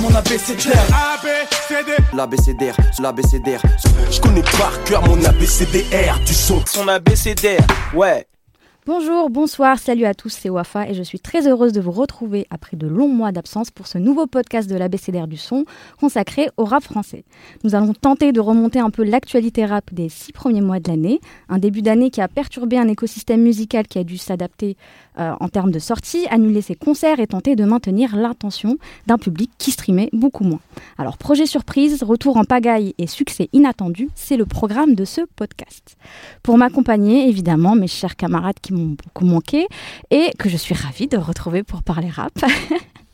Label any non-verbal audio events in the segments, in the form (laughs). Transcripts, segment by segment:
mon abécédaire. L'abécédaire, l'abécédaire. Je connais par cœur mon abécédaire du son. Son abécédaire, ouais. Bonjour, bonsoir, salut à tous, c'est Wafa et je suis très heureuse de vous retrouver après de longs mois d'absence pour ce nouveau podcast de l'ABCDR du son consacré au rap français. Nous allons tenter de remonter un peu l'actualité rap des six premiers mois de l'année, un début d'année qui a perturbé un écosystème musical qui a dû s'adapter euh, en termes de sortie, annuler ses concerts et tenter de maintenir l'intention d'un public qui streamait beaucoup moins. Alors projet surprise, retour en pagaille et succès inattendu, c'est le programme de ce podcast. Pour m'accompagner, évidemment, mes chers camarades qui beaucoup manqué et que je suis ravie de retrouver pour parler rap. (laughs)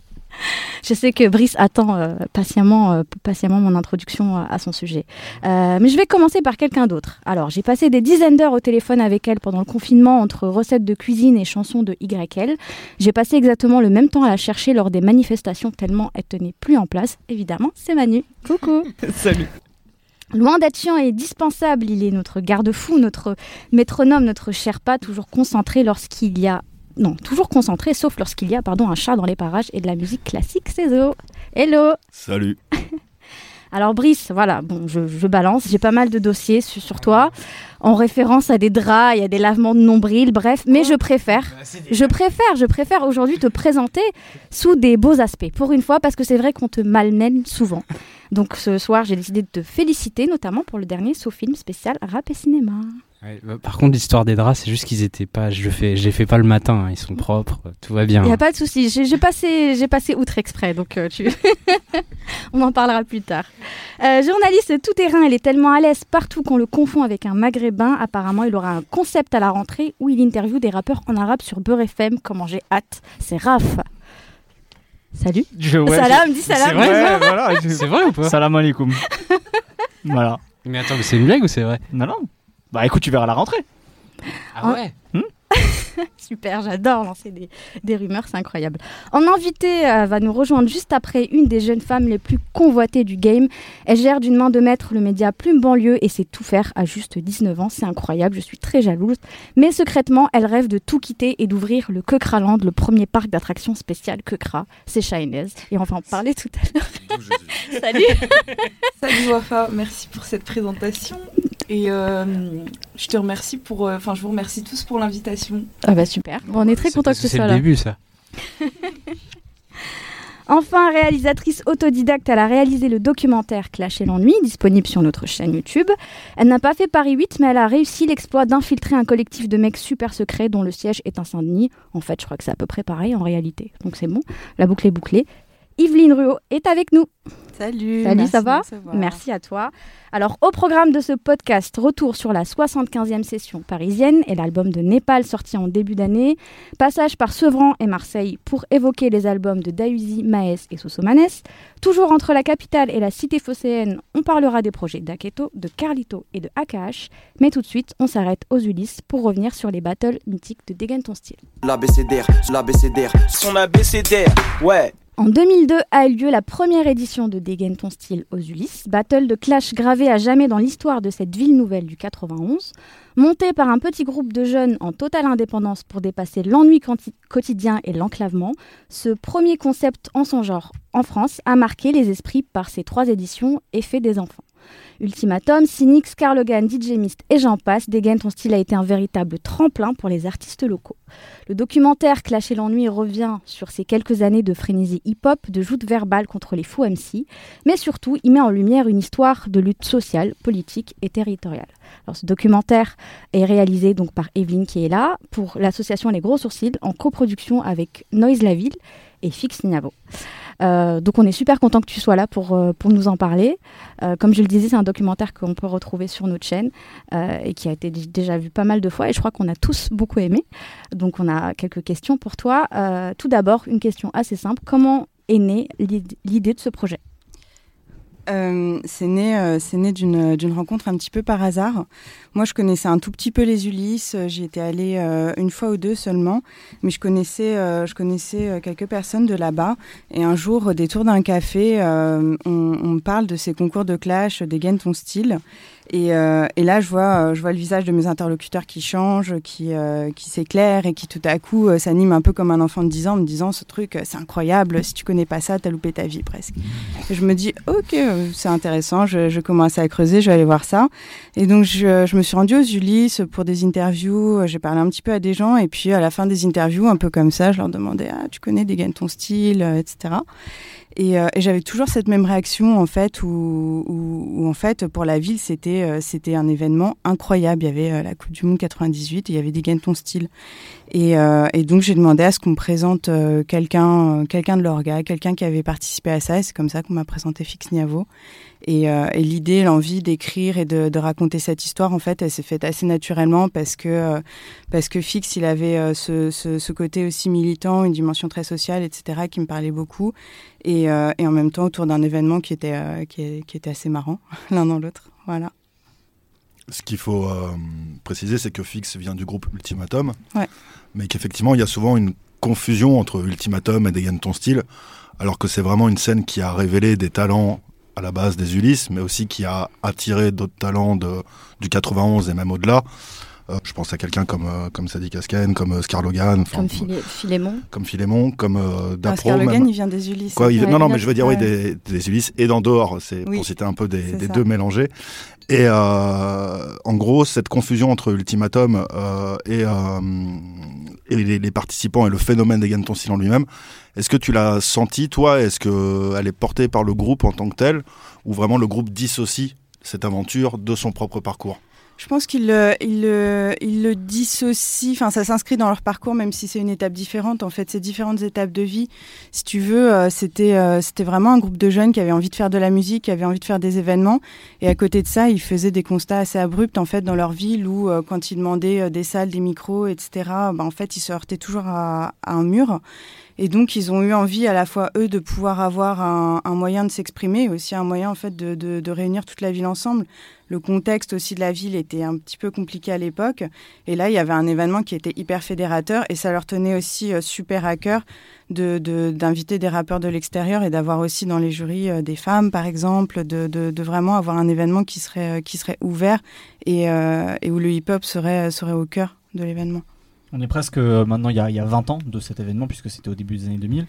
(laughs) je sais que Brice attend euh, patiemment, euh, patiemment mon introduction euh, à son sujet. mais je vais commencer par quelqu'un d'autre. Alors, j'ai passé des dizaines d'heures au téléphone avec elle pendant le confinement entre recettes de cuisine et chansons de YL. J'ai passé exactement le même temps à la chercher lors des manifestations tellement elle tenait plus en place. Évidemment, c'est Manu. Coucou. (laughs) Salut. Loin d'être chiant et dispensable, il est notre garde-fou, notre métronome, notre Sherpa, toujours concentré lorsqu'il y a non, toujours concentré, sauf lorsqu'il y a pardon, un chat dans les parages et de la musique classique, c'est Zo. Hello Salut (laughs) Alors Brice, voilà, bon, je, balance, j'ai pas mal de dossiers sur, toi, en référence à des draps, il y a des lavements de nombril, bref, mais je préfère, bah, je préfère, je préfère aujourd'hui te présenter sous des beaux aspects, pour une fois, parce que c'est vrai qu'on te malmène souvent. Donc ce soir, j'ai décidé de te féliciter, notamment pour le dernier sous-film spécial rap et cinéma. Bah, par contre, l'histoire des draps, c'est juste qu'ils étaient pas. Je fais, je les fais pas le matin. Hein, ils sont propres, tout va bien. Il y a pas de souci. J'ai passé, j'ai passé outre exprès, donc euh, tu... (laughs) on en parlera plus tard. Euh, journaliste tout terrain, il est tellement à l'aise partout qu'on le confond avec un maghrébin. Apparemment, il aura un concept à la rentrée où il interviewe des rappeurs en arabe sur Beurre FM. Comment j'ai hâte. C'est Raph. Salut. salam, dis salam. C'est vrai, (laughs) voilà, c'est vrai ou pas? Salam alaikum. (laughs) voilà. Mais attends, mais c'est une blague ou c'est vrai? Non, non. Bah écoute, tu verras la rentrée. Ah ouais hmm (laughs) Super, j'adore lancer des, rumeurs, c'est incroyable. En invité euh, va nous rejoindre juste après une des jeunes femmes les plus convoitées du game. Elle gère d'une main de maître le média Plume Banlieue et sait tout faire à juste 19 ans. C'est incroyable, je suis très jalouse. Mais secrètement, elle rêve de tout quitter et d'ouvrir le Keukraland, le premier parc d'attractions spécial Keukra. C'est Shinaise et on va en parler tout à l'heure. (laughs) Salut Salut Wafa, merci pour cette présentation. Et euh, je te remercie pour. Euh, enfin, je vous remercie tous pour l'invitation. Ah bah super. on est très content que ce soit là. C'est le début, ça. (laughs) Enfin, réalisatrice autodidacte, elle a réalisé le documentaire Clash et l'ennui, disponible sur notre chaîne YouTube. Elle n'a pas fait Paris 8, mais elle a réussi l'exploit d'infiltrer un collectif de mecs super secrets dont le siège est un Saint-Denis. En fait, je crois que c'est à peu près pareil en réalité. Donc c'est bon, la boucle est bouclée. Yveline Ruot est avec nous. Salut. Salut, ça va Merci à toi. Alors, au programme de ce podcast, retour sur la 75e session parisienne et l'album de Népal sorti en début d'année. Passage par Sevran et Marseille pour évoquer les albums de Dausi, Maes et Sosomanes. Toujours entre la capitale et la cité phocéenne, on parlera des projets d'Aketo, de Carlito et de AKH. Mais tout de suite, on s'arrête aux Ulysses pour revenir sur les battles mythiques de Dégaine ton style. L'abécédaire, l'abécédaire, son abécédaire, ouais. En 2002 a eu lieu la première édition de Dégaine ton style aux Ulysses, battle de clash gravé à jamais dans l'histoire de cette ville nouvelle du 91. Monté par un petit groupe de jeunes en totale indépendance pour dépasser l'ennui quotidien et l'enclavement, ce premier concept en son genre en France a marqué les esprits par ses trois éditions et des enfants. Ultimatum, Cynics, Carlogan, DJ Mist et j'en passe, Dégaine ton style a été un véritable tremplin pour les artistes locaux. Le documentaire Clash et l'ennui revient sur ces quelques années de frénésie hip-hop, de joute verbale contre les fous MC, mais surtout il met en lumière une histoire de lutte sociale, politique et territoriale. Ce documentaire est réalisé donc par Evelyne qui est là pour l'association Les Gros Sourcils en coproduction avec Noise La Ville et Fix Niavo. Euh, donc on est super content que tu sois là pour, euh, nous en parler. Euh, comme je le disais, c'est un documentaire qu'on peut retrouver sur notre chaîne et qui a été déjà vu pas mal de fois et je crois qu'on a tous beaucoup aimé. Donc on a quelques questions pour toi. tout d'abord, une question assez simple. Comment est née l'idée de ce projet? Euh, c'est né, euh, né d'une, d'une rencontre un petit peu par hasard. Moi, je connaissais un tout petit peu les Ulysses. J'y étais allée euh, une fois ou deux seulement, mais je connaissais, je connaissais quelques personnes de là-bas. Et un jour, au détour d'un café, on, on, parle de ces concours de clash, dégaine ton style. Et, euh, et, là, je vois, euh, je vois le visage de mes interlocuteurs qui change, qui, euh, s'éclaire et qui tout à coup euh, s'anime un peu comme un enfant de 10 ans, me disant ce truc, c'est incroyable, si tu connais pas ça, t'as loupé ta vie presque. Et je me dis, ok, c'est intéressant, je, commence à creuser, je vais aller voir ça. Et donc, je, me suis rendue aux Ulysses pour des interviews, j'ai parlé un petit peu à des gens, et puis à la fin des interviews, un peu comme ça, je leur demandais, ah, tu connais, dégaine ton style, etc. Et, euh, et j'avais toujours cette même réaction en fait, où, en fait pour la ville c'était euh, c'était un événement incroyable. Il y avait euh, la Coupe du Monde 98 et il y avait des gains de ton style. Et, et donc j'ai demandé à ce qu'on me présente quelqu'un quelqu'un de l'orga, quelqu'un qui avait participé à ça. Et c'est comme ça qu'on m'a présenté Fix Niavo. Et, euh, et l'idée, l'envie d'écrire et de, de, raconter cette histoire, en fait, elle s'est faite assez naturellement parce que euh, parce que Fix, il avait euh, ce, ce, ce, côté aussi militant, une dimension très sociale, etc., qui me parlait beaucoup. Et, et en même temps, autour d'un événement qui était qui, qui, était assez marrant, (laughs) l'un dans l'autre. Voilà. Ce qu'il faut préciser, c'est que Fix vient du groupe Ultimatum, ouais. mais qu'effectivement, il y a souvent une confusion entre Ultimatum et Dégaine ton style, alors que c'est vraiment une scène qui a révélé des talents à la base des Ulysses, mais aussi qui a attiré d'autres talents de, du 91 et même au-delà. Euh, je pense à quelqu'un comme, euh, comme Sadi Kasken, comme euh, Scarlogan. Comme Philémon. Comme Philémon, comme euh, Dapro. Ah, Scarlogan, il vient des Ulysses. Quoi, il, ouais, non, non, mais je veux dire, oui, des, des Ulysses et d'en dehors. C'est oui, pour citer un peu des, des deux mélangés. Et euh, en gros, cette confusion entre Ultimatum euh, et, euh, et les, les, participants et le phénomène des Ganton en lui-même, est-ce que tu l'as senti, toi? Est-ce qu'elle est portée par le groupe en tant que tel? Ou vraiment le groupe dissocie cette aventure de son propre parcours? Je pense qu'ils le, ils le, dissocient, enfin ça s'inscrit dans leur parcours même si c'est une étape différente. En fait, ces différentes étapes de vie, si tu veux, euh, c'était euh, vraiment un groupe de jeunes qui avaient envie de faire de la musique, qui avaient envie de faire des événements. Et à côté de ça, ils faisaient des constats assez abrupts en fait dans leur ville où euh, quand ils demandaient des salles, des micros, etc., bah, en fait ils se heurtaient toujours à un mur. Et donc, ils ont eu envie à la fois, eux, de pouvoir avoir un, moyen de s'exprimer, aussi un moyen, en fait, de, réunir toute la ville ensemble. Le contexte aussi de la ville était un petit peu compliqué à l'époque. Et là, il y avait un événement qui était hyper fédérateur et ça leur tenait aussi euh, super à cœur d'inviter de, des rappeurs de l'extérieur et d'avoir aussi dans les jurys euh, des femmes, par exemple, de, vraiment avoir un événement qui serait, euh, qui serait ouvert et, où le hip-hop serait au cœur de l'événement. On est presque euh, maintenant, il y, a, il y, a, 20 ans de cet événement, puisque c'était au début des années 2000.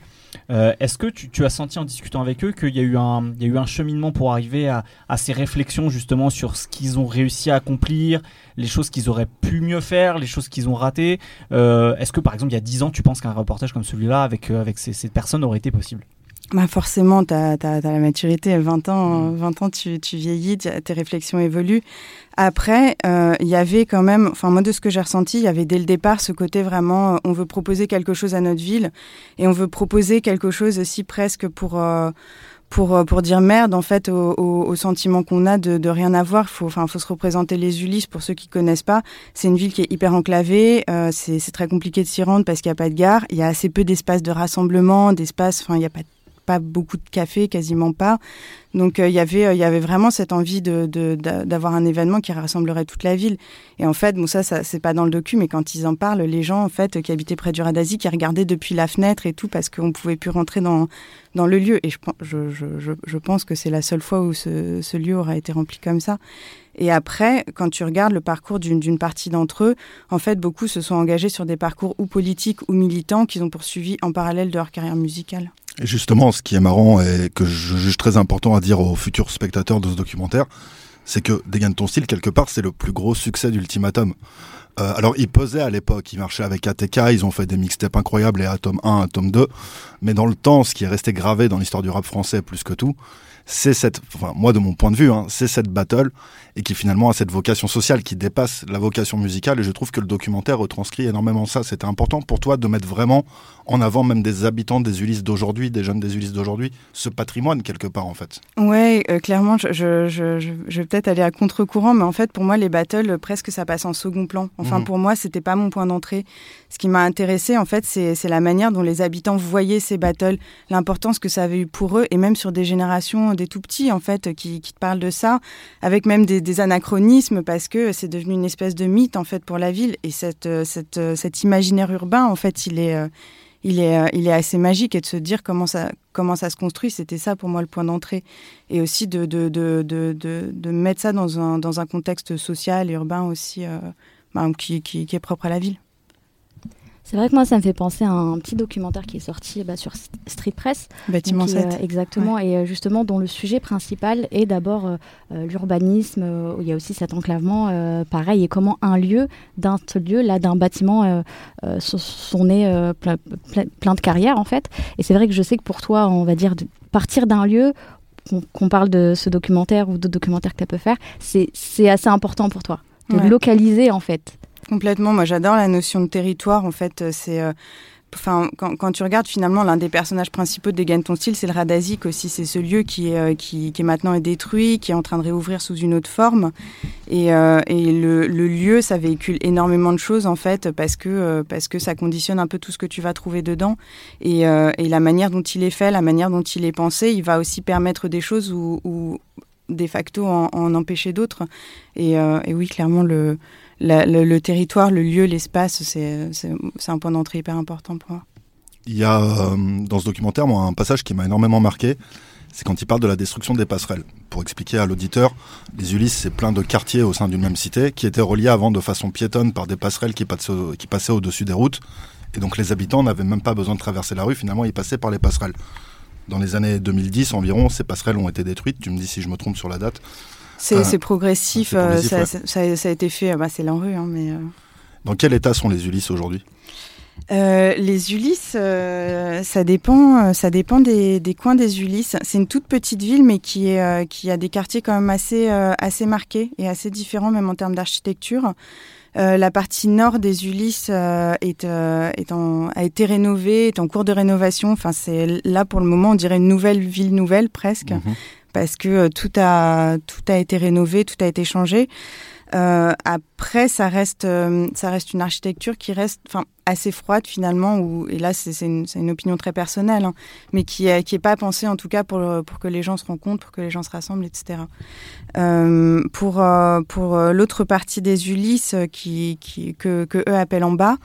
Euh, Est-ce que tu, as senti en discutant avec eux qu'il y, y, a eu un cheminement pour arriver à, ces réflexions justement sur ce qu'ils ont réussi à accomplir, les choses qu'ils auraient pu mieux faire, les choses qu'ils ont ratées? Euh, Est-ce que par exemple, il y a 10 ans, tu penses qu'un reportage comme celui-là avec, euh, avec ces personnes aurait été possible? Bah forcément, tu as, as, as, la maturité. 20 ans, 20 ans tu, tu vieillis, tes réflexions évoluent. Après, il euh, y avait quand même, enfin moi de ce que j'ai ressenti, il y avait dès le départ ce côté vraiment, euh, on veut proposer quelque chose à notre ville et on veut proposer quelque chose aussi presque pour... Euh, pour, pour dire merde en fait au, au, au sentiment qu'on a de, de rien avoir. Faut, enfin, faut se représenter les Ulysses pour ceux qui connaissent pas. C'est une ville qui est hyper enclavée. Euh, c'est très compliqué de s'y rendre parce qu'il n'y a pas de gare. Il y a assez peu d'espace de rassemblement, d'espace. Enfin, il n'y a pas pas beaucoup de café, quasiment pas. Donc il euh, y avait il euh, y avait vraiment cette envie de d'avoir un événement qui rassemblerait toute la ville. Et en fait, bon ça, ça c'est pas dans le docu, mais quand ils en parlent, les gens en fait qui habitaient près du Radasi, qui regardaient depuis la fenêtre et tout parce qu'on pouvait plus rentrer dans dans le lieu. Et je je je, je pense que c'est la seule fois où ce, ce lieu aura été rempli comme ça. Et après, quand tu regardes le parcours d'une partie d'entre eux, en fait, beaucoup se sont engagés sur des parcours ou politiques ou militants qu'ils ont poursuivis en parallèle de leur carrière musicale. Et justement, ce qui est marrant et que je juge très important à dire aux futurs spectateurs de ce documentaire, c'est que Dégaine ton style, quelque part, c'est le plus gros succès d'Ultimatum. Euh, alors, ils pesaient à l'époque, ils marchaient avec ATK, ils ont fait des mixtapes incroyables, et Atom 1, Atom 2. Mais dans le temps, ce qui est resté gravé dans l'histoire du rap français plus que tout, c'est cette, enfin, moi de mon point de vue, hein, c'est cette battle et qui finalement a cette vocation sociale qui dépasse la vocation musicale. Et je trouve que le documentaire retranscrit énormément ça. C'était important pour toi de mettre vraiment en avant même des habitants des Ulysses d'aujourd'hui, des jeunes des Ulysses d'aujourd'hui, ce patrimoine quelque part en fait. Ouais, euh, clairement, je, je, je, je vais peut-être aller à contre-courant, mais en fait pour moi les battles euh, presque ça passe en second plan. Enfin mmh. pour moi c'était pas mon point d'entrée. Ce qui m'a intéressé en fait c'est la manière dont les habitants voyaient ces battles, l'importance que ça avait eu pour eux et même sur des générations des tout petits en fait qui, qui te parlent de ça, avec même des, anachronismes parce que c'est devenu une espèce de mythe en fait pour la ville et cette, cette, cet imaginaire urbain en fait il est il est, il est assez magique et de se dire comment ça, comment ça se construit, c'était ça pour moi le point d'entrée. Et aussi de, de, de, de, de mettre ça dans un, dans un contexte social et urbain aussi bah, qui, qui, qui est propre à la ville. C'est vrai que moi, ça me fait penser à un petit documentaire qui est sorti bah, sur Street Press. Bâtiment 7. Euh, exactement, et euh, justement dont le sujet principal est d'abord euh, l'urbanisme, où il y a aussi cet enclavement, pareil, et comment un lieu, d'un lieu, là, d'un bâtiment, sont nés plein, plein, de carrières, en fait. Et c'est vrai que je sais que pour toi, on va dire, de partir d'un lieu, qu'on parle de ce documentaire ou d'autres documentaires que tu peux faire, c'est assez important pour toi, de localiser, en fait. Complètement. Moi, j'adore la notion de territoire. En fait, euh, c'est. Euh, enfin, quand, tu regardes finalement l'un des personnages principaux de Dégaine ton style, c'est le Radazik aussi. C'est ce lieu qui est, euh, qui, qui, est maintenant est détruit, qui est en train de réouvrir sous une autre forme. Et, et le, lieu, ça véhicule énormément de choses en fait parce que parce que ça conditionne un peu tout ce que tu vas trouver dedans. Et, et la manière dont il est fait, la manière dont il est pensé, il va aussi permettre des choses où de facto en, empêcher d'autres. Et oui, clairement le le, territoire, le lieu, l'espace, c'est un point d'entrée hyper important pour moi. Il y a euh, dans ce documentaire un passage qui m'a énormément marqué, c'est quand il parle de la destruction des passerelles. Pour expliquer à l'auditeur, les Ulysses, c'est plein de quartiers au sein d'une même cité qui étaient reliés avant de façon piétonne par des passerelles qui passaient au-dessus des routes. Et donc les habitants n'avaient même pas besoin de traverser la rue, finalement ils passaient par les passerelles. Dans les années 2010 environ, ces passerelles ont été détruites, tu me dis si je me trompe sur la date, c'est progressif, euh, ça, ça, a été fait, bah, c'est l'enrue. Hein, mais, euh. Dans quel état sont les Ulysses aujourd'hui? Euh, les Ulysses, ça dépend, ça dépend des, des coins des Ulysses. C'est une toute petite ville, mais qui, est, qui a des quartiers quand même assez, assez marqués et assez différents, même en termes d'architecture. la partie nord des Ulysses est, est en, a été rénovée, est en cours de rénovation. Enfin, c'est là pour le moment, on dirait une nouvelle ville nouvelle presque. Mhm parce que euh, tout a tout a été rénové, tout a été changé. Euh, après, ça reste euh, ça reste une architecture qui reste, assez froide finalement. Où, et là, c'est une, une, opinion très personnelle, hein, mais qui est qui est pas pensée en tout cas pour pour que les gens se rencontrent, pour que les gens se rassemblent, etc. Euh, pour euh, pour l'autre partie des Ulysses qui, qui que, que eux appellent en bas.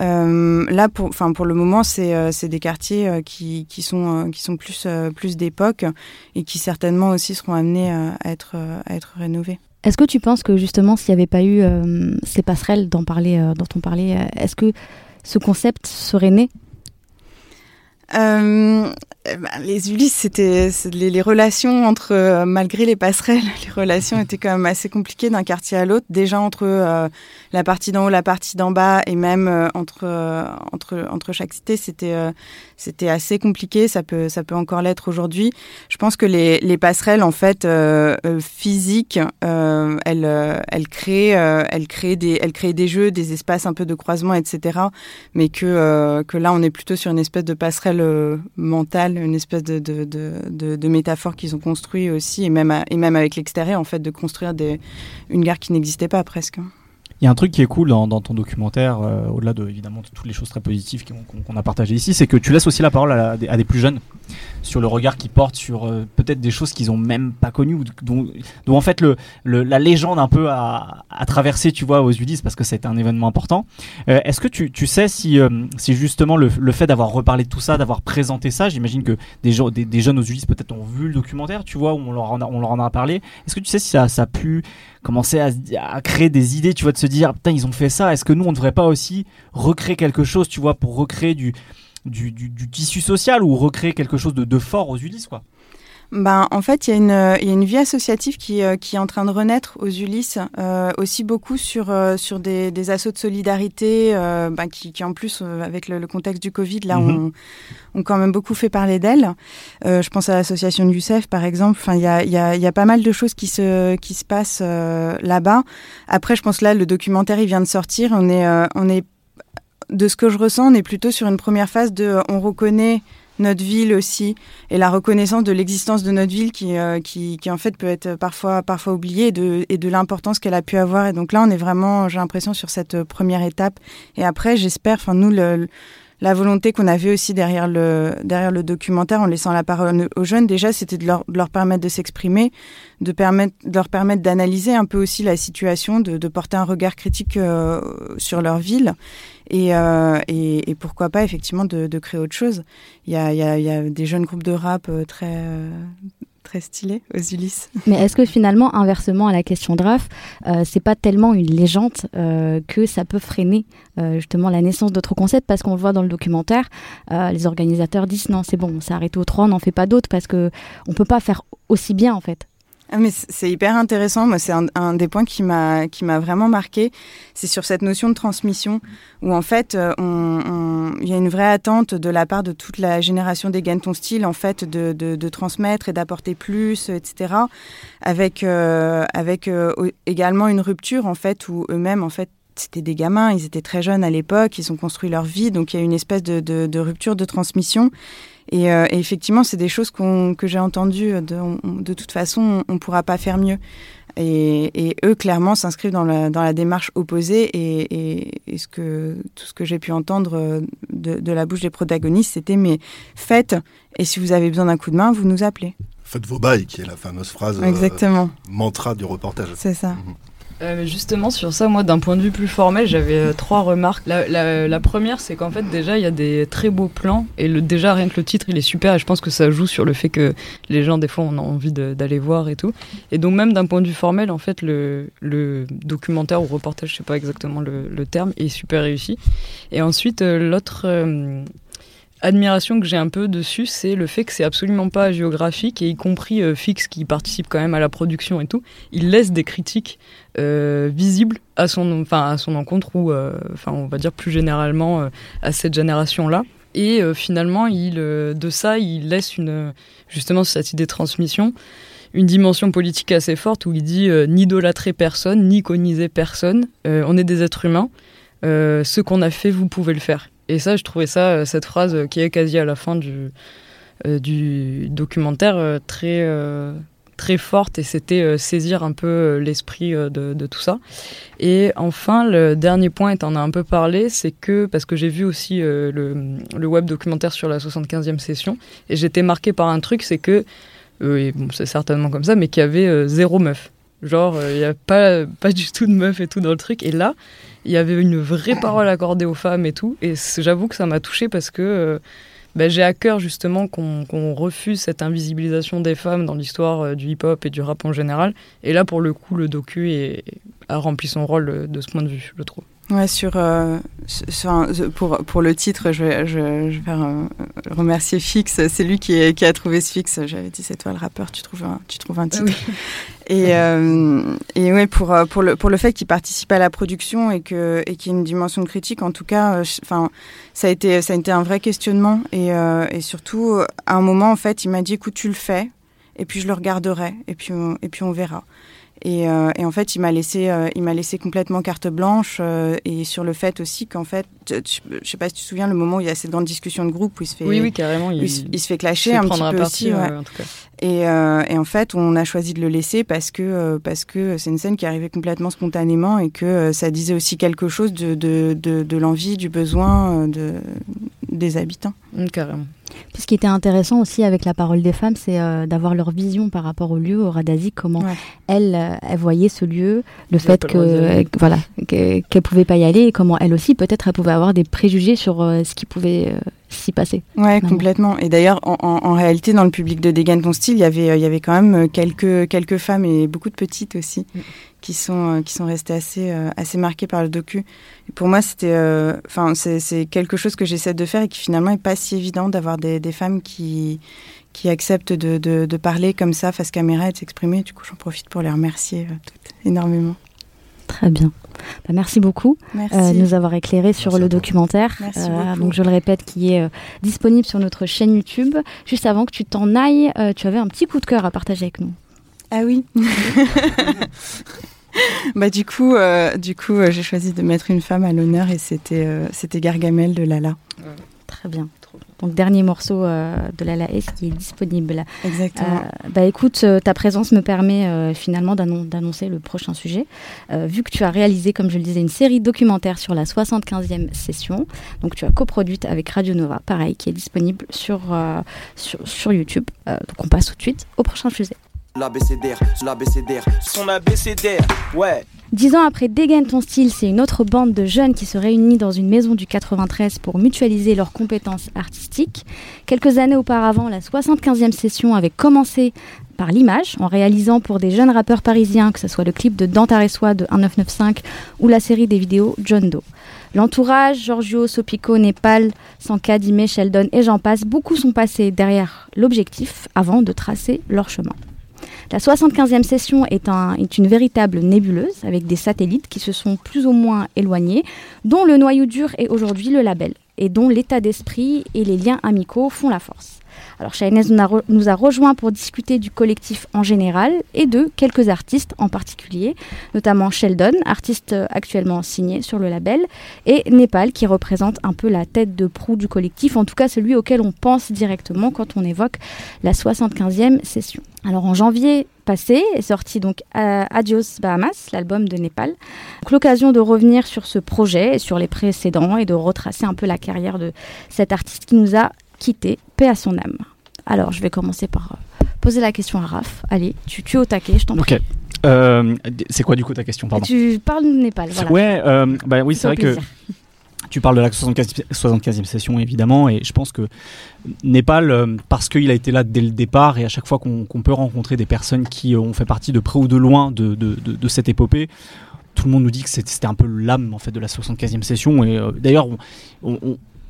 Euh, là, pour, pour le moment, c'est euh, des quartiers euh, qui, qui, sont, qui sont plus, plus d'époque et qui certainement aussi seront amenés à, être, à être rénovés. Est-ce que tu penses que justement, s'il n'y avait pas eu ces passerelles dont, parler, dont on parlait, est-ce que ce concept serait né? Euh, ben, les Ulysses, c'était les, relations entre, euh, malgré les passerelles, (laughs) les relations étaient quand même assez compliquées d'un quartier à l'autre. Déjà entre euh, la partie d'en haut, la partie d'en bas, et même euh, entre entre entre chaque cité, c'était c'était assez compliqué. Ça peut ça peut encore l'être aujourd'hui. Je pense que les, les passerelles, en fait, physiques, elles elles créent elles créent des elles créent des jeux, des espaces un peu de croisement, etc. Mais que que là, on est plutôt sur une espèce de passerelle mentale une espèce de, de, de, de métaphore qu'ils ont construit aussi, et même, et même avec l'extérieur, en fait, de construire des, une gare qui n'existait pas presque. Il y a un truc qui est cool dans, ton documentaire, euh, au-delà de évidemment de toutes les choses très positives qu'on a partagées ici, c'est que tu laisses aussi la parole à, des plus jeunes sur le regard qu'ils portent sur euh, peut-être des choses qu'ils ont même pas connues ou dont, dont en fait le, la légende un peu a, a, traversé, tu vois, aux Ulysses parce que c'était un événement important. Euh, est-ce que tu, tu, sais si, si justement le, le fait d'avoir reparlé de tout ça, d'avoir présenté ça, j'imagine que des, des, des, jeunes aux Ulysses peut-être ont vu le documentaire, tu vois, où on leur en a, on leur en a parlé. Est-ce que tu sais si ça, ça a pu commencer à, à, créer des idées, tu vois, de se dire, putain, ils ont fait ça, est-ce que nous, on ne devrait pas aussi recréer quelque chose, tu vois, pour recréer du, du, du, tissu social ou recréer quelque chose de, de fort aux Ulysses, quoi? Ben, en fait, il y, y, a une vie associative qui, euh, qui est en train de renaître aux Ulysses, euh, aussi beaucoup sur, euh, sur des, des assauts de solidarité, euh, ben, qui, qui, en plus, euh, avec le, le, contexte du Covid, là, mm -hmm. ont, quand même beaucoup fait parler d'elles. je pense à l'association de Youssef, par exemple. Enfin, il y a, y, a, y a pas mal de choses qui se, qui se passent là-bas. Après, je pense là, le documentaire, il vient de sortir. On est, on est, de ce que je ressens, on est plutôt sur une première phase de, on reconnaît notre ville aussi et la reconnaissance de l'existence de notre ville qui, euh, qui, qui, en fait peut être parfois, parfois oubliée et de, et de l'importance qu'elle a pu avoir. Et donc là, on est vraiment, j'ai l'impression, sur cette première étape. Et après, j'espère, enfin nous, le, la volonté qu'on avait aussi derrière le, derrière le documentaire en laissant la parole aux jeunes, déjà, c'était de leur, de leur permettre de s'exprimer, de, permettre, de leur permettre d'analyser un peu aussi la situation, de, de porter un regard critique euh, sur leur ville et, euh, et, et, pourquoi pas effectivement de, de, créer autre chose. Il y a, y y a des jeunes groupes de rap euh, très, euh, très stylé aux. (laughs) Mais est-ce que finalement, inversement à la question de Raph, euh, c'est pas tellement une légende euh, que ça peut freiner euh, justement la naissance d'autres concepts? Parce qu'on le voit dans le documentaire, euh, les organisateurs disent non, c'est bon, on s'est arrêté au 3, on n'en fait pas d'autres parce que on peut pas faire aussi bien en fait. Ah, mais c'est hyper intéressant. Moi, c'est un, des points qui m'a qui m'a vraiment marqué. C'est sur cette notion de transmission où en fait, il on, on, y a une vraie attente de la part de toute la génération des ton style en fait de, de, transmettre et d'apporter plus, etc. Avec euh, avec euh, également une rupture en fait où eux-mêmes en fait c'était des gamins, ils étaient très jeunes à l'époque, ils ont construit leur vie, donc il y a une espèce de, de rupture de transmission. Et, euh, et effectivement, c'est des choses qu que j'ai entendues. De, on, de, toute façon, on ne pourra pas faire mieux. Et, et eux, clairement, s'inscrivent dans la, dans la démarche opposée. Et, et, ce que, tout ce que j'ai pu entendre de, de la bouche des protagonistes, c'était mais faites. Et si vous avez besoin d'un coup de main, vous nous appelez. Faites vos bails, qui est la fameuse phrase Exactement. Euh, mantra du reportage. C'est ça. Mhm. Euh, justement, sur ça, moi, d'un point de vue plus formel, j'avais euh, trois remarques. La, première, c'est qu'en fait, déjà, il y a des très beaux plans. Et déjà, rien que le titre, il est super. Et je pense que ça joue sur le fait que les gens, des fois, on a envie d'aller voir et tout. Et donc, même d'un point de vue formel, en fait, le, documentaire ou reportage, je sais pas exactement le, terme, est super réussi. Et ensuite, euh, l'autre admiration que j'ai un peu dessus, c'est le fait que c'est absolument pas géographique, et y compris euh, Fix qui participe quand même à la production et tout, il laisse des critiques euh, visibles à son, enfin, à son encontre ou, euh, enfin, on va dire plus généralement euh, à cette génération-là. Et euh, finalement, il, de ça, il laisse une, justement cette idée de transmission, une dimension politique assez forte où il dit n'idolâtrez personne, ni coniser personne, on est des êtres humains, ce qu'on a fait, vous pouvez le faire. Et ça, je trouvais ça, cette phrase qui est quasi à la fin du, euh, documentaire, euh, très, euh, très forte et c'était euh, saisir un peu l'esprit de, tout ça. Et enfin, le dernier point, et en as un peu parlé, c'est que, parce que j'ai vu aussi le, web documentaire sur la 75e session, et j'étais marqué par un truc, c'est que, et c'est certainement comme ça, mais qu'il y avait zéro meuf. Genre, il n'y a pas, pas du tout de meuf et tout dans le truc. Et là, il y avait une vraie parole accordée aux femmes et tout. Et j'avoue que ça m'a touchée parce que euh, bah, j'ai à cœur justement qu'on qu refuse cette invisibilisation des femmes dans l'histoire euh, du hip-hop et du rap en général. Et là, pour le coup, le docu a rempli son rôle euh, de ce point de vue, je trouve. Ouais, sur, euh, sur pour, pour le titre, je vais, je, je vais euh, remercier Fix. C'est lui qui, est, qui a trouvé ce Fix. J'avais dit, c'est toi le rappeur, tu trouves un, tu trouves un titre. Oui. (laughs) Et, euh, et ouais, pour, pour, le, pour le fait qu'il participe à la production et qu'il et qu y ait une dimension critique, en tout cas, enfin, ça, a été, ça a été un vrai questionnement. Et, et surtout, à un moment, en fait, il m'a dit, écoute, tu le fais, et puis je le regarderai, et puis on, et puis on verra. Et, euh, et, en fait, il m'a laissé, euh, il m'a laissé complètement carte blanche euh, et sur le fait aussi qu'en fait, tu, je sais pas si tu te souviens le moment où il y a cette grande discussion de groupe où il se fait, oui, oui, carrément, il, il, il se fait clasher un petit peu partie, aussi. Ouais. en tout cas. Et, et, en fait, on a choisi de le laisser parce que parce que c'est une scène qui arrivait complètement spontanément et que ça disait aussi quelque chose de de, de, de l'envie, du besoin de des habitants. Mmh, carrément. Puis ce qui était intéressant aussi avec la parole des femmes, c'est euh, d'avoir leur vision par rapport au lieu, au Radasi, comment ouais. elles, euh, elles voyaient ce lieu, le fait que, euh, voilà, qu'elles qu pouvaient pas y aller et comment elles aussi, peut-être, elles pouvaient avoir des préjugés sur euh, ce qui pouvait s'y passer. Ouais, non. complètement. Et d'ailleurs, en, en, en, réalité, dans le public de Dégaine ton style, il y avait, il y avait quand même quelques, quelques femmes et beaucoup de petites aussi. Mm qui sont qui sont restés assez euh, assez marqués par le docu. Et pour moi, c'était enfin euh, c'est quelque chose que j'essaie de faire et qui finalement est pas si évident d'avoir des, des femmes qui qui acceptent de, de, de, parler comme ça face caméra et de s'exprimer. Du coup, j'en profite pour les remercier euh, toutes énormément. Très bien. Bah, merci beaucoup merci. Euh, de nous avoir éclairé sur merci le documentaire. Euh, donc je le répète, qui est euh, disponible sur notre chaîne YouTube. Juste avant que tu t'en ailles, tu avais un petit coup de cœur à partager avec nous. Ah oui. (laughs) bah du coup, euh, du coup, euh, j'ai choisi de mettre une femme à l'honneur et c'était euh, c'était Gargamel de Lala. Ouais. Très bien. Donc dernier morceau euh, de la Laes qui est disponible. Exactement. Euh, bah écoute, euh, ta présence me permet finalement d'annoncer le prochain sujet. vu que tu as réalisé, comme je le disais, une série documentaire sur la 75e session. Donc tu as coproduite avec Radio Nova, pareil, qui est disponible sur, sur, sur, YouTube. donc on passe tout de suite au prochain sujet. L'ABCDR, l'ABCDR, son ABCDR, ouais. Dix ans après Dégaine ton style, c'est une autre bande de jeunes qui se réunit dans une maison du 93 pour mutualiser leurs compétences artistiques. Quelques années auparavant, la 75e session avait commencé par l'image, en réalisant pour des jeunes rappeurs parisiens, que ce soit le clip de Dantaressois de 1995 ou la série des vidéos John Doe. L'entourage, Giorgio, Sopico, Népal, Sanka, Dime, Sheldon et j'en passe, beaucoup sont passés derrière l'objectif avant de tracer leur chemin. La 75e session est, une véritable nébuleuse avec des satellites qui se sont plus ou moins éloignés, dont le noyau dur est aujourd'hui le label et dont l'état d'esprit et les liens amicaux font la force. Alors Shainez nous a, rejoint pour discuter du collectif en général et de quelques artistes en particulier, notamment Sheldon, artiste actuellement signé sur le label, et Népal qui représente un peu la tête de proue du collectif, en tout cas celui auquel on pense directement quand on évoque la 75e session. Alors en janvier passé est sorti donc euh, Adios Bahamas, l'album de Népal. L'occasion de revenir sur ce projet et sur les précédents et de retracer un peu la carrière de cet artiste qui nous a quitté, paix à son âme. Alors je vais commencer par euh, poser la question à Raph. Allez, tu, tu es au taquet, je t'en prie. Ok. Euh, c'est quoi du coup ta question pardon Tu parles de Népal. Voilà. Ouais, bah oui, c'est vrai que tu parles de la 75, e session évidemment, et je pense que Népal, euh, parce qu'il a été là dès le départ, et à chaque fois qu'on peut rencontrer des personnes qui ont fait partie de près ou de loin de, de, cette épopée, tout le monde nous dit que c'était un peu l'âme en fait de la 75e session. Et euh, d'ailleurs,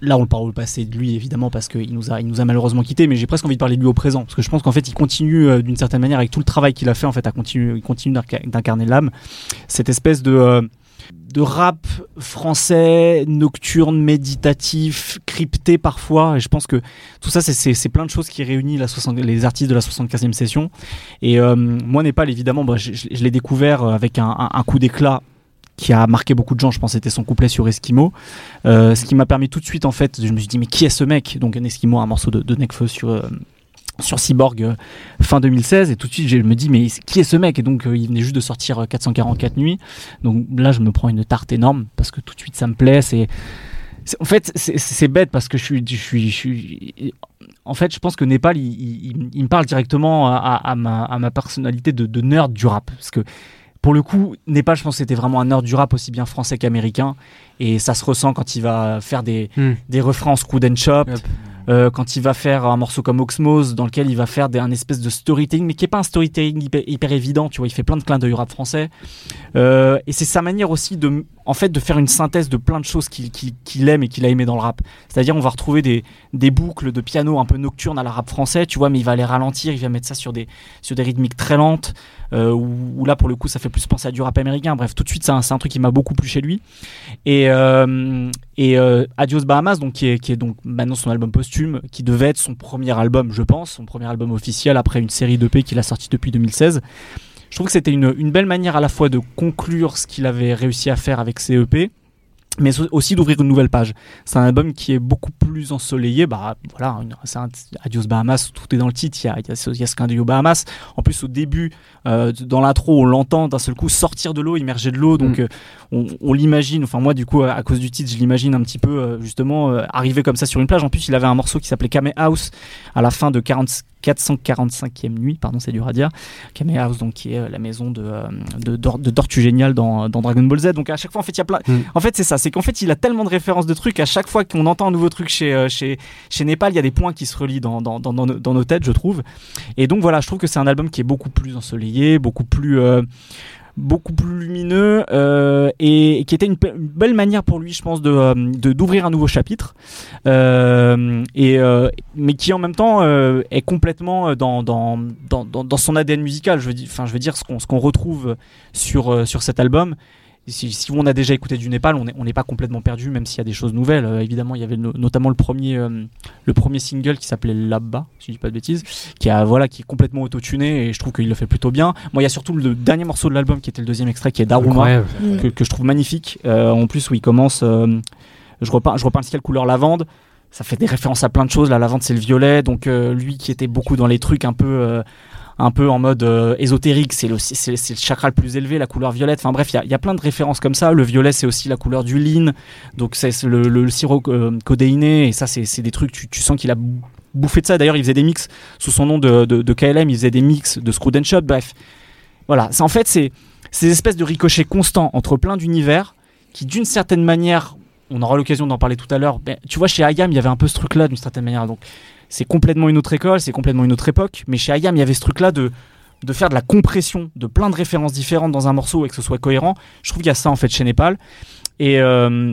là on parle au passé de lui évidemment parce qu'il nous a, il nous a malheureusement quitté, mais j'ai presque envie de parler de lui au présent parce que je pense qu'en fait il continue euh, d'une certaine manière avec tout le travail qu'il a fait en fait à continuer, il continue d'incarner l'âme, cette espèce de de rap français, nocturne, méditatif, crypté parfois. Et je pense que tout ça, c'est plein de choses qui réunissent la les artistes de la 75e session. Et euh, moi, Népal, évidemment, bah, je, l'ai découvert avec un, coup d'éclat qui a marqué beaucoup de gens, je pense c'était son couplet sur Eskimo, euh, ce qui m'a permis tout de suite en fait, je me suis dit mais qui est ce mec? Donc un Eskimo, un morceau de, de sur, euh, sur Cyborg euh, fin 2016 et tout de suite je me dis mais qui est ce mec? Et donc il venait juste de sortir 444 euh, nuits. Donc là je me prends une tarte énorme parce que tout de suite ça me plaît. C'est en fait c'est bête parce que je suis, en fait je pense que Népal il, me parle directement à, ma, à ma, personnalité de, de, nerd du rap. Parce que pour le coup, Népal, je pense que c'était vraiment un nerd du rap aussi bien français qu'américain. Et ça se ressent quand il va faire des, hmm. des refrains en screw and chop. Euh, quand il va faire un morceau comme Oxmose, dans lequel il va faire des, un espèce de storytelling, mais qui est pas un storytelling hyper, évident, tu vois, il fait plein de clins d'œil rap français. Euh, et c'est sa manière aussi de, en fait, de faire une synthèse de plein de choses qu'il aime et qu'il a aimé dans le rap. C'est-à-dire, on va retrouver des, boucles de piano un peu nocturnes à la rap français, tu vois, mais il va les ralentir, il va mettre ça sur des, rythmiques très lentes, euh, où, là, pour le coup, ça fait plus penser à du rap américain. Bref, tout de suite, c'est un, truc qui m'a beaucoup plu chez lui. Et, euh, euh, Adios Bahamas, donc, qui, est, qui est donc maintenant son album posthume, qui devait être son premier album, je pense, son premier album officiel après une série d'EP qu'il a sorti depuis 2016. Je trouve que c'était une, une, belle manière à la fois de conclure ce qu'il avait réussi à faire avec ses EP, mais aussi d'ouvrir une nouvelle page. C'est un album qui est beaucoup plus ensoleillé. Bah voilà, c'est Adios Bahamas, tout est dans le titre. Il y a, il y a, ce clin Bahamas. En plus, au début, euh, dans l'intro, on l'entend d'un seul coup sortir de l'eau, immerger de l'eau. Donc, mm. euh, on, l'imagine. Enfin, moi, du coup, à, cause du titre, je l'imagine un petit peu euh, justement arriver comme ça sur une plage. En plus, il avait un morceau qui s'appelait Kame House à la fin de 40 445e nuit, pardon, c'est dur à dire. Kame House, donc, qui est la maison de, de, de, Tortue Génial dans, dans, Dragon Ball Z. Donc, à chaque fois, en fait, il y a plein. Mm. En fait, c'est ça. C'est qu'en fait, il a tellement de références de trucs. À chaque fois qu'on entend un nouveau truc chez, chez, chez Népal, il y a des points qui se relient dans, dans, dans, dans, nos têtes, je trouve. Et donc, voilà, je trouve que c'est un album qui est beaucoup plus ensoleillé, beaucoup plus beaucoup plus lumineux euh, et, qui était une, belle manière pour lui, je pense, de euh, d'ouvrir un nouveau chapitre, euh, et mais qui en même temps est complètement dans son ADN musical. Je veux dire, ce qu'on retrouve sur cet album si, on a déjà écouté du Népal, on n'est pas complètement perdu, même s'il y a des choses nouvelles. Euh, évidemment, il y avait notamment le premier, euh, le premier single qui s'appelait Là-bas, si je dis pas de bêtises, qui, a, voilà, qui est complètement autotuné et je trouve qu'il le fait plutôt bien. Moi, il y a surtout le dernier morceau de l'album qui était le deuxième extrait, qui est Daruma, que, que, je trouve magnifique. Euh, en plus, où il commence, je repeins, je repeins le ciel couleur lavande ça fait des références à plein de choses. Là, la vente, c'est le violet. Donc, euh, lui qui était beaucoup dans les trucs un peu, euh, un peu en mode euh, ésotérique, c'est le, chakra le plus élevé, la couleur violette. Enfin, bref, il y a, plein de références comme ça. Le violet, c'est aussi la couleur du lean. Donc, c'est le, sirop euh, codéiné. Et ça, c'est, des trucs, tu, sens qu'il a bou- bouffé de ça. D'ailleurs, il faisait des mix sous son nom de, KLM. Il faisait des mix de and Shot. Bref, voilà. En fait, c'est ces espèces de ricochets constants entre plein d'univers qui, d'une certaine manière, on aura l'occasion d'en parler tout à l'heure. Ben, tu vois, chez Ayam, il y avait un peu ce truc-là d'une certaine manière. Donc, c'est complètement une autre école, c'est complètement une autre époque. Mais chez Ayam, il y avait ce truc-là de, de faire de la compression de plein de références différentes dans un morceau et que ce soit cohérent. Je trouve qu'il y a ça en fait chez Népal. Et. euh,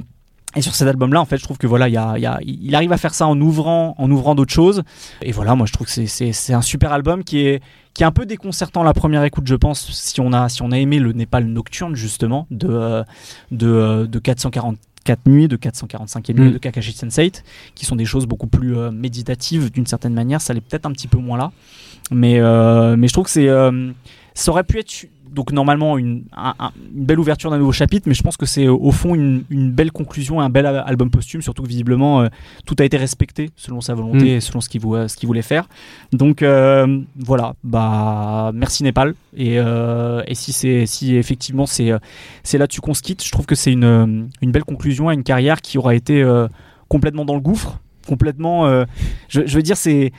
et sur cet album-là, en fait, je trouve que voilà, il, arrive à faire ça en ouvrant, en ouvrant d'autres choses. Et voilà, moi, je trouve que c'est- un super album qui est, qui est un peu déconcertant la première écoute, je pense, si on a, si on a aimé le Népal nocturne, justement, de, euh, de, euh, de 444 nuits, de 445 nuits Mm. de Kakashi Sensei, qui sont des choses beaucoup plus euh, méditatives d'une certaine manière. Ça l'est peut-être un petit peu moins là. Mais, euh, mais je trouve que c'est. euh, ça aurait pu être. Donc normalement une, un- un- une belle ouverture d'un nouveau chapitre, mais je pense que c'est au fond une, une belle conclusion, un bel al- album posthume, surtout que visiblement euh, tout a été respecté selon sa volonté Mm. et selon ce qu'il voulait faire. Donc euh, voilà, bah merci Népal. Et, euh, et si c'est si effectivement c'est c'est là-dessus qu'on se quitte, je trouve que c'est une, une belle conclusion à une carrière qui aura été complètement dans le gouffre. Complètement, euh, je, je veux dire, c'est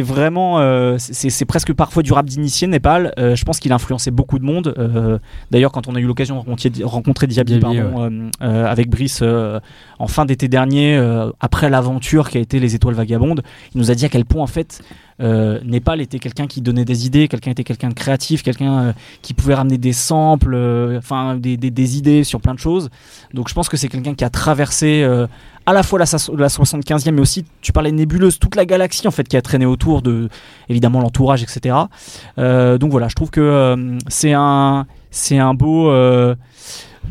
vraiment, euh, c'est c'est presque parfois du rap d'initié Népal. Euh, je pense qu'il a influencé beaucoup de monde. Euh, D'ailleurs, quand on a eu l'occasion de rencontrer, rencontrer Diaby, pardon, avec Brice euh, en fin d'été dernier, euh, après l'aventure qui a été les Étoiles Vagabondes, il nous a dit à quel point en fait euh, Népal était quelqu'un qui donnait des idées, quelqu'un était quelqu'un de créatif, quelqu'un euh, qui pouvait ramener des samples, euh, enfin des, idées sur plein de choses. Donc je pense que c'est quelqu'un qui a traversé à la fois la, sa- la 75e, mais aussi tu parlais nébuleuse, toute la galaxie en fait qui a traîné autour de évidemment l'entourage, etc. Donc voilà, je trouve que c'est un un beau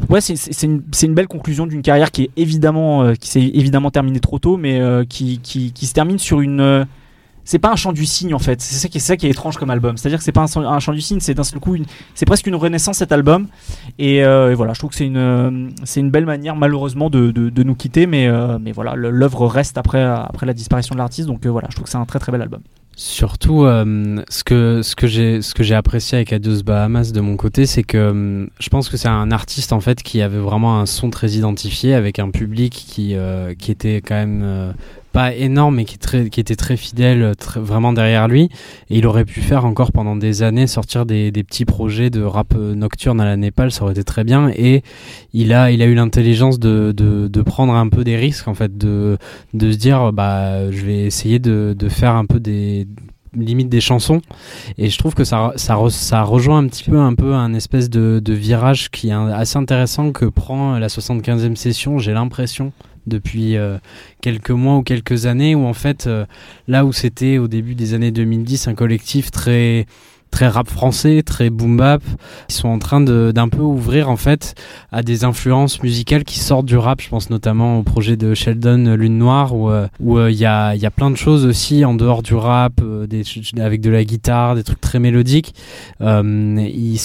Ouais, c'est- une, une belle conclusion d'une carrière qui est évidemment qui s'est évidemment terminée trop tôt, mais qui, qui, se termine sur une. C'est pas un chant du cygne en fait. C'est ça qui est, ça qui est étrange comme album. C'est-à-dire que c'est pas un, chant du cygne, c'est d'un seul coup, c'est presque une renaissance cet album. Et, euh, voilà, je trouve que c'est une, euh, c'est une belle manière malheureusement de, de, nous quitter, mais, euh, mais voilà, l'œuvre reste après, après la disparition de l'artiste. Donc voilà, je trouve que c'est un très très bel album. Surtout, ce que ce que j'ai ce que j'ai apprécié avec Adios Bahamas de mon côté, c'est que je pense que c'est un artiste en fait qui avait vraiment un son très identifié avec un public qui qui était quand même pas énorme mais qui, était très fidèle, très- vraiment derrière lui. Et il aurait pu faire encore pendant des années sortir des, petits projets de rap euh, nocturne à la Népal, ça aurait été très bien. Et il a, il a eu l'intelligence de, de, prendre un peu des risques, en fait, de, de se dire, bah, je vais essayer de, de faire un peu des limite des chansons et je trouve que ça, ça, ça rejoint un petit peu un peu un espèce de, virage qui est assez intéressant que prend la 75e session j'ai l'impression depuis euh, quelques mois ou quelques années où en fait euh, là où c'était au début des années 2010 un collectif très très rap français, très boom bap. Ils sont en train d'un peu ouvrir en fait à des influences musicales qui sortent du rap. Je pense notamment au projet de Sheldon euh, Lune Noire où euh, où euh, il y a y a plein de choses aussi en dehors du rap, avec de la guitare, des trucs très mélodiques. Il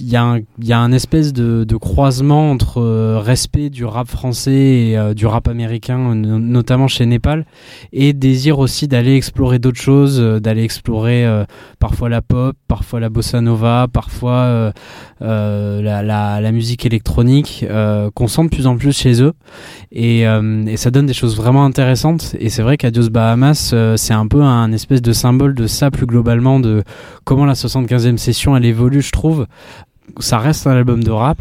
y a un y a un espèce de, de croisement entre respect du rap français et du rap américain, no- notamment chez Népal, et désir aussi d'aller explorer d'autres choses, d'aller explorer parfois la pop, parfois la bossa nova, parfois euh, euh, la, musique électronique euh, qu'on sent de plus en plus chez eux. Et, ça donne des choses vraiment intéressantes. Et c'est vrai qu'Adios Bahamas c'est un peu un espèce de symbole de ça plus globalement de comment la 75e session elle évolue je trouve ça reste un album de rap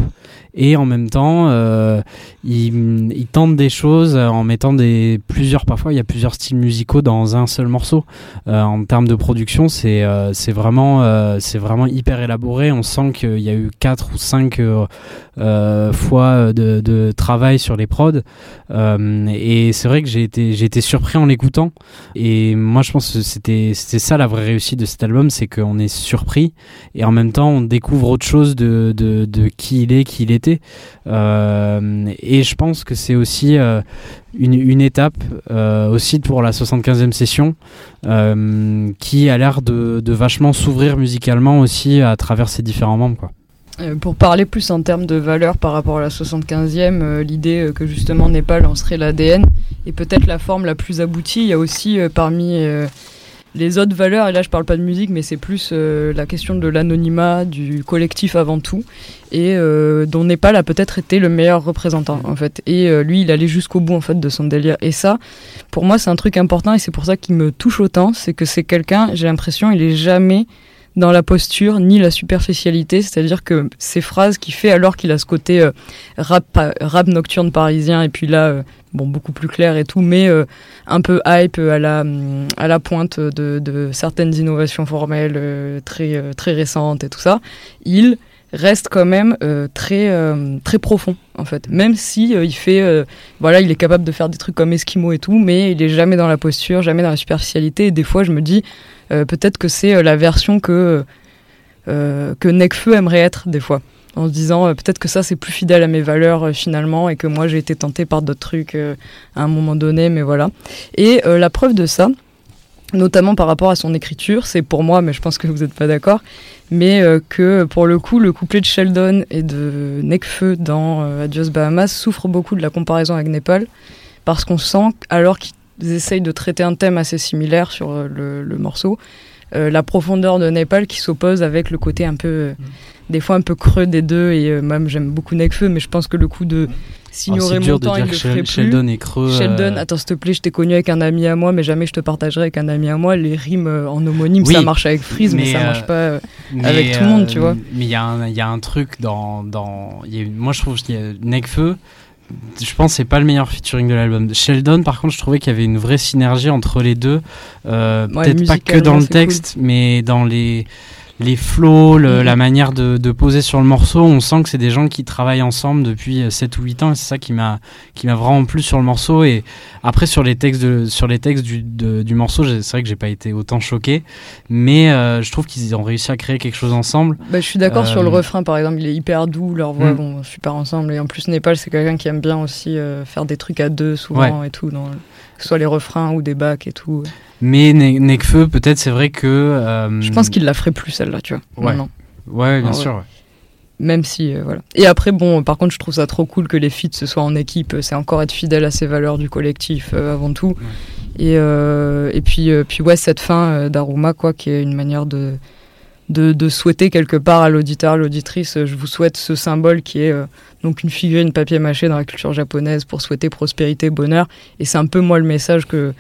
et en même temps euh, il, tente des choses en mettant des plusieurs parfois il y a plusieurs styles musicaux dans un seul morceau. Euh, en termes de production c'est euh, c'est vraiment euh, c'est vraiment hyper élaboré. On sent qu'il y a eu quatre ou cinq fois de, travail sur les prods. Et c'est vrai que j'ai été j'ai été surpris en l'écoutant. Et moi je pense que c'était c'était ça la vraie réussite de cet album c'est qu'on est surpris. Et en même temps on découvre autre chose de, de, de qui il est qui il était Euh, et je pense que c'est aussi euh, une, une étape euh, aussi pour la 75e session qui a l'air de, de vachement s'ouvrir musicalement aussi à travers ses différents membres quoi. Pour parler plus en termes de valeur par rapport à la 75e, euh, l'idée que justement Népal en serait l'ADN est peut-être la forme la plus aboutie. Il y a aussi parmi les autres valeurs, et là je parle pas de musique, mais c'est plus la question de l'anonymat, du collectif avant tout, et dont Népal a peut-être été le meilleur représentant en fait. Et lui, il allait jusqu'au bout en fait de son délire. Et ça, pour moi, c'est un truc important et c'est pour ça qu'il me touche autant, c'est que c'est quelqu'un, j'ai l'impression, il est jamais dans la posture ni la superficialité, c'est-à-dire que ces phrases qu'il fait alors qu'il a ce côté euh, rap, rap nocturne parisien et puis là euh, bon beaucoup plus clair et tout, mais euh, un peu hype à la à la pointe de, de certaines innovations formelles très très récentes et tout ça, il reste quand même très très profond en fait. Même si il fait voilà il est capable de faire des trucs comme Eskimo et tout mais il est jamais dans la posture jamais dans la superficialité. Et des fois je me dis euh, peut-être que c'est euh, la version que, euh, que Necfeu aimerait être des fois. En se disant peut-être que ça c'est plus fidèle à mes valeurs finalement et que moi j'ai été tenté par d'autres trucs à un moment donné mais voilà. Et la preuve de ça notamment par rapport à son écriture c'est pour moi mais je pense que vous n'êtes pas d'accord mais que pour le coup le couplet de Sheldon et de Necfeu dans Adios Bahamas souffre beaucoup de la comparaison avec Népal parce qu'on sent alors qu'il essayent de traiter un thème assez similaire sur euh, le, morceau. Euh, la profondeur de Népal qui s'oppose avec le côté un peu, euh, mm. des fois un peu creux des deux. Et même j'aime beaucoup Nekfeu, mais je pense que le coup de s'ignorer oh, mon temps, il le ferait plus. Sheldon est creux. Sheldon, attends s'il te plaît, je t'ai connu avec un ami à moi, mais jamais je te partagerai avec un ami à moi. Les rimes en homonyme, ça marche avec Freeze, mais, ça marche pas avec tout le monde, tu vois. Mais il y, y, a un truc dans, dans moi je trouve que Nekfeu je pense que c'est pas le meilleur featuring de l'album. Sheldon, par contre, je trouvais qu'il y avait une vraie synergie entre les deux. Euh, peut-être pas que dans le texte, mais dans les les flows, mm. la manière de, poser sur le morceau, on sent que c'est des gens qui travaillent ensemble depuis 7 euh, ou 8 ans et c'est ça qui m'a qui m'a vraiment plu sur le morceau et après sur les textes de, sur les textes du, du morceau, c'est vrai que j'ai pas été autant choqué, mais euh, je trouve qu'ils ont réussi à créer quelque chose ensemble. Bah, je suis d'accord sur le euh, refrain par exemple, il est hyper doux, leurs voix mm. vont super ensemble et en plus Népal c'est quelqu'un qui aime bien aussi faire des trucs à deux souvent et tout dans que ce soit les refrains ou des bacs et tout. Mais Nekfeu, peut-être, c'est vrai que. Euh, je pense qu'il la ferait plus, celle-là, tu vois. Ouais, ouais bien sûr. Même si, euh, voilà. Et après, bon, par contre, je trouve ça trop cool que les feats se soient en équipe. C'est encore être fidèle à ses valeurs du collectif euh, avant tout. Et, et puis, puis, ouais, cette fin d'Aruma, quoi, qui est une manière de, de, de souhaiter quelque part à l'auditeur, l'auditrice, je vous souhaite ce symbole qui est donc une figurine papier mâché dans la culture japonaise pour souhaiter prospérité, bonheur. Et c'est un peu moi le message que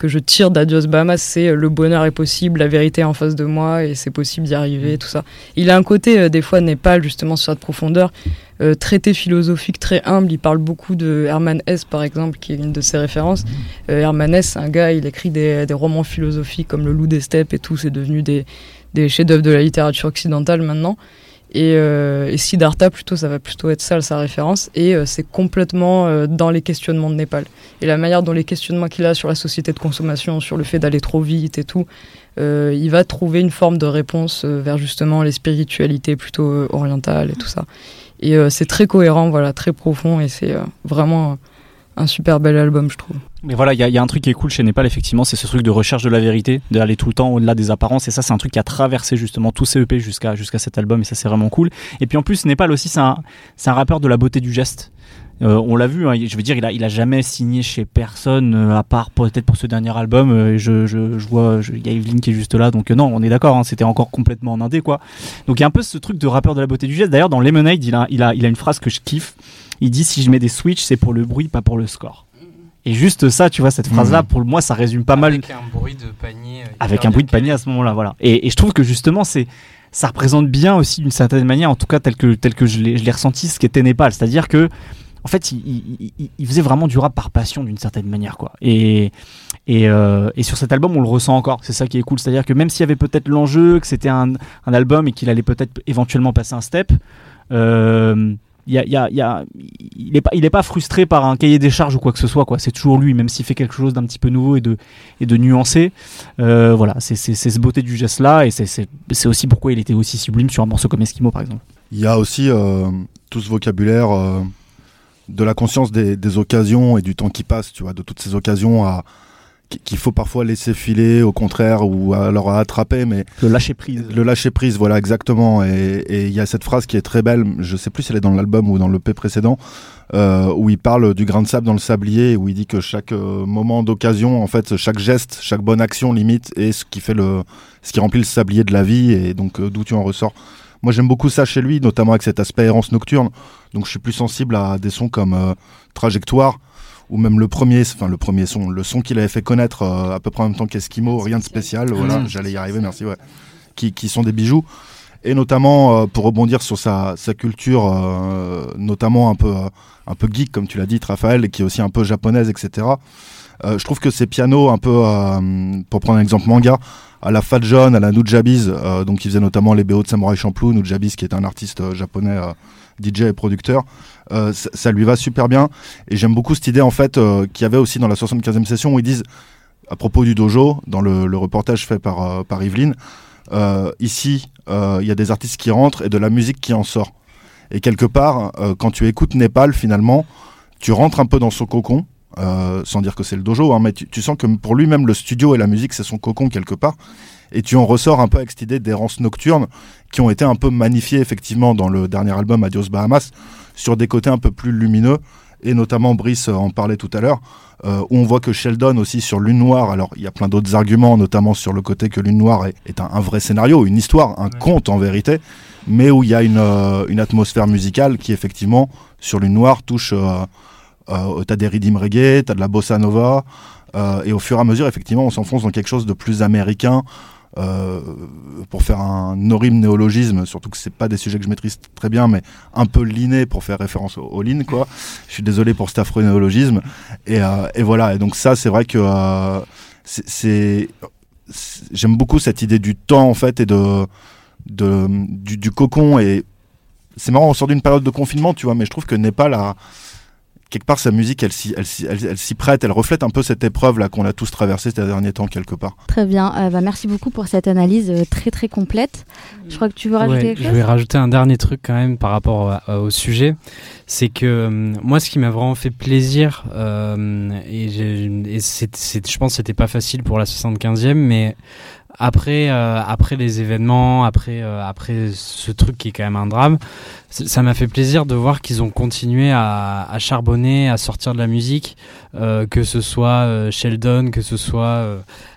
que je tire d'Adios Bahamas, c'est euh, le bonheur est possible, la vérité est en face de moi et c'est possible d'y arriver, mm. tout ça. Il a un côté, euh, des fois, Népal, justement, sur cette profondeur, euh, traité philosophique très humble. Il parle beaucoup de Herman Hesse, par exemple, qui est une de ses références. Mm. Herman Hesse, un gars, il écrit des, des, romans philosophiques comme Le Loup des Steppes et tout, c'est devenu des, des chefs-d'œuvre de la littérature occidentale maintenant. Et, euh, et, Siddhartha, plutôt, ça va plutôt être ça sa référence. Et euh, c'est complètement euh, dans les questionnements de Népal. Et la manière dont les questionnements qu'il a sur la société de consommation, sur le fait d'aller trop vite et tout, il va trouver une forme de réponse vers justement les spiritualités plutôt orientales et tout ça. Et c'est très cohérent, voilà, très profond. Et c'est vraiment un super bel album, je trouve. Mais voilà, il y, a un truc qui est cool chez Népal, effectivement, c'est ce truc de recherche de la vérité, d'aller tout le temps au-delà des apparences. Et ça, c'est un truc qui a traversé justement tous ces EP jusqu'à jusqu'à cet album. Et ça, c'est vraiment cool. Et puis en plus, Népal aussi, c'est un, un rappeur de la beauté du geste. Euh, on l'a vu, hein, je veux dire, il a, il a jamais signé chez personne, euh, à part peut-être pour ce dernier album. Euh, je, je, je, vois, il y a Evelyn qui est juste là, donc non, on est d'accord, hein, c'était encore complètement en indé, quoi. Donc il y a un peu ce truc de rappeur de la beauté du geste. D'ailleurs, dans Lemonade, il a, il, a, il a une phrase que je kiffe. Il dit si je mets des switches, c'est pour le bruit, pas pour le score. Et juste ça, tu vois, cette phrase-là, mmh. pour moi, ça résume pas mal. Avec un bruit de panier. Euh, avec un bruit de panier à ce moment-là, voilà. Et, et, je trouve que justement, c'est, ça représente bien aussi d'une certaine manière, en tout cas tel que, tel que je l'ai ressenti, ce qu'était Népal. C'est-à-dire que, en fait, il, il, il, faisait vraiment du rap par passion d'une certaine manière, quoi. Et, et, euh, et, sur cet album, on le ressent encore. C'est ça qui est cool. C'est-à-dire que même s'il y avait peut-être l'enjeu, que c'était un, un, album et qu'il allait peut-être éventuellement passer un step, euh, il il est pas frustré par un cahier des charges ou quoi que ce soit. Quoi. C'est toujours lui, même s'il fait quelque chose d'un petit peu nouveau et de, et nuancé. Euh, voilà, c'est, ce beauté du geste là et c'est aussi pourquoi il était aussi sublime sur un morceau comme Eskimo par exemple. Il y a aussi euh, tout ce vocabulaire euh, de la conscience des, des, occasions et du temps qui passe, tu vois, de toutes ces occasions à qu'il faut parfois laisser filer, au contraire, ou alors attraper, mais le lâcher prise. Le lâcher prise, voilà exactement. Et il y a cette phrase qui est très belle. Je sais plus si elle est dans l'album ou dans le P précédent, euh, où il parle du grain de sable dans le sablier, où il dit que chaque euh, moment d'occasion, en fait, chaque geste, chaque bonne action limite, est ce qui fait le, ce qui remplit le sablier de la vie, et donc euh, d'où tu en ressors. Moi, j'aime beaucoup ça chez lui, notamment avec cet aspect errance nocturne. Donc, je suis plus sensible à des sons comme Trajectoire ou même le premier, enfin le premier son, le son qu'il avait fait connaître euh, à peu près en même temps qu'Eskimo, rien de spécial, voilà, j'allais y arriver, merci, ouais, qui, qui sont des bijoux. Et notamment euh, pour rebondir sur sa, sa culture, euh, notamment un peu, un peu geek, comme tu l'as dit, Raphaël, et qui est aussi un peu japonaise, etc. je trouve que ces pianos, un peu, pour prendre un exemple manga, à la Fat John, à la Nujabes, donc qui faisait notamment les BO de Samurai Champloo, Nujabes qui est un artiste japonais DJ et producteur, euh, ça, lui va super bien. Et j'aime beaucoup cette idée en fait euh, qu'il y avait aussi dans la 75e session où ils disent à propos du dojo, dans le, reportage fait par, euh, par Yveline, ici il y a des artistes qui rentrent et de la musique qui en sort. Et quelque part, quand tu écoutes Népal, finalement, tu rentres un peu dans son cocon. sans dire que c'est le dojo, hein, mais tu, tu, sens que pour lui-même le studio et la musique c'est son cocon quelque part, et tu en ressors un peu avec cette idée d'errance nocturne qui ont été un peu magnifiées effectivement dans le dernier album Adios Bahamas sur des côtés un peu plus lumineux et notamment Brice en parlait tout à l'heure euh, où on voit que Sheldon aussi sur Lune Noire alors il y a plein d'autres arguments notamment sur le côté que Lune Noire est, un, vrai scénario une histoire un conte en vérité mais où il y a une, euh, une, atmosphère musicale qui effectivement sur Lune Noire touche euh, euh t'as des rythmes reggae t'as de la bossa nova et au fur et à mesure effectivement on s'enfonce dans quelque chose de plus américain euh, pour faire un horrible néologisme, surtout que c'est pas des sujets que je maîtrise très bien, mais un peu liné pour faire référence au, au quoi. Je suis désolé pour cet affreux néologisme. Et, euh, voilà. Et donc ça, c'est vrai que euh, c'est, j'aime beaucoup cette idée du temps en fait et de, de du, du cocon et c'est marrant, on sort d'une période de confinement, tu vois, mais je trouve que Népal a, quelque part sa musique elle s'y elle, prête, elle reflète un peu cette épreuve là qu'on a tous traversée ces derniers temps quelque part. Très bien, euh, bah, merci beaucoup pour cette analyse euh, très très complète. Je crois que tu veux rajouter quelque chose. Je vais rajouter un dernier truc quand même par rapport au sujet, c'est que moi ce qui m'a vraiment fait plaisir euh, et, et je pense que c'était pas facile pour la 75e, mais après, euh, après les événements, après, euh, après ce truc qui est quand même un drame, ça m'a fait plaisir de voir qu'ils ont continué à, à, charbonner, à sortir de la musique, euh, que ce soit Sheldon, que ce soit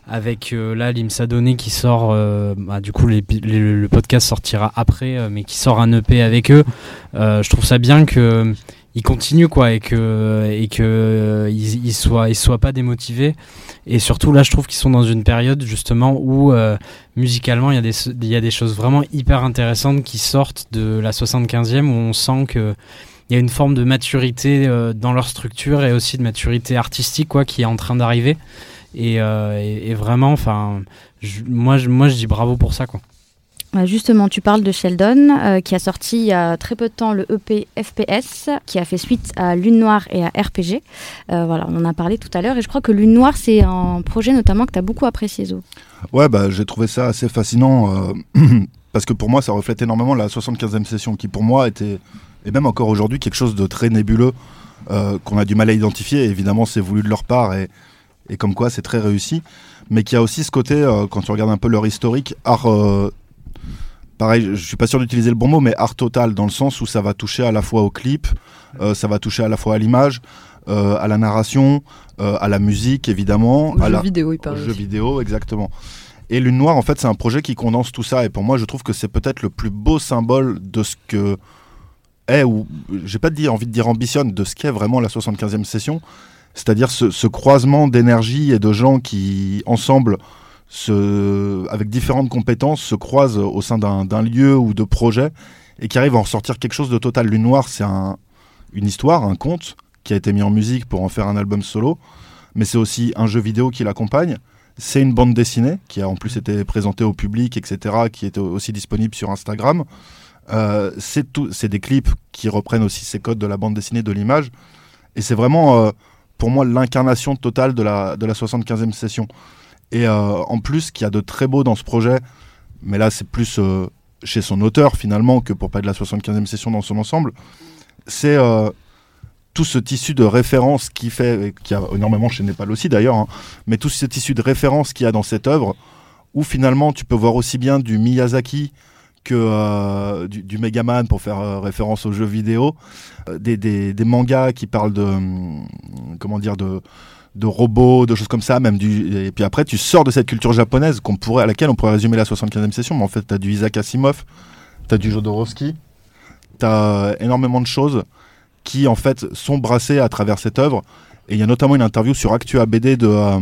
avec là l'Imsa Donné qui sort, bah, du coup le podcast sortira après, mais qui sort un EP avec eux. je trouve ça bien que ils continuent quoi et que et que ils, soient ils soient pas démotivés. Et surtout là je trouve qu'ils sont dans une période justement où euh, musicalement il y a des il y a des choses vraiment hyper intéressantes qui sortent de la 75e où on sent que il y a une forme de maturité euh, dans leur structure et aussi de maturité artistique quoi qui est en train d'arriver. Et, euh, et, vraiment enfin moi je, moi je dis bravo pour ça quoi Justement, tu parles de Sheldon, euh, qui a sorti il y a très peu de temps le EP FPS, qui a fait suite à Lune Noire et à RPG. Euh, voilà, on en a parlé tout à l'heure, et je crois que Lune Noire, c'est un projet notamment que tu as beaucoup apprécié, Zo. Ouais, bah, j'ai trouvé ça assez fascinant, euh, (clears throat) parce que pour moi, ça reflète énormément la 75e session, qui pour moi était, et même encore aujourd'hui, quelque chose de très nébuleux, qu'on a du mal à identifier. évidemment, c'est voulu de leur part, et, et comme quoi c'est très réussi. Mais qui a aussi ce côté, quand tu regardes un peu leur historique, art pareil, je suis pas sûr d'utiliser le bon mot, mais art total dans le sens où ça va toucher à la fois au clip, euh, ça va toucher à la fois à l'image, euh, à la narration, euh, à la musique évidemment, à la vidéo, il au jeu vidéo exactement. Et Lune Noire, en fait, c'est un projet qui condense tout ça. Et pour moi, je trouve que c'est peut-être le plus beau symbole de ce que est, ou j'ai pas dit, envie de dire ambitionne, de ce qu'est vraiment la 75e session. C'est-à-dire ce, ce croisement d'énergie et de gens qui, ensemble, avec différentes compétences, se croisent au sein d'un lieu ou de projet et qui arrivent à en ressortir quelque chose de total. Lune Noire, c'est une histoire, un conte qui a été mis en musique pour en faire un album solo, mais c'est aussi un jeu vidéo qui l'accompagne. C'est une bande dessinée qui a en plus été présentée au public, etc., qui est aussi disponible sur Instagram. Euh, c'est des clips qui reprennent aussi ces codes de la bande dessinée, de l'image. Et c'est vraiment, euh, pour moi, l'incarnation totale de la, de la 75e session. Et euh, en plus, qu'il y a de très beau dans ce projet, mais là c'est plus euh, chez son auteur finalement que pour pas de la 75e session dans son ensemble, c'est euh, tout ce tissu de références qui fait, qui a énormément chez Népal aussi d'ailleurs, hein, mais tout ce tissu de références qu'il y a dans cette œuvre, où finalement tu peux voir aussi bien du Miyazaki que du, Megaman pour faire référence aux jeux vidéo, des, des, des mangas qui parlent de hum, comment dire de de robots, de choses comme ça, même du et puis après tu sors de cette culture japonaise qu'on pourrait à laquelle on pourrait résumer la 75e session, mais en fait tu as du Isaac Asimov, tu as du Jodorowsky, tu as énormément de choses qui en fait sont brassées à travers cette œuvre. Et il y a notamment une interview sur Actua BD de euh,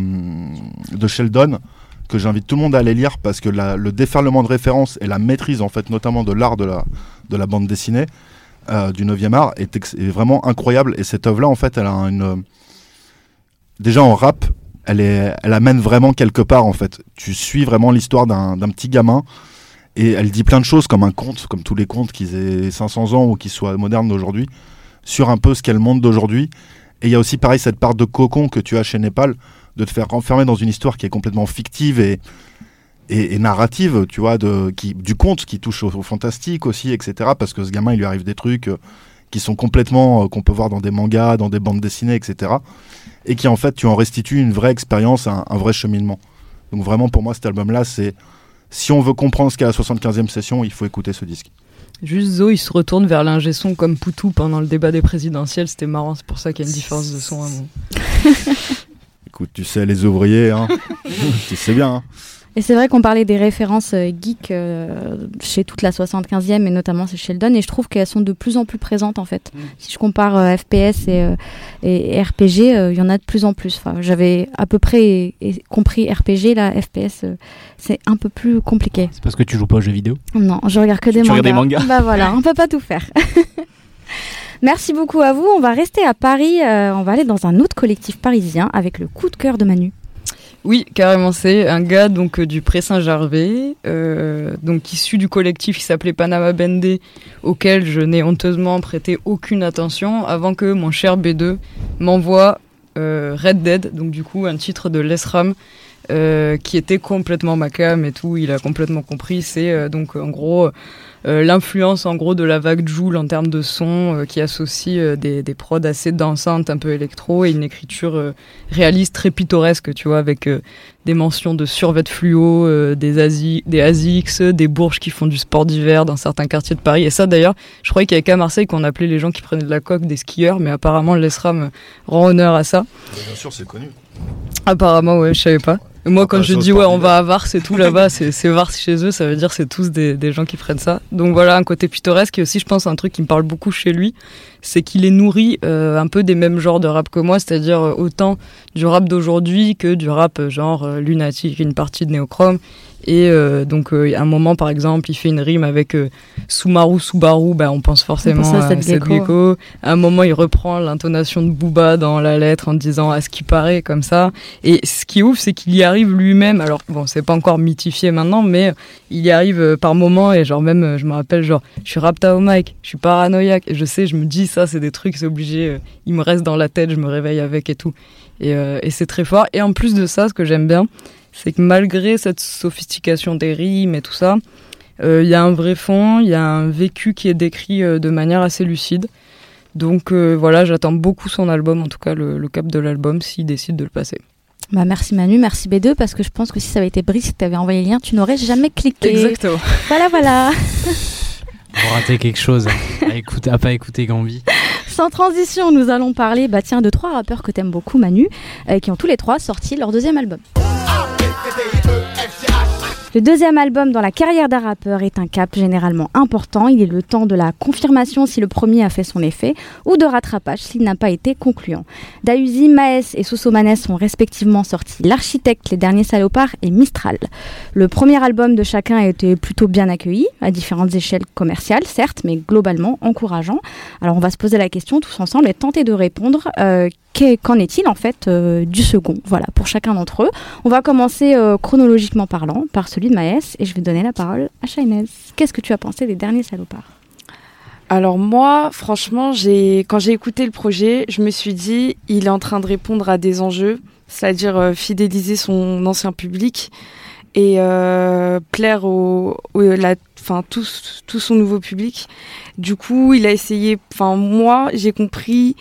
de Sheldon que j'invite tout le monde à aller lire parce que le déferlement de références et la maîtrise en fait notamment de l'art de la, de la bande dessinée euh, du 9e art est, est vraiment incroyable. Et cette œuvre là en fait elle a une déjà en rap elle, est, elle amène vraiment quelque part en fait tu suis vraiment l'histoire d'un petit gamin et elle dit plein de choses comme un conte comme tous les contes qu'ils aient 500 ans ou qu'ils soient modernes d'aujourd'hui sur un peu ce qu'est le monde d'aujourd'hui et il y a aussi pareil cette part de cocon que tu as chez Népal de te faire renfermer dans une histoire qui est complètement fictive et, et, narrative, tu vois, de, qui, du conte qui touche au, au fantastique aussi, etc. Parce que ce gamin, il lui arrive des trucs euh, qui sont complètement, euh, qu'on peut voir dans des mangas, dans des bandes dessinées, etc. Et qui en fait, tu en restitues une vraie expérience, un, un vrai cheminement. Donc vraiment, pour moi, cet album-là, c'est, si on veut comprendre ce qu'est la 75e session, il faut écouter ce disque. Juste Zo, il se retourne vers l'ingé son comme Poutou pendant le débat des présidentielles. C'était marrant, c'est pour ça qu'il y a une différence de son. (laughs) à mon- Écoute, tu sais, les ouvriers, hein, (laughs) tu sais bien. hein. Et c'est vrai qu'on parlait des références euh, geeks euh, chez toute la 75e et notamment chez Sheldon et je trouve qu'elles sont de plus en plus présentes en fait. Si je compare euh, FPS et, euh, RPG, euh, il y en a de plus en plus. Enfin, J'avais à peu près et- et compris RPG, là FPS euh, c'est un peu plus compliqué. C'est parce que tu joues pas aux jeux vidéo? Non, je regarde que des Tu mangas. regardes des mangas. Bah voilà, on peut pas tout faire. (laughs) Merci beaucoup à vous. On va rester à Paris. euh, on va aller dans un autre collectif parisien avec le coup de cœur de Manu. Oui, carrément, c'est un gars donc euh, du Pré Saint-Gervais, euh, donc issu du collectif qui s'appelait Panama Bendé, auquel je n'ai honteusement prêté aucune attention avant que mon cher B2 m'envoie euh, Red Dead, donc du coup un titre de l'ESRAM euh, qui était complètement ma cam et tout, il a complètement compris. C'est donc en gros l'influence en gros de la vague Joule en termes de son euh, qui associe euh, des, des prods assez dansantes, un peu électro et une écriture euh, réaliste, très pittoresque, tu vois, avec euh, des mentions de survêt fluo, euh, des, Asi des ASICS, des bourges qui font du sport d'hiver dans certains quartiers de Paris. Et ça d'ailleurs, je croyais qu'il y avait qu'à Marseille qu'on appelait les gens qui prenaient de la coque des skieurs, mais apparemment l'ESRAM rend honneur à ça. Bien sûr, c'est connu. Apparemment, ouais, je savais pas. Moi, Ah, quand bah, je dis ouais, on va à Vars et tout là-bas, c'est Vars chez eux, ça veut dire c'est tous des, des gens qui prennent ça. Donc voilà, un côté pittoresque et aussi, je pense, un truc qui me parle beaucoup chez lui, c'est qu'il est nourri euh, un peu des mêmes genres de rap que moi, c'est-à-dire euh, autant du rap d'aujourd'hui que du rap euh, genre euh, lunatique, une partie de néochrome. Et euh, donc, euh, à un moment, par exemple, il fait une rime avec euh, Sumaru Subaru, bah, on pense forcément pense à à Seth Gecko. Gecko. À un moment, il reprend l'intonation de Booba dans la lettre en disant à ce qui paraît, comme ça. Et ce qui est ouf, c'est qu'il y arrive lui-même. Alors, bon, c'est pas encore mythifié maintenant, mais il y arrive euh, par moments. Et genre, même, euh, je me rappelle, genre, je suis rapta au mic, je suis paranoïaque. Et je sais, je me dis, ça, c'est des trucs, c'est obligé. euh, il me reste dans la tête, je me réveille avec et tout. Et, euh, et c'est très fort. Et en plus de ça, ce que j'aime bien, c'est que malgré cette sophistication des rimes et tout ça, euh, il y a un vrai fond, il y a un vécu qui est décrit euh, de manière assez lucide. Donc euh, voilà, j'attends beaucoup son album, en tout cas le, le cap de l'album, s'il décide de le passer. Bah merci Manu, merci B2 parce que je pense que si ça avait été Brice qui t'avait envoyé le lien, tu n'aurais jamais cliqué. Exactement. (laughs) Voilà, voilà. (laughs) Vous ratez quelque chose. à, écouter, à pas écouter Gambi. Sans transition, nous allons parler bah, tiens, de trois rappeurs que t'aimes beaucoup, Manu, euh, qui ont tous les trois sorti leur deuxième album. EFC. Le deuxième album dans la carrière d'un rappeur est un cap généralement important. Il est le temps de la confirmation si le premier a fait son effet ou de rattrapage s'il n'a pas été concluant. Dausi, Maes et Sosomanes ont respectivement sorti L'Architecte, Les Derniers Salopards et Mistral. Le premier album de chacun a été plutôt bien accueilli, à différentes échelles commerciales, certes, mais globalement encourageant. Alors on va se poser la question tous ensemble et tenter de répondre. euh, Qu'en est-il en fait euh, du second? Voilà, pour chacun d'entre eux. On va commencer euh, chronologiquement parlant par celui de Maës et je vais donner la parole à Shainez. Qu'est-ce que tu as pensé des derniers salopards? Alors moi, franchement, j'ai quand j'ai écouté le projet, je me suis dit, il est en train de répondre à des enjeux, c'est-à-dire euh, fidéliser son ancien public et euh, plaire au, tout, tout son nouveau public. Du coup, il a essayé. Enfin moi, j'ai compris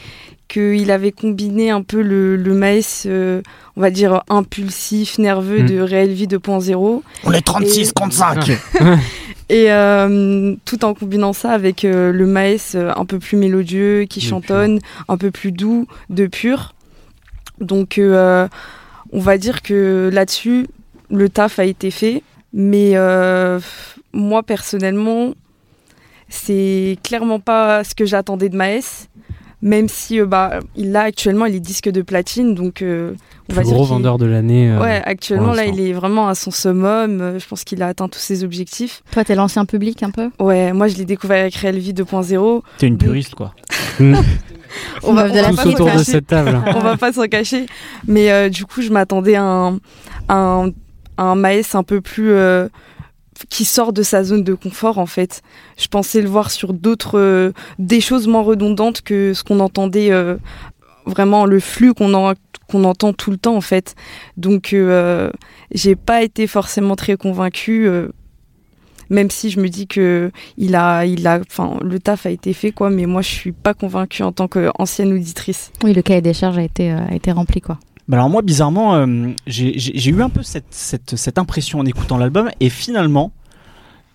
qu'il avait combiné un peu le, le Maes, euh, on va dire, impulsif, nerveux de Réelle Vie 2.0. On est 36 Et- contre 5 (laughs) Et euh, tout en combinant ça avec euh, le Maes euh, un peu plus mélodieux, qui De chantonne, un peu plus doux, de pur. Donc euh, on va dire que là-dessus, le taf a été fait. Mais euh, moi personnellement, c'est clairement pas ce que j'attendais de Maes. Même si euh, bah, il a actuellement il est disque de platine, donc euh, on va dire gros vendeur de l'année. euh, Ouais, actuellement là, il est vraiment à son summum. Euh, Je pense qu'il a atteint tous ses objectifs. Toi, t'es l'ancien public un peu? Ouais, moi je l'ai découvert avec Real Vie 2.0. T'es une puriste quoi. (laughs) On va, on la va Tous pas autour de cacher. cette table. (laughs) On va pas s'en cacher. Mais euh, du coup, je m'attendais à un, à un, à un Maes un peu plus. Euh, qui sort de sa zone de confort en fait. Je pensais le voir sur d'autres. euh, des choses moins redondantes que ce qu'on entendait. euh, vraiment le flux qu'on en- qu'on entend tout le temps en fait. Donc euh, j'ai pas été forcément très convaincue. euh, même si je me dis que il a, il a, enfin, le taf a été fait, quoi. Mais moi, je suis pas convaincue en tant qu'ancienne auditrice. Oui, le cahier des charges a été, euh, a été rempli, quoi. Bah alors moi bizarrement euh, j'ai eu un peu cette, cette, cette impression en écoutant l'album et finalement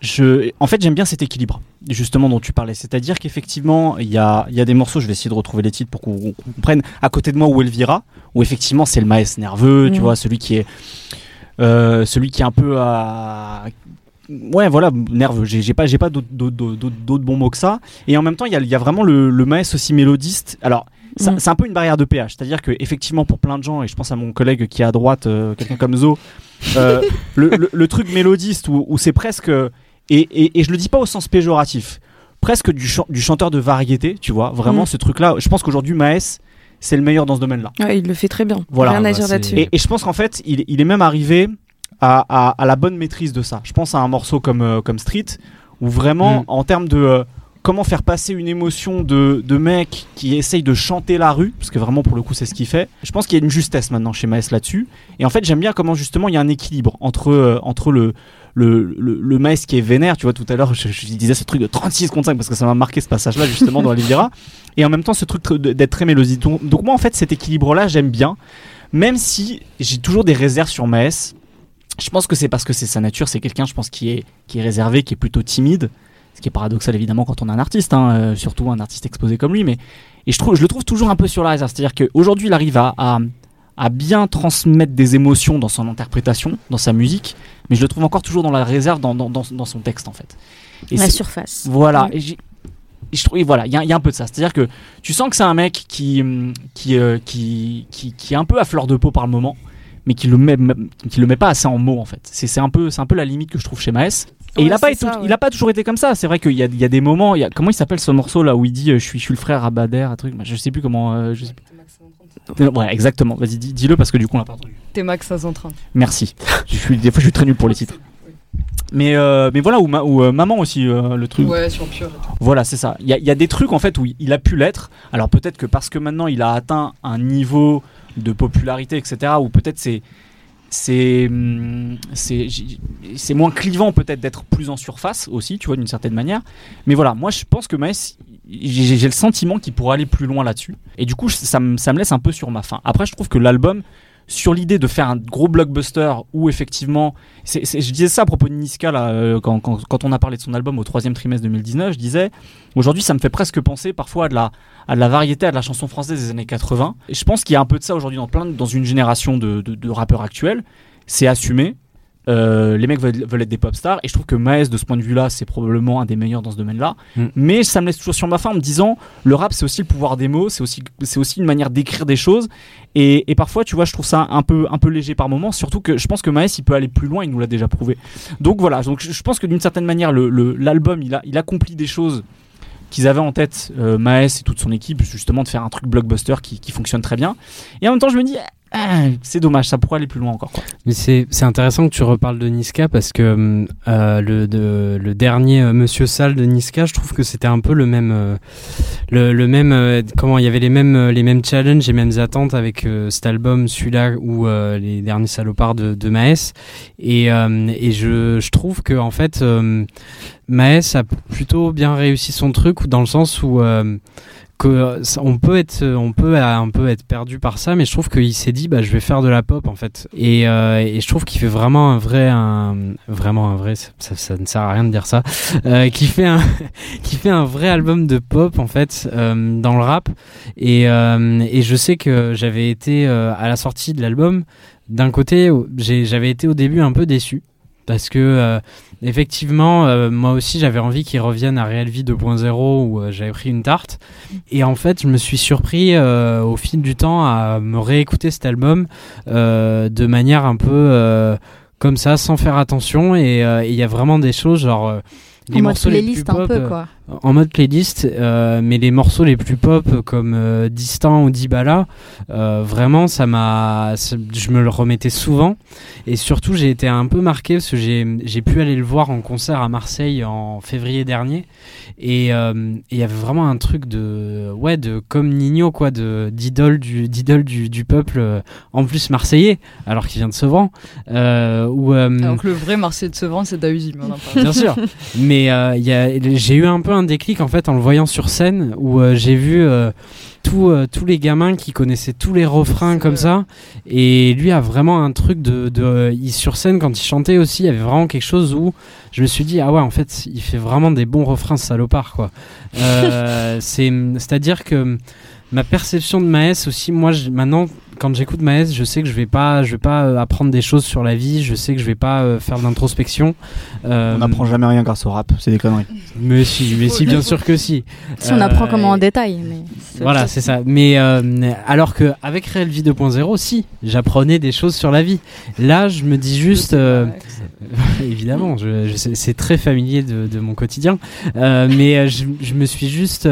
je, en fait j'aime bien cet équilibre justement dont tu parlais. C'est-à-dire qu'effectivement il y a, il y a des morceaux je vais essayer de retrouver les titres pour qu'on comprenne. À côté de moi où Elvira où effectivement c'est le maes nerveux tu Mhm. vois celui qui est euh, celui qui est un peu à ouais voilà nerveux. J'ai pas j'ai pas d'autres bons mots que ça. Et en même temps il y a, il y a vraiment le, le maes aussi mélodiste. Alors ça- Mhm. c'est un peu une barrière de pH c'est à dire que effectivement pour plein de gens et je pense à mon collègue qui est à droite euh, quelqu'un comme Zo euh, (laughs) le, le- le truc mélodiste où, où c'est presque et, et, et je le dis pas au sens péjoratif presque du, chan- du chanteur de variété tu vois vraiment Mhm. ce truc là je pense qu'aujourd'hui Maes c'est le meilleur dans ce domaine là Ouais, il le fait très bien. Voilà. Rien à Bah, dire là-dessus. et, et je pense qu'en fait, il, il est même arrivé à, à- à la bonne maîtrise de ça. Je pense à un morceau comme, euh, comme Street, où vraiment, Mm. en termes de euh, comment faire passer une émotion de, mec qui essaye de chanter la rue, parce que vraiment, pour le coup, c'est ce qu'il fait, je pense qu'il y a une justesse maintenant chez Maes là-dessus. Et en fait, j'aime bien comment justement il y a un équilibre entre, euh, entre le. Le, le, Maes qui est vénère, tu vois, tout à l'heure, je, disais ce truc de 36 contre 5 parce que ça m'a marqué ce passage-là, justement, dans Olivera. Et en même temps, ce truc d'être très mélodique. Donc, donc moi, en fait, cet équilibre-là, j'aime bien même si j'ai toujours des réserves sur Maes, je pense que c'est parce que c'est sa nature, c'est quelqu'un, je pense, qui est, qui est réservé, qui est plutôt timide, ce qui est paradoxal évidemment quand on a un artiste, hein, euh, surtout un artiste exposé comme lui, mais et je, trouve, je le trouve toujours un peu sur la réserve, c'est-à-dire qu'aujourd'hui il arrive à, à, à bien transmettre des émotions dans son interprétation, dans sa musique, mais je le trouve encore toujours dans la réserve, dans, dans, dans, dans son texte en fait. Et La surface. voilà. Et je trouve, et voilà, il y, a- il y a un peu de ça. C'est-à-dire que tu sens que c'est un mec qui, hum, qui, euh, qui, qui, qui est un peu à fleur de peau par le moment, mais qui le met, qui le met pas assez en mots en fait. C'est c'est un peu, c'est un peu la limite que je trouve chez Maes. Et Ouais, il a pas, ouais. il a pas toujours été comme ça. C'est vrai qu'il y y a des moments. il y a- comment il s'appelle ce morceau là où il dit euh, je suis, je suis le frère à Bader, un truc. Je sais plus comment. euh, je sais plus. Ouais, exactement. Vas-y, dis- dis-le parce que du coup on l'a pas entendu. T'es max 530. Merci. (laughs) je suis, des fois je suis très nul pour les titres. Mais, euh, mais voilà, ou, ma- euh, maman aussi, euh, le truc. Ouais, sur Pure et tout. Voilà, c'est ça. Il y, a- il y a des trucs en fait où il a pu l'être. Alors peut-être que parce que maintenant il a atteint un niveau de popularité, etc. Ou peut-être c'est c'est hum, c'est moins clivant peut-être d'être plus en surface aussi, tu vois, d'une certaine manière. Mais voilà, moi je pense que Maes, j'ai le sentiment qu'il pourrait aller plus loin là-dessus. Et du coup, ça me ça me laisse un peu sur ma faim. Après, je trouve que l'album sur l'idée de faire un gros blockbuster où effectivement, je disais ça à propos de Niska là, euh, quand, quand, on a parlé de son album au troisième trimestre 2019, je disais aujourd'hui ça me fait presque penser parfois à de la, de la variété, à de la chanson française des années 80. Et je pense qu'il y a un peu de ça aujourd'hui dans plein dans une génération de, de, de rappeurs actuels. C'est assumé. Euh, les mecs veulent, veulent être des pop stars et je trouve que Maes de ce point de vue là c'est probablement un des meilleurs dans ce domaine là Mm. mais ça me laisse toujours sur ma faim en me disant le rap c'est aussi le pouvoir des mots c'est aussi, c'est aussi une manière d'écrire des choses et, et parfois, tu vois, je trouve ça un peu, un peu léger par moment. Surtout que je pense que Maes, il peut aller plus loin. Il nous l'a déjà prouvé. Donc voilà. Donc je je pense que d'une certaine manière, le- le- l'album, il a, il accomplit des choses qu'ils avaient en tête, euh, Maes et toute son équipe, justement, de faire un truc blockbuster qui, qui fonctionne très bien. Et en même temps, je me dis, c'est dommage, ça pourrait aller plus loin encore. Mais c'est intéressant que tu reparles de Niska parce que euh, le, le dernier euh, Monsieur Sale de Niska, je trouve que c'était un peu le même, euh, le, même, comment il y avait les mêmes, les mêmes challenges, les mêmes attentes avec cet album, celui-là ou les derniers salopards de, de Maes. Et, et je, je trouve que en fait, Maes a plutôt bien réussi son truc dans le sens où euh, que on peut être on peut un peu être perdu par ça mais je trouve qu'il s'est dit bah je vais faire de la pop en fait. Et, euh, et je trouve qu'il fait vraiment un vrai un vraiment un vrai ça, ça, ne sert à rien de dire ça euh, qui fait un (laughs) qui fait un vrai album de pop en fait euh, dans le rap. Et, et je sais que j'avais été à la sortie de l'album d'un côté j'avais été au début un peu déçu parce que effectivement, euh, moi aussi j'avais envie qu'ils reviennent à Real Vie 2.0 où euh, j'avais pris une tarte. Et en fait, je me suis surpris euh, au fil du temps à me réécouter cet album de manière un peu comme ça, sans faire attention. Et il y a vraiment des choses genre les en morceaux mode playlist un peu quoi. En mode playlist, euh, mais les morceaux les plus pop comme euh, Distant ou Dibala, euh, vraiment ça m'a, je me le remettais souvent. Et surtout j'ai été un peu marqué parce que j'ai pu aller le voir en concert à Marseille en février dernier. Et il y avait vraiment un truc de ouais de comme Nino quoi de d'idole du d'idole du, du, peuple en plus marseillais alors qu'il vient de Sevran. Où, alors que le vrai Marseillais de Sevran c'est Dausi, Bien sûr, mais euh, j'ai eu un peu un déclic en fait en le voyant sur scène où euh, j'ai vu euh, tous les gamins qui connaissaient tous les refrains comme ça. Et lui a vraiment un truc de. il, sur scène, quand il chantait aussi, il y avait vraiment quelque chose où je me suis dit, ah ouais, en fait, il fait vraiment des bons refrains salopard, quoi. (laughs) C'est-à-dire que ma perception de Maes aussi, moi, maintenant, quand j'écoute Maes, je sais que je vais pas, je vais pas euh, apprendre des choses sur la vie. Je sais que je vais pas euh, faire d'introspection. Euh, on n'apprend jamais rien grâce au rap, c'est des conneries. Mais si, mais si, bien sûr que si. Si on apprend comment en détail. Mais voilà, c'est ça. Mais alors que avec Real Vie 2.0, si, j'apprenais des choses sur la vie. Là, je me dis juste, (laughs) évidemment, je, c'est très familier de, de, mon quotidien. mais je, je, me suis juste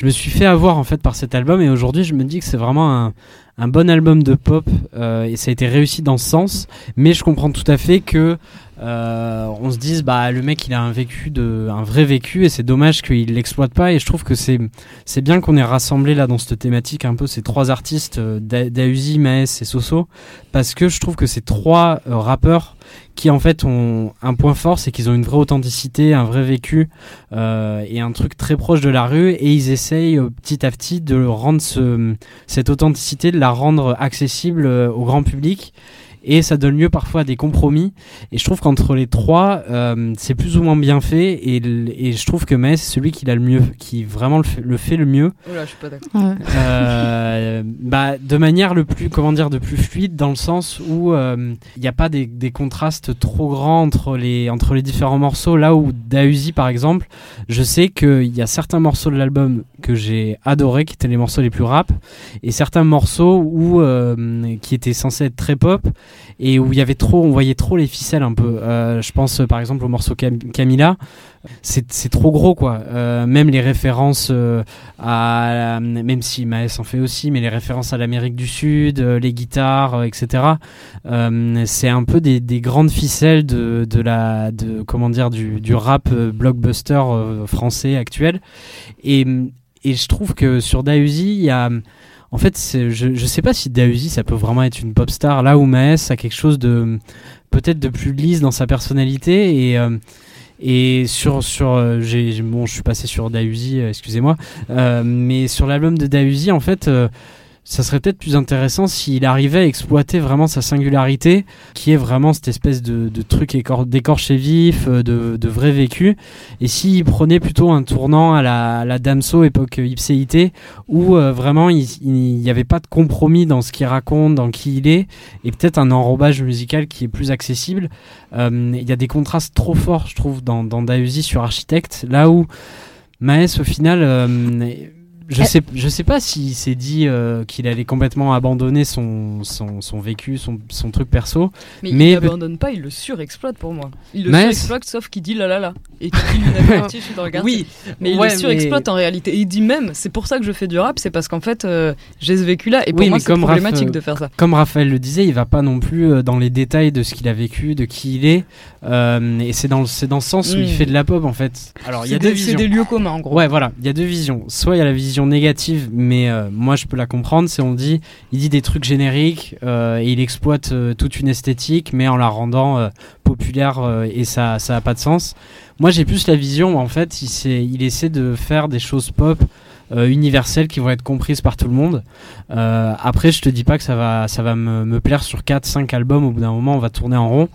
je me suis fait avoir en fait par cet album et aujourd'hui je me dis que c'est vraiment un, un bon album de pop euh, et ça a été réussi dans ce sens. Mais je comprends tout à fait que euh, on se dise bah le mec il a un vécu de un vrai vécu et c'est dommage qu'il l'exploite pas et je trouve que c'est c'est bien qu'on ait rassemblé là dans cette thématique un peu ces trois artistes euh, Dausi, Maes et Soso parce que je trouve que ces trois rappeurs qui en fait ont un point fort, c'est qu'ils ont une vraie authenticité, un vrai vécu euh, et un truc très proche de la rue et ils essayent euh, petit à petit de rendre ce, cette authenticité, de la rendre accessible euh, au grand public et ça donne lieu parfois à des compromis. Et je trouve qu'entre les trois, euh, c'est plus ou moins bien fait. Et, et je trouve que Metz c'est celui qui l'a le mieux, qui vraiment le fait le, fait le mieux. Oula, je suis pas d'accord. Euh, (laughs) bah, de manière le plus, comment dire, de plus fluide, dans le sens où euh, il n'y a pas des, des, contrastes trop grands entre les, entre les différents morceaux. Là où Dausi, par exemple, je sais qu'il y a certains morceaux de l'album que j'ai adoré, qui étaient les morceaux les plus rap, et certains morceaux où, euh, qui étaient censés être très pop et où il y avait trop, on voyait trop les ficelles un peu. Euh, je pense par exemple au morceau Camilla, c'est trop gros quoi. Euh, même les références euh, à, même si Maes en fait aussi, mais les références à l'Amérique du Sud, les guitares, etc. c'est un peu des, des, grandes ficelles de, la, comment dire, du, du rap blockbuster français actuel. Et, et je trouve que sur Dausi, il y a en fait, je ne sais pas si Dausi, ça peut vraiment être une pop star, là où Maes a quelque chose de peut-être de plus lisse dans sa personnalité et euh, et sur sur euh, bon je suis passé sur Dausi euh, excusez-moi. Mais sur l'album de Dausi en fait ça serait peut-être plus intéressant s'il arrivait à exploiter vraiment sa singularité, qui est vraiment cette espèce de, truc d'écorché vif, euh, de, vrai vécu, et s'il prenait plutôt un tournant à la, la Damso époque ipséité, où euh, vraiment il n'y avait pas de compromis dans ce qu'il raconte, dans qui il est, et peut-être un enrobage musical qui est plus accessible. Euh, il y a des contrastes trop forts, je trouve, dans, dans Dausi sur Architecte, là où Maes, au final je sais, je sais pas s'il s'est dit euh, qu'il allait complètement abandonner son, son, son vécu, son, son, truc perso. Mais, mais il l'abandonne pas, il le surexploite pour moi. Il le surexploite sauf qu'il dit la la la. Et qu'il dit (laughs) je suis dans le Oui, mais il le surexploite en réalité. Et il dit même, c'est pour ça que je fais du rap, c'est parce qu'en fait, euh, j'ai ce vécu-là. Et pour moi, c'est problématique de faire ça. Comme Raphaël le disait, il va pas non plus euh, dans les détails de ce qu'il a vécu, de qui il est. et c'est dans, dans ce sens où il mm. fait de la pop en fait. Alors, il y a deux visions. C'est des lieux communs en gros. Ouais, voilà, il y a deux visions. Soit il y a la vision négative, mais euh, moi je peux la comprendre. C'est on dit, il dit des trucs génériques euh, et il exploite euh, toute une esthétique, mais en la rendant populaire et ça, ça a pas de sens. Moi j'ai plus la vision, en fait, il, il essaie de faire des choses pop universelles qui vont être comprises par tout le monde. Après, je te dis pas que ça va, ça va me, plaire sur 4-5 albums. Au bout d'un moment, on va tourner en rond.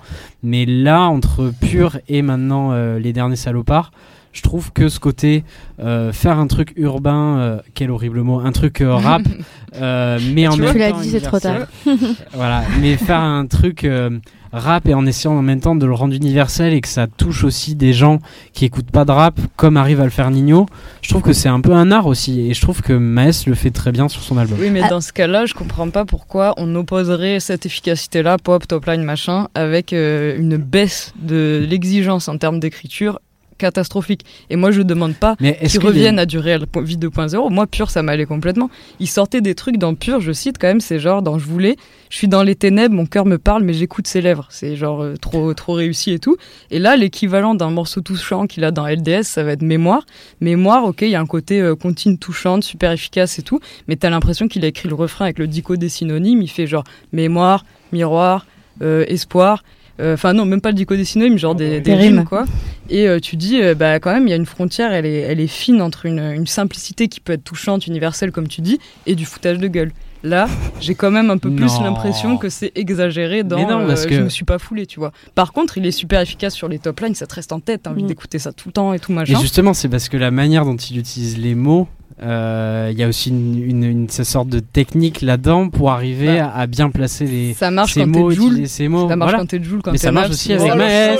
Mais là, entre Pur et maintenant Les Derniers Salopards, je trouve que ce côté euh, faire un truc urbain, euh, quel horrible mot, un truc euh, rap, (laughs) euh, mais en Tu même l'as temps dit, c'est trop tard. (laughs) voilà, mais faire un truc euh, rap et en essayant en même temps de le rendre universel et que ça touche aussi des gens qui écoutent pas de rap, comme arrive à le faire Nino. Je trouve que c'est un peu un art aussi, et je trouve que Maes le fait très bien sur son album. Oui, mais Ah. dans ce cas-là, je comprends pas pourquoi on opposerait cette efficacité-là, pop, top line, machin, avec euh, une baisse de l'exigence en termes d'écriture catastrophique. Et moi, je demande pas qu'ils reviennent à du réel vie 2.0. Moi, Pur, ça m'allait complètement. Ils sortaient des trucs dans Pur, je cite quand même, c'est genre dans Je voulais, je suis dans les ténèbres, mon cœur me parle, mais j'écoute ses lèvres. C'est genre euh, trop, trop réussi et tout. Et là, l'équivalent d'un morceau touchant qu'il a dans LDS, ça va être Mémoire. Mémoire, ok, il y a un côté euh, contine touchante, super efficace et tout, mais t'as l'impression qu'il a écrit le refrain avec le dico des synonymes. Il fait genre Mémoire, Miroir, euh, Espoir. Euh, Enfin non, même pas le dico des synonymes, genre des, des Des rimes, rimes. quoi. Et euh, tu dis, euh, bah quand même, il y a une frontière, elle est, elle est fine entre une, une simplicité qui peut être touchante, universelle, comme tu dis, et du foutage de gueule. Là, j'ai quand même un peu plus l'impression que c'est exagéré dans Mais non, euh, parce je que- me suis pas foulé, tu vois. Par contre, il est super efficace sur les top lines, ça te reste en tête, t'as envie Mm. d'écouter ça tout le temps et tout Mais machin. justement, c'est parce que la manière dont il utilise les mots, euh, il y a aussi une, une, une- cette sorte de technique là-dedans pour arriver Bah, à, à bien placer les, Ça marche ces quand mots, Joule, ces mots. ça marche Voilà. quand t'es Joule, quand Mais t'es ça marche aussi avec ça Maes.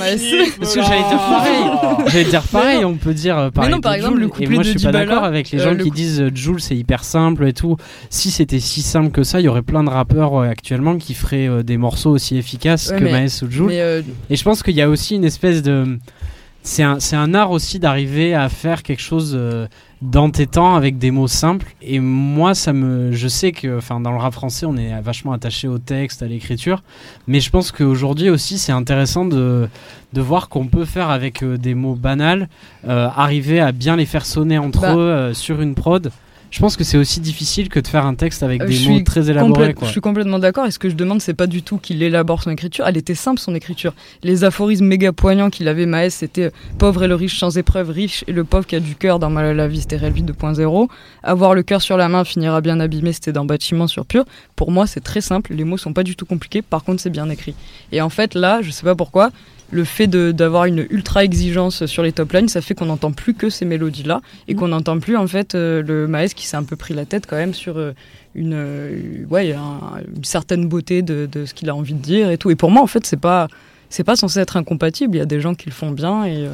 Parce que j'allais dire pareil. J'allais dire pareil, on peut dire euh, pareil. non, par exemple, le et couplet moi, de je suis pas d'accord avec les euh, gens le qui disent Joule, c'est hyper simple et tout. Si c'était si simple que ça, il y aurait plein de rappeurs euh, actuellement qui feraient euh, des morceaux aussi efficaces Ouais, que Maes ou Joule. Euh, Et je pense qu'il y a aussi une espèce de. C'est un, c'est un art aussi d'arriver à faire quelque chose euh, d'entêtant avec des mots simples. Et moi, ça me. Je sais que enfin, dans le rap français, on est vachement attaché au texte, à l'écriture. Mais je pense qu'aujourd'hui aussi, c'est intéressant de, de voir qu'on peut faire avec euh, des mots banals, euh, arriver à bien les faire sonner entre Bah. eux euh, sur une prod. Je pense que c'est aussi difficile que de faire un texte avec Euh, des mots très élaborés. Quoi. Je suis complètement d'accord. Et ce que je demande, c'est pas du tout qu'il élabore son écriture. Elle était simple, son écriture. Les aphorismes méga poignants qu'il avait, Maës, c'était pauvre et le riche sans épreuve, riche et le pauvre qui a du cœur dans Mal à la vie, c'était Réel Vie 2.0. Avoir le cœur sur la main finira bien abîmé, c'était dans Bâtiment sur Pur. Pour moi, c'est très simple. Les mots sont pas du tout compliqués. Par contre, c'est bien écrit. Et en fait, là, je sais pas pourquoi. Le fait d'avoir une ultra exigence sur les top lines, ça fait qu'on n'entend plus que ces mélodies-là et Mm. qu'on n'entend plus en fait euh, le Maës qui s'est un peu pris la tête quand même sur euh, une, euh, ouais, un- une certaine beauté de, de ce qu'il a envie de dire et tout. Et pour moi, en fait, c'est pas, c'est pas censé être incompatible. Il y a des gens qui le font bien et,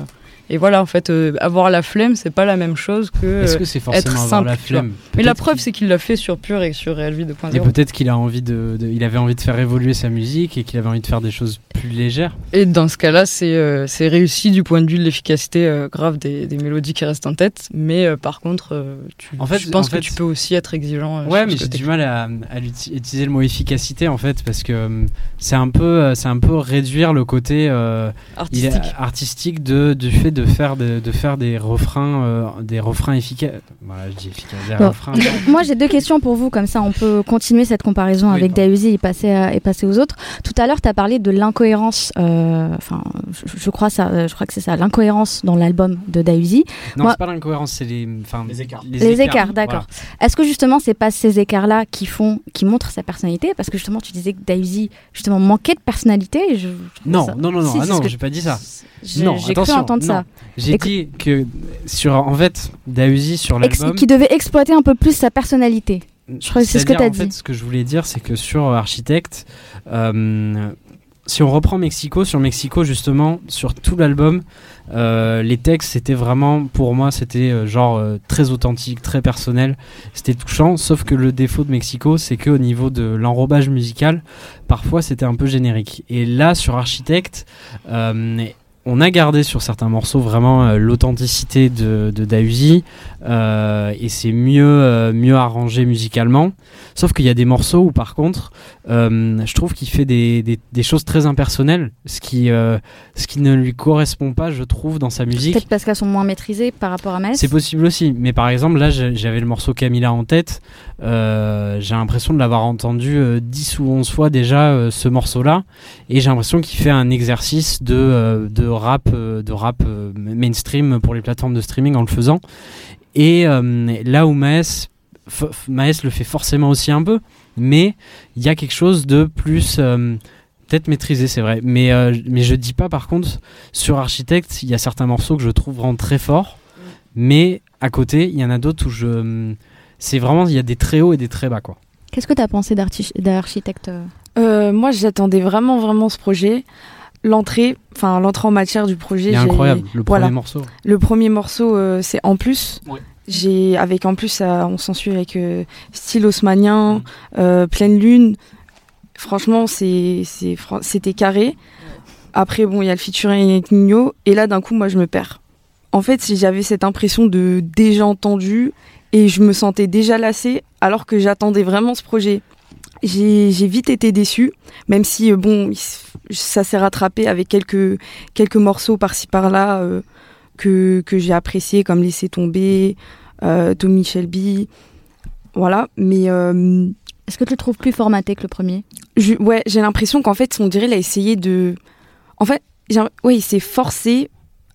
et voilà, en fait, euh, avoir la flemme, c'est pas la même chose que. Euh, que c'est forcément avoir simple, la flemme mais la preuve, c'est qu'il l'a fait sur Pure et sur Real Vie 2.0. Et peut-être qu'il a envie de, de- il avait envie de faire évoluer sa musique et qu'il avait envie de faire des choses plus légères. Et dans ce cas-là, c'est euh, c'est réussi du point de vue de l'efficacité euh, grave des, des mélodies qui restent en tête. Mais euh, par contre, euh, tu, En fait- je pense en fait- que tu peux aussi être exigeant. euh, Ouais, mais ce j'ai du mal à, utiliser le mot efficacité en fait parce que c'est un peu, euh, c'est un peu réduire le côté euh, artistique. artistique de du fait de faire de, de faire des refrains, euh, des refrains efficaces. Voilà, je dis efficaces, des Bon. refrains. Moi, j'ai deux questions pour vous, comme ça on peut continuer cette comparaison Oui, avec. Dausi et passer, à- et passer aux autres. Tout à l'heure, tu as parlé de l'incohérence, euh, enfin, je, je crois, ça, euh, je crois que c'est ça, l'incohérence dans l'album de Dausi. Non, Moi- c'est pas l'incohérence, c'est les, enfin, Les écarts. Les écarts, d'accord. Est-ce que justement, c'est pas ces écarts-là qui font, qui montrent sa personnalité? Parce que justement, tu disais que Dausi, justement, manquait de personnalité. je- Non, ça- non, non, non, Si, ah non, j'ai pas dit ça. J'ai Non, cru attention, entendre ça. J'ai dit que sur, en fait, Dausi sur l'album. qui devait exploiter un peu plus sa personnalité. Je crois que c'est ce que C'est-à-dire, t'as en fait, dit. ce que je voulais dire, c'est que sur Architecte, euh, si on reprend Mexico, sur Mexico, justement, sur tout l'album, euh, les textes, c'était vraiment, pour moi, c'était euh, genre euh, très authentique, très personnel, c'était touchant, sauf que le défaut de Mexico, c'est qu'au niveau de l'enrobage musical, parfois c'était un peu générique. Et là, sur Architecte, euh, on a gardé sur certains morceaux vraiment euh, l'authenticité de, de Dausi euh, et c'est mieux, euh, mieux arrangé musicalement. Sauf qu'il y a des morceaux où par contre, je trouve qu'il fait des, des, des choses très impersonnelles, ce qui, ce qui ne lui correspond pas, je trouve, dans sa musique. Peut-être parce qu'elles sont moins maîtrisées par rapport à Metz. C'est possible aussi, mais par exemple là j'avais le morceau Camilla en tête, j'ai l'impression de l'avoir entendu euh, 10 ou 11 fois déjà ce morceau-là, et j'ai l'impression qu'il fait un exercice de, de rap, euh, de rap euh, mainstream pour les plateformes de streaming en le faisant. Et euh, là où Maes, Maes le fait forcément aussi un peu, mais il y a quelque chose de plus euh, peut-être maîtrisé, c'est vrai. Mais, euh, mais je dis pas par contre, sur Architect, il y a certains morceaux que je trouve vraiment très forts, mais à côté, il y en a d'autres où je. C'est vraiment, il y a des très hauts et des très bas, quoi. Qu'est-ce que tu as pensé d'archi- d'architecte euh? Euh, moi, j'attendais vraiment, vraiment ce projet. L'entrée, enfin l'entrée en matière du projet. Incroyable, le premier voilà. morceau. Le premier morceau, euh, c'est en plus. Ouais. J'ai avec en plus, ça, on s'en suit avec euh, style haussmanien, euh, pleine lune. Franchement, c'est, c'était carré. Après, bon, il y a le featuring avec Nino, et là, d'un coup, moi, je me perds. En fait, si j'avais cette impression de déjà entendu, et je me sentais déjà lassée, alors que j'attendais vraiment ce projet. J'ai, vite été déçue, même si, euh, bon, il ça s'est rattrapé avec quelques, quelques morceaux par-ci par-là. euh, que, que j'ai apprécié comme Laisser tomber, euh, Tommy Shelby. Voilà, mais euh, Est-ce que tu le trouves plus formaté que le premier? je- ouais, j'ai l'impression qu'en fait, on dirait il a essayé de. En fait, ouais, il s'est forcé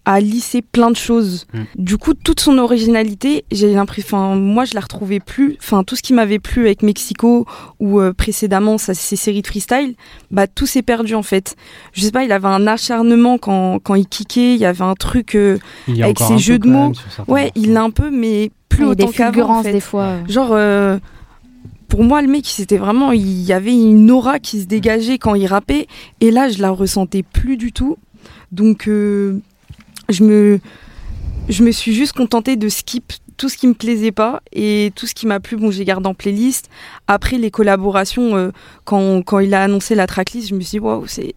à lisser plein de choses. Mm. Du coup, toute son originalité, j'ai l'impression. Enfin, moi, je la retrouvais plus. Enfin, tout ce qui m'avait plu avec Mexico ou euh, précédemment sa- ses séries de freestyle, bah tout s'est perdu en fait. Je sais pas, il avait un acharnement quand, quand il kickait, il y avait un truc. euh, Il y a Avec ses jeux de mots, Ouais, il l'a un peu, mais plus Il y a autant des qu'avant. en fait. des fois. Genre, euh, pour moi, le mec, c'était vraiment, il y avait une aura qui se dégageait quand il rappait, et là, je la ressentais plus du tout. Donc, euh, je me, je me suis juste contentée de skip tout ce qui me plaisait pas et tout ce qui m'a plu. Bon, j'ai gardé en playlist. Après les collaborations, euh, quand, quand il a annoncé la tracklist, je me suis dit waouh, c'est,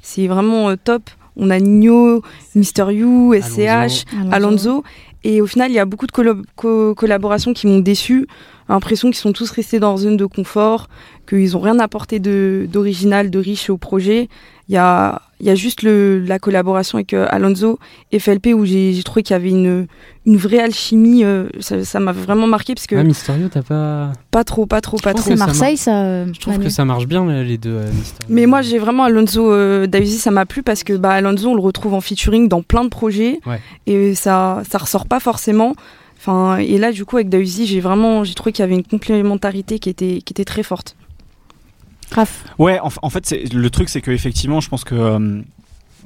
c'est vraiment euh, top. On a Nino, Mister You, SCH, Alonso. Et au final, il y a beaucoup de co- collaborations qui m'ont déçu. L'impression qu'ils sont tous restés dans leur zone de confort, qu'ils n'ont rien apporté d'original, de, riche au projet. Il y a, il y a juste le, la collaboration avec euh, Alonso et FLP où j'ai trouvé qu'il y avait une, une vraie alchimie. euh, ça m'a vraiment marqué parce que Ah, Mysterio, t'as pas. pas trop, pas trop, pas trop. C'est ça Marseille, ça. Je trouve Manu que ça marche bien, les deux. euh. Mais moi, j'ai vraiment Alonso euh, Daisy, ça m'a plu parce que bah, Alonso, on le retrouve en featuring dans plein de projets Ouais. et ça, ça ressort pas forcément. Enfin, et là, du coup, avec Daisy, j'ai vraiment, j'ai trouvé qu'il y avait une complémentarité qui était, qui était très forte. Raph. Ouais, en, en fait, le truc, c'est que effectivement, je pense que euh,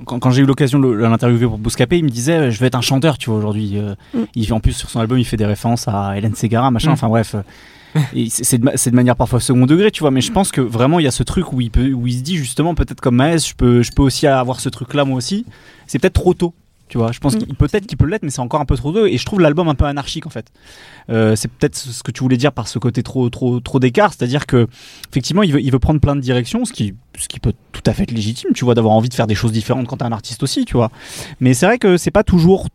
quand, quand j'ai eu l'occasion de l'interviewer pour Bouscapé, il me disait euh, Je vais être un chanteur, tu vois, aujourd'hui. Euh, Mm. il, en plus, sur son album, il fait des références à Hélène Segara, machin, Mm. enfin bref. euh, c'est de, manière parfois second degré, tu vois, mais je pense que vraiment, il y a ce truc où il, peut, où il se dit justement, peut-être comme Maes, je peux, je peux aussi avoir ce truc-là, moi aussi. C'est peut-être trop tôt. Tu vois, je pense Mm. qu'il peut-être qu'il peut l'être, mais c'est encore un peu trop tôt. Et je trouve l'album un peu anarchique en fait. Euh, c'est peut-être ce que tu voulais dire par ce côté trop, trop, trop d'écart, c'est-à-dire que effectivement, il veut, il veut prendre plein de directions, ce qui, ce qui peut tout à fait être légitime, tu vois, d'avoir envie de faire des choses différentes quand t'es un artiste aussi, tu vois. Mais c'est vrai que c'est pas toujours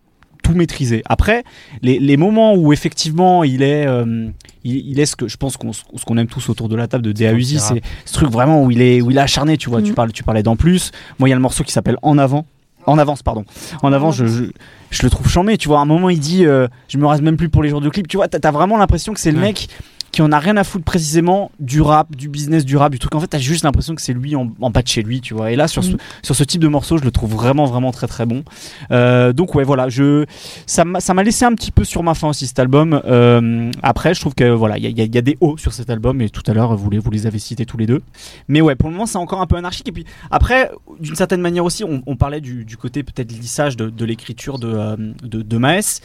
tout maîtrisé. Après, les, les moments où effectivement il est, euh, il, il est ce que je pense qu'on ce qu'on aime tous autour de la table de il c'est ce truc vraiment où il est, où il est acharné, tu vois. Tu Mhm. parles, tu parlais d'en plus. Moi, il y a le morceau qui s'appelle En avant. En avance, pardon. En avant, je, je, je le trouve chambé. Tu vois, à un moment, il dit euh, Je me rase même plus pour les jours de clip. Tu vois, t'as as vraiment l'impression que c'est le Ouais. mec qui en a rien à foutre précisément du rap, du business, du rap, du truc. En fait, t'as juste l'impression que c'est lui en, en bas de chez lui, tu vois. Et là, sur, ce, Mhm. sur ce type de morceau, je le trouve vraiment, vraiment très, très bon. Euh, donc, ouais, voilà, je, ça m'a ça m'a laissé un petit peu sur ma faim aussi cet album. Euh, après, je trouve que voilà, il y, y y a des hauts sur cet album, et tout à l'heure, vous les, vous les avez cités tous les deux. Mais ouais, pour le moment, c'est encore un peu anarchique. Et puis après, d'une certaine manière aussi, on, on parlait du, du côté peut-être lissage de, de l'écriture de, euh, de, de Maes.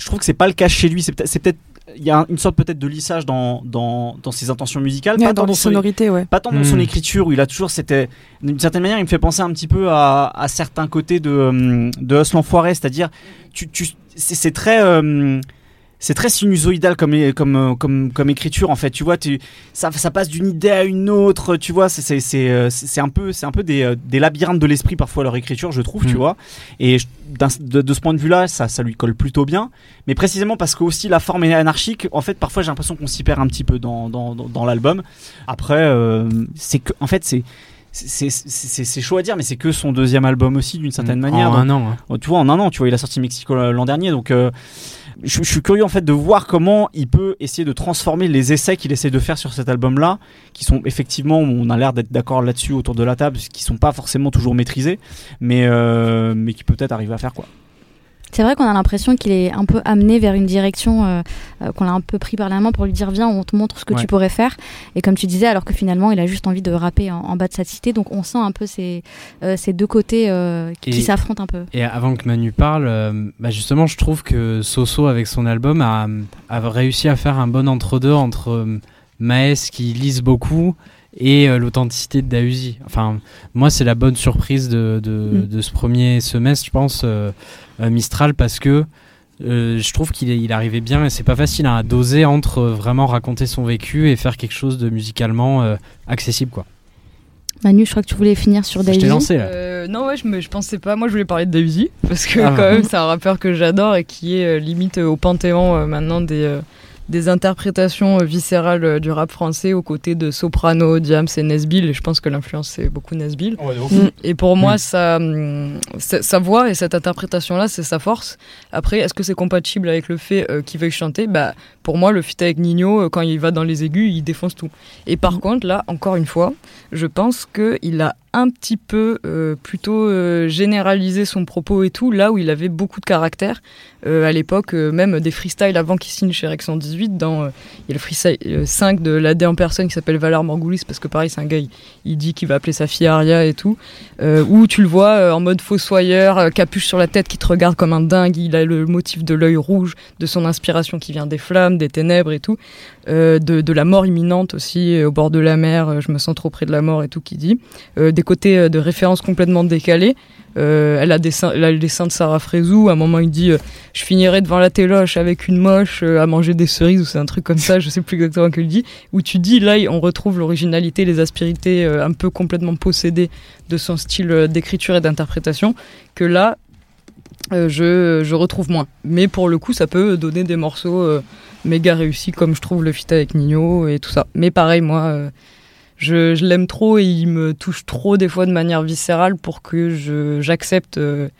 Je trouve que c'est pas le cas chez lui. C'est peut-être, c'est peut-être, il y a une sorte peut-être de lissage dans, dans, dans ses intentions musicales, Ouais, pas dans tant les son- sonorités, ouais. pas tant dans son Hmm. écriture où il a toujours c'était d'une certaine manière il me fait penser un petit peu à, à certains côtés de euh, de l'enfoiré c'est-à-dire tu, tu c'est c'est très euh, c'est très sinusoïdal comme, comme, euh, comme, comme écriture en fait. Tu vois tu, ça, ça passe d'une idée à une autre tu vois. C'est- c'est c'est euh, c'est- un peu c'est un peu des, euh, des labyrinthes de l'esprit parfois leur écriture je trouve tu Mm. vois. Et je- de, de ce point de vue là ça, ça lui colle plutôt bien. Mais précisément parce que aussi la forme est anarchique en fait parfois j'ai l'impression qu'on s'y perd un petit peu dans, dans, dans, dans l'album. Après euh, c'est que en fait c'est c'est- c'est c'est- c'est chaud à dire mais c'est que son deuxième album aussi d'une certaine En manière un an. hein. Oh, tu vois, en un an, tu vois, il a sorti Mexico euh, l'an dernier, donc euh, je, je suis curieux en fait de voir comment il peut essayer de transformer les essais qu'il essaie de faire sur cet album-là, qui sont effectivement, on a l'air d'être d'accord là-dessus autour de la table, qui sont pas forcément toujours maîtrisés, mais euh, mais qui peut peut-être arriver à faire quoi. C'est vrai qu'on a l'impression qu'il est un peu amené vers une direction, euh, euh, qu'on l'a un peu pris par la main pour lui dire viens, on te montre ce que Ouais. tu pourrais faire. Et comme tu disais, alors que finalement, il a juste envie de rapper en, en bas de sa cité. Donc on sent un peu ces, euh, ces deux côtés qui, s'affrontent un peu. Et avant que Manu parle, bah justement, je trouve que Soso, avec son album, a, a réussi à faire un bon entre-deux entre Maes qui lise beaucoup et euh, l'authenticité de Dausi. Enfin, moi, c'est la bonne surprise de, de, Mm. de ce premier semestre, je pense, euh, Mistral, parce que euh, je trouve qu'il il arrivait bien et c'est pas facile hein, à doser entre euh, vraiment raconter son vécu et faire quelque chose de musicalement euh, accessible, quoi. Manu, je crois que tu voulais finir sur Je t'ai Daisy. lancé là. Euh, non, ouais, je, me, je pensais pas. Moi, je voulais parler de Daisy, parce que Ah. quand même, c'est un rappeur que j'adore et qui est euh, limite euh, au panthéon euh, maintenant des, euh, des interprétations euh, viscérales euh, du rap français aux côtés de Soprano, Diams et Nesbill. Et je pense que l'influence, c'est beaucoup Nesbill. Et pour moi, Mm. ça, hum, sa, voix et cette interprétation-là, c'est sa force. Après, est-ce que c'est compatible avec le fait euh, qu'il veuille chanter? Bah, Pour moi, le feat avec Nino, euh, quand il va dans les aigus, il défonce tout. Et par contre, là, encore une fois, je pense qu'il a un petit peu euh, plutôt euh, généralisé son propos et tout, là où il avait beaucoup de caractère. Euh, à l'époque, même des freestyles avant qu'il signe chez Rex 118, dans, il y a le freestyle euh, 5 de l'AD en personne qui s'appelle Valar Morgoulis, parce que pareil, c'est un gars, il, il dit qu'il va appeler sa fille Aria et tout, où tu le vois en mode fossoyeur, capuche sur la tête, qui te regarde comme un dingue, il a le motif de l'œil rouge, de son inspiration qui vient des flammes, des ténèbres et tout, de, de la mort imminente aussi, euh, au bord de la mer, euh, je me sens trop près de la mort et tout, qui dit, euh, des côtés euh, de références complètement décalés. Euh, elle, a le dessin de Sarah Frézou. À un moment, il dit euh, Je finirai devant la téloche avec une moche euh, à manger des cerises, ou c'est un truc comme ça, je sais plus exactement que il dit. Où tu dis, là, on retrouve l'originalité, les aspérités euh, un peu complètement possédées de son style euh, d'écriture et d'interprétation, que là, euh, je, je retrouve moins. Mais pour le coup, ça peut donner des morceaux euh, méga réussis, comme je trouve le feat avec Nino et tout ça. Mais pareil, moi. euh, je, je l'aime trop et il me touche trop des fois de manière viscérale pour que je- j'accepte de,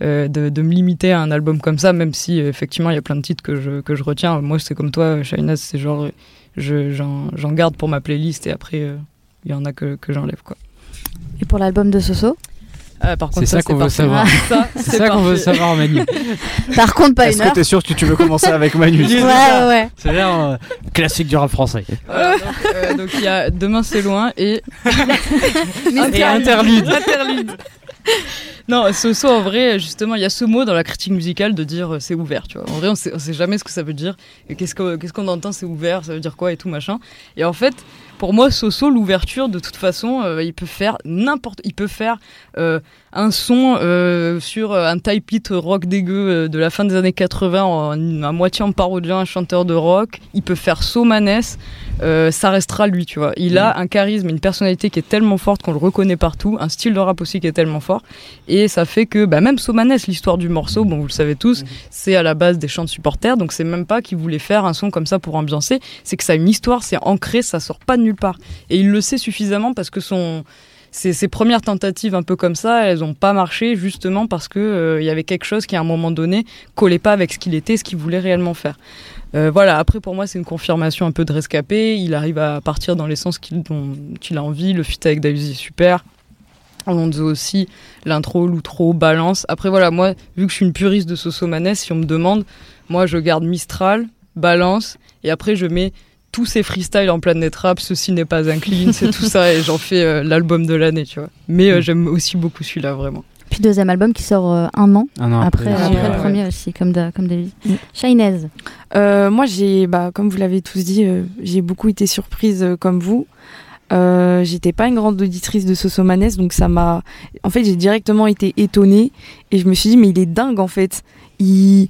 de me limiter à un album comme ça, même si effectivement il y a plein de titres que je, que je retiens. Moi c'est comme toi, Shainaz, c'est genre je- j'en j'en garde pour ma playlist et après il y en a que, que j'enlève quoi. Et pour l'album de Soso? Par contre, C'est ça qu'on veut savoir. (laughs) C'est ça qu'on veut savoir, Manu. (laughs) Par contre, pas Est-ce une que heure. t'es sûr que tu veux commencer avec Manu (laughs) Ouais, ouais, ouais. C'est l'air euh, classique du rap français. Voilà, donc, euh, donc il y a Demain c'est loin et Et interlude. Interlude. Non, Soso, en vrai, justement, il y a ce mot dans la critique musicale de dire euh, c'est ouvert, tu vois. En vrai, on sait, on sait jamais ce que ça veut dire. Et qu'est-ce qu'on qu'est-ce qu'on entend, c'est ouvert, ça veut dire quoi et tout, machin. Et en fait, pour moi, Soso, l'ouverture, de toute façon, euh, il peut faire n'importe... Il peut faire euh, un son euh, sur un type hit rock dégueu de la fin des années 80, en, à moitié en parodiant un chanteur de rock. Il peut faire Somanes. Euh, ça restera lui, tu vois. Il a un charisme, une personnalité qui est tellement forte qu'on le reconnaît partout, un style de rap aussi qui est tellement fort, et ça fait que bah, même Somanes, l'histoire du morceau, bon vous le savez tous, c'est à la base des chants de supporters, donc c'est même pas qu'il voulait faire un son comme ça pour ambiancer, c'est que ça a une histoire, c'est ancré, ça sort pas de nulle part, et il le sait suffisamment parce que son ses, ses premières tentatives un peu comme ça, elles ont pas marché justement parce que euh, y avait quelque chose qui à un moment donné collait pas avec ce qu'il était, ce qu'il voulait réellement faire. Euh, voilà, après pour moi c'est une confirmation un peu de rescapé, il arrive à partir dans les sens qu'il il a envie, le feat avec Daisy est super. Alonso aussi, l'intro, l'outro, balance. Après voilà, moi, vu que je suis une puriste de Sosomanes, si on me demande, moi je garde Mistral, balance, et après je mets tous ces freestyles en Planet Rap, ceci n'est pas un clean, c'est tout ça, et j'en fais euh, l'album de l'année, tu vois. Mais euh, j'aime aussi beaucoup celui-là, vraiment. Puis deuxième album qui sort euh, un an Un an après, après, après ouais, le ouais. premier aussi, comme, da- comme David. Mm. Euh, moi, j'ai, bah, comme vous l'avez tous dit, euh, j'ai beaucoup été surprise euh, comme vous. Euh, J'étais pas une grande auditrice de Sosomanes, donc ça m'a. En fait, j'ai directement été étonnée et je me suis dit, mais il est dingue en fait. Il.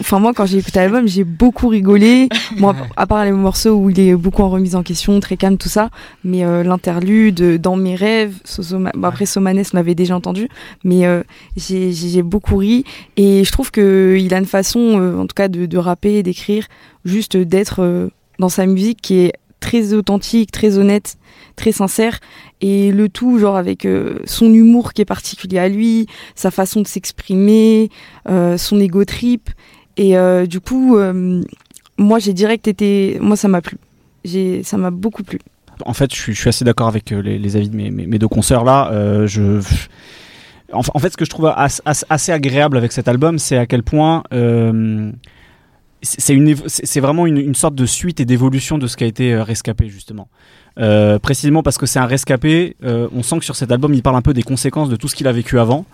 Enfin, moi, quand j'ai écouté l'album, j'ai beaucoup rigolé. Moi, à part les morceaux où il est beaucoup en remise en question, très calme, tout ça. Mais euh, l'interlude, dans mes rêves, bon, après Somanes, on l'avait déjà entendu. Mais euh, j'ai beaucoup ri. Et je trouve qu'il a une façon, euh, en tout cas, de, de rapper, d'écrire, juste d'être euh, dans sa musique qui est très authentique, très honnête, très sincère. Et le tout, genre, avec euh, son humour qui est particulier à lui, sa façon de s'exprimer, euh, son ego trip. Et euh, du coup, euh, moi, j'ai direct été. Moi, ça m'a plu. Ça m'a beaucoup plu. En fait, je suis, assez d'accord avec euh, les, avis de mes, deux consoeurs là. En, fait, ce que je trouve as- as- assez agréable avec cet album, c'est à quel point c'est vraiment une, sorte de suite et d'évolution de ce qui a été rescapé justement. Précisément parce que c'est un rescapé, on sent que sur cet album, il parle un peu des conséquences de tout ce qu'il a vécu avant.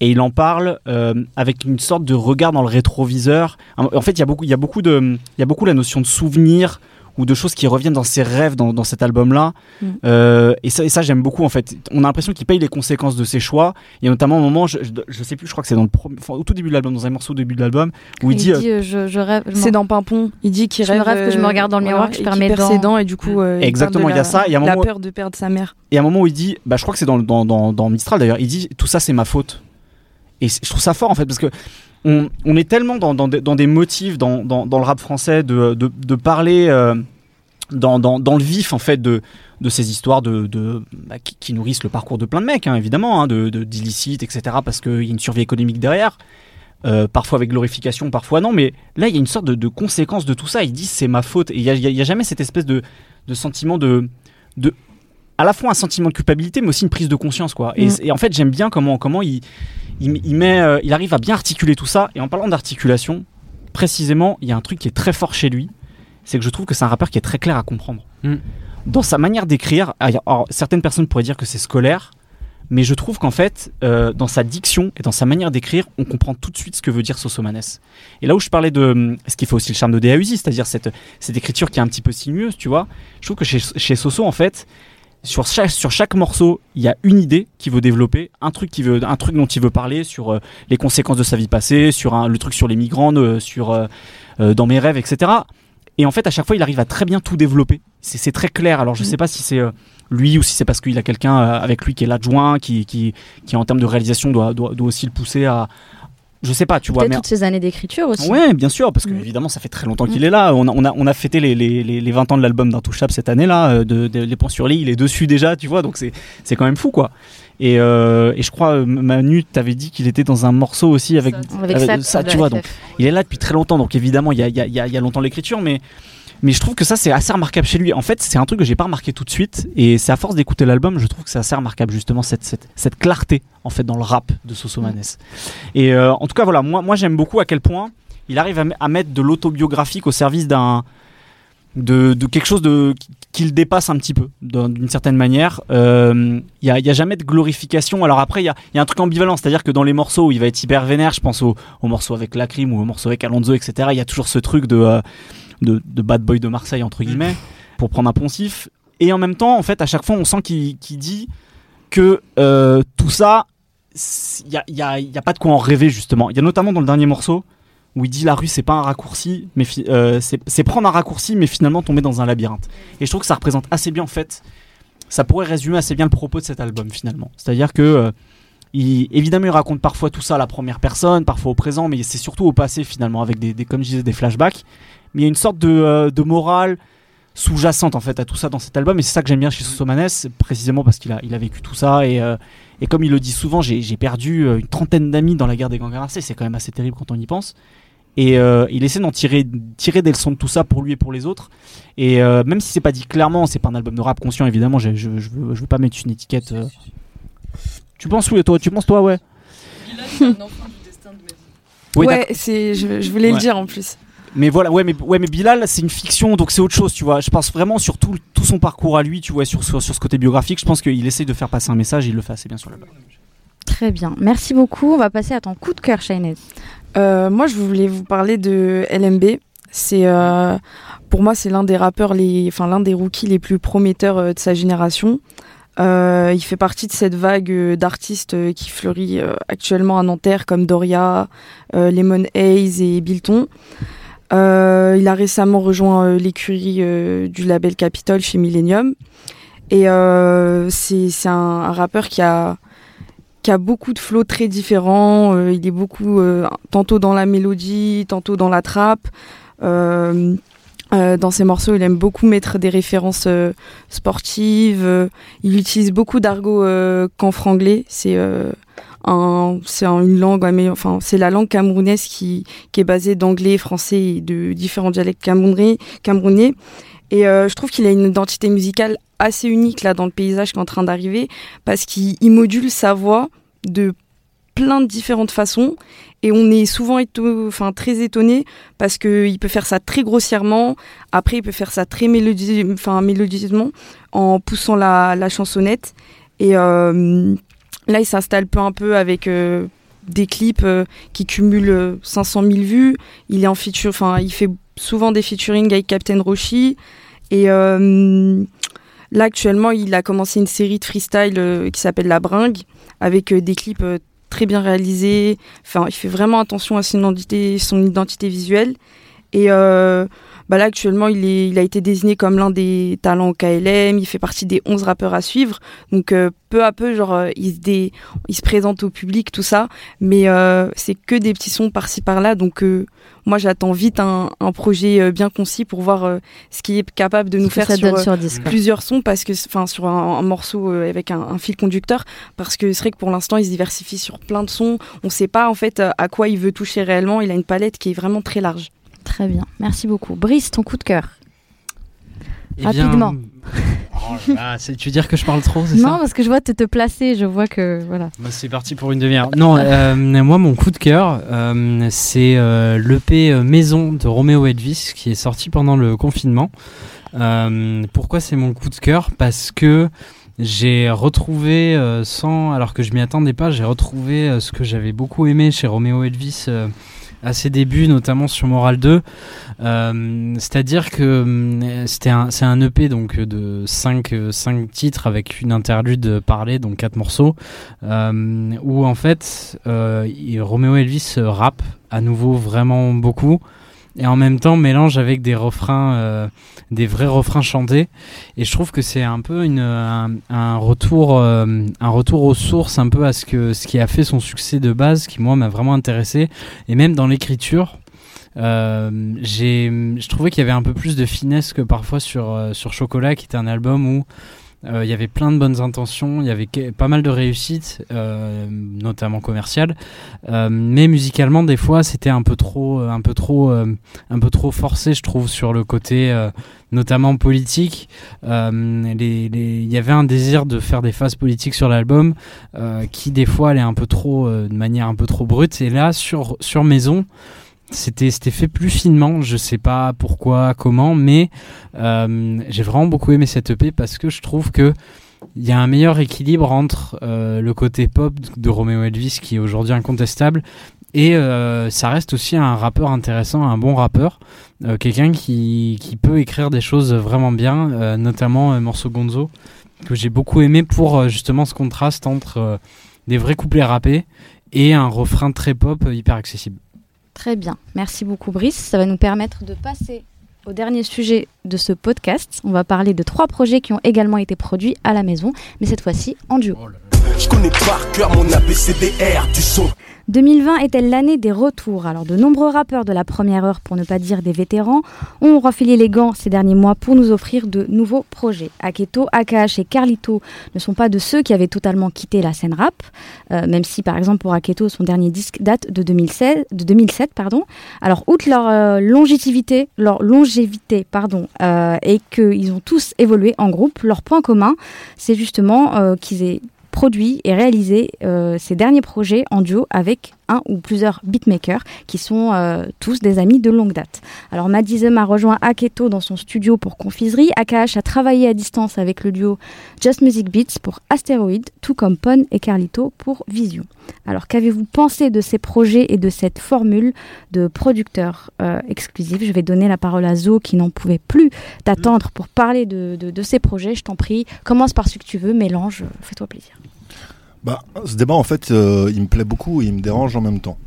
Et il en parle euh, avec une sorte de regard dans le rétroviseur. En fait, il y a beaucoup, il y a beaucoup de, il y a beaucoup la notion de souvenir ou de choses qui reviennent dans ses rêves dans, dans cet album-là. Mm. Euh, et ça, et ça j'aime beaucoup en fait. On a l'impression qu'il paye les conséquences de ses choix. Il y a notamment un moment, je, je, je sais plus, je crois que c'est dans le premier, enfin, au tout début de l'album, dans un morceau au début de l'album, où il, dit, euh, euh, je, je rêve. je C'est dans Pimpon. Il dit qu'il rêve, rêve que je me regarde dans le miroir, que je perds mes dents. ses dents et du coup. euh, il Exactement, il y a ça, il y a un la moment- peur de perdre sa mère. Et à un moment où il dit, bah, je crois que c'est dans, dans, dans, dans Mistral d'ailleurs, il dit tout ça c'est ma faute. Et je trouve ça fort en fait parce que on, est tellement dans, dans, des- motifs dans, dans, le rap français de, de, parler euh, dans, le vif en fait de, de ces histoires de, de, bah, qui, nourrissent le parcours de plein de mecs hein, évidemment, hein, d'illicites, etc. parce qu'il y a une survie économique derrière. Euh, parfois avec glorification, parfois non, mais là il y a une sorte de, conséquence de tout ça. Ils disent c'est ma faute et il n'y a, jamais cette espèce de, de sentiment de, de, à la fois un sentiment de culpabilité, mais aussi une prise de conscience, quoi. Et, Mm. et en fait, j'aime bien comment, comment il, il, il met, euh, il arrive à bien articuler tout ça. Et en parlant d'articulation, précisément, il y a un truc qui est très fort chez lui, c'est que je trouve que c'est un rappeur qui est très clair à comprendre. Mm. Dans sa manière d'écrire, alors, certaines personnes pourraient dire que c'est scolaire, mais je trouve qu'en fait, euh, dans sa diction et dans sa manière d'écrire, on comprend tout de suite ce que veut dire Sosomanes. Et là où je parlais de ce qui fait aussi le charme de DAUSI, c'est-à-dire cette, cette écriture qui est un petit peu sinueuse, tu vois, je trouve que chez, chez Soso, en fait, sur chaque, sur chaque morceau, il y a une idée qu'il veut développer, un truc, qui veut, un truc dont il veut parler sur euh, les conséquences de sa vie passée, sur un- le truc sur les migrants, euh, sur euh, dans mes rêves, etc. Et en fait, à chaque fois, il arrive à très bien tout développer. C'est c'est très clair. Alors, je sais pas si c'est lui ou si c'est parce qu'il a quelqu'un avec lui qui est l'adjoint, qui, qui, qui, en termes de réalisation, doit, doit, doit aussi le pousser à. Je sais pas, tu vois. Mais- toutes ces années d'écriture aussi. Ouais, bien sûr, parce que Mm. évidemment, ça fait très longtemps qu'il est là. On a, on a, on a fêté les, les, les, les 20 ans de l'album d'Intouchable cette année-là, euh, de, de Les Ponts sur l'île, il est dessus déjà, tu vois, donc c'est c'est quand même fou, quoi. Et, euh, et je crois, euh, Manu, t'avais dit qu'il était dans un morceau aussi avec, Avec avec ça, tu vois, donc il est là depuis très longtemps, donc évidemment, il y a, il y a- il y a- il y a longtemps l'écriture, mais, mais je trouve que ça, c'est assez remarquable chez lui. En fait, c'est un truc que j'ai pas remarqué tout de suite, et c'est à force d'écouter l'album, je trouve que c'est assez remarquable, justement, cette, cette, cette clarté, en fait, dans le rap de Sosomanes. Et euh, en tout cas, voilà, moi, moi j'aime beaucoup à quel point il arrive à, mettre de l'autobiographique au service d'un. De, de quelque chose de, qui- qui le dépasse un petit peu, d'un- d'une certaine manière. Euh, Il n'y a, y a jamais de glorification. Alors après, il y a, y a un truc ambivalent, c'est-à-dire que dans les morceaux où il va être hyper vénère, je pense au, au morceau avec Lacrim ou au morceau avec Alonso, etc., il y a toujours ce truc de, euh, de, de bad boy de Marseille, entre guillemets, pour prendre un poncif. Et en même temps, en fait, à chaque fois, on sent qu'il dit que euh, tout ça, il n'y a, y a- il y a pas de quoi en rêver, justement. Il y a notamment dans le dernier morceau où il dit la rue, c'est pas un raccourci, mais euh, c'est c'est prendre un raccourci, mais finalement tomber dans un labyrinthe. Et je trouve que ça représente assez bien, en fait, ça pourrait résumer assez bien le propos de cet album, finalement. C'est-à-dire que. euh, il, évidemment, il raconte parfois tout ça à la première personne, parfois au présent, mais c'est surtout au passé finalement, avec des, des- comme je disais, des flashbacks. Mais il y a une sorte de, euh, de morale sous-jacente en fait à tout ça dans cet album, et c'est ça que j'aime bien chez Sosomanes, précisément parce qu'il a, il a vécu tout ça, et, euh, et comme il le dit souvent, j'ai j'ai perdu euh, une trentaine d'amis dans la guerre des gangs racés, c'est quand même assez terrible quand on y pense. Et euh, il essaie d'en tirer, tirer des leçons de tout ça pour lui et pour les autres. Et euh, même si c'est pas dit clairement, c'est pas un album de rap conscient évidemment. Je, je, je, veux, je veux pas mettre une étiquette. euh. Tu penses oui, toi Tu penses toi, ouais? Oui, ouais, c'est, je, je voulais Ouais. le dire en plus. Mais voilà, ouais, mais, ouais, mais Bilal, c'est une fiction, donc c'est autre chose, tu vois. Je pense vraiment sur tout, tout son parcours à lui, tu vois, sur, sur, sur ce côté biographique. Je pense qu'il essaye de faire passer un message, et il le fait assez bien sur l'album. Très bien. Merci beaucoup. On va passer à ton coup de cœur, Shainez. Euh, moi, je voulais vous parler de LMB. C'est euh, pour moi, c'est l'un des rappeurs, les, enfin l'un des rookies les plus prometteurs euh, de sa génération. Euh, il fait partie de cette vague euh, d'artistes euh, qui fleurit euh, actuellement à Nanterre, comme Doria, euh, Lemon Haze et Bilton. Euh, il a récemment rejoint euh, l'écurie euh, du label Capitol chez Millennium. Et c'est un, un rappeur qui a qui a beaucoup de flots très différents. Il est beaucoup tantôt dans la mélodie, tantôt dans la trappe. Dans ses morceaux, il aime beaucoup mettre des références sportives. Il utilise beaucoup d'argot euh, franglais. C'est c'est un- une langue, enfin, c'est la langue camerounaise qui, qui est basée d'anglais, français et de différents dialectes camerounais. camerounais. Et euh, je trouve qu'il a une identité musicale assez unique là dans le paysage qui est en train d'arriver parce qu'il il module sa voix de plein de différentes façons et on est souvent très étonné parce qu'il peut faire ça très grossièrement, après il peut faire ça très mélodie mélodieusement en poussant la, chansonnette. Et euh, là, il s'installe peu un peu avec euh, des clips euh, qui cumulent 500 000 vues. Il fait souvent des featuring avec Captain Roshi. Et là, actuellement, il a commencé une série de freestyle qui s'appelle La Bringue, avec des clips très bien réalisés. Enfin, il fait vraiment attention à son identité, son identité visuelle. Et bah là actuellement il, est, il a été désigné comme l'un des talents KLM, il fait partie des 11 rappeurs à suivre. Donc euh, peu à peu genre euh, il, se dé, il se présente au public tout ça, mais euh, c'est que des petits sons par-ci par-là. Donc moi j'attends vite un, un projet bien concis pour voir ce qu'il est capable de nous faire sur, plusieurs sons parce que enfin sur un, morceau avec un, un, fil conducteur. Parce que c'est vrai que pour l'instant il se diversifie sur plein de sons, on sait pas en fait à quoi il veut toucher réellement, il a une palette qui est vraiment très large. Très bien, merci beaucoup. Brice, ton coup de cœur eh Rapidement. (laughs) Oh tu veux dire que je parle trop, c'est ça Non, parce que je vois te, te placer, je vois que voilà. Bah, c'est parti pour une demi-heure. Non, euh, moi mon coup de cœur, euh, c'est euh, l'EP Maison de Roméo Elvis qui est sorti pendant le confinement. pourquoi c'est mon coup de cœur? Parce que j'ai retrouvé, sans, alors que je m'y attendais pas, j'ai retrouvé ce que j'avais beaucoup aimé chez Roméo Elvis à ses débuts, notamment sur Moral 2. Euh, c'est-à-dire que euh, c'était un, c'est un EP donc de 5, 5 titres avec une interlude parlée, donc 4 morceaux, euh, où en fait Romeo Elvis rappe à nouveau vraiment beaucoup et en même temps mélange avec des refrains, euh, des vrais refrains chantés. Et je trouve que c'est un peu une, un, retour, euh, un retour aux sources, un peu à ce que ce qui a fait son succès de base, qui moi m'a vraiment intéressé. Et même dans l'écriture, euh, je trouvais qu'il y avait un peu plus de finesse que parfois sur sur Chocolat, qui était un album où euh, il y avait plein de bonnes intentions, il y avait pas mal de réussites, euh, notamment commerciales, euh, mais musicalement des fois c'était un peu trop, un peu trop, un peu trop forcé, je trouve, sur le côté notamment politique. Il y avait un désir de faire des phases politiques sur l'album qui des fois allait un peu trop, de manière un peu trop brute. Et là sur sur Maison c'était c'était fait plus finement. Je sais pas pourquoi comment mais euh, j'ai vraiment beaucoup aimé cette EP parce que je trouve que il y a un meilleur équilibre entre euh, le côté pop de Romeo Elvis qui est aujourd'hui incontestable et euh, ça reste aussi un rappeur intéressant un bon rappeur quelqu'un qui, qui peut écrire des choses vraiment bien notamment morceau Gonzo que j'ai beaucoup aimé pour justement ce contraste entre des vrais couplets rappés et un refrain très pop hyper accessible Très bien. Merci beaucoup, Brice. Ça va nous permettre de passer au dernier sujet de ce podcast. On va parler de trois projets qui ont également été produits à la maison, mais cette fois-ci en duo. Oh Je connais par cœur mon ABCDR du son. 2020 est-elle l'année des retours? Alors de nombreux rappeurs de la première heure, pour ne pas dire des vétérans, ont refilé les gants ces derniers mois pour nous offrir de nouveaux projets. Aketo, AKH et Carlito ne sont pas de ceux qui avaient totalement quitté la scène rap, euh, même si par exemple pour Aketo son dernier disque date de, 2016, de 2007. Pardon. Alors outre leur euh, longévité, leur longévité pardon, euh, et qu'ils ont tous évolué en groupe, leur point commun, c'est justement qu'ils aient produit et réalisé euh, ses derniers projets en duo avec un ou plusieurs beatmakers qui sont euh, tous des amis de longue date. Alors Madizem a rejoint Aketo dans son studio pour Confiserie. AKH a travaillé à distance avec le duo Just Music Beats pour Asteroid, tout comme Pon et Carlito pour Vision. Alors qu'avez-vous pensé de ces projets et de cette formule de producteurs euh, exclusifs Je vais donner la parole à Zo qui n'en pouvait plus d'attendre pour parler de ces projets. Je t'en prie, commence par ce que tu veux, mélange, fais-toi plaisir. Bah, ce débat, en fait, euh, il me plaît beaucoup et il me dérange en même temps.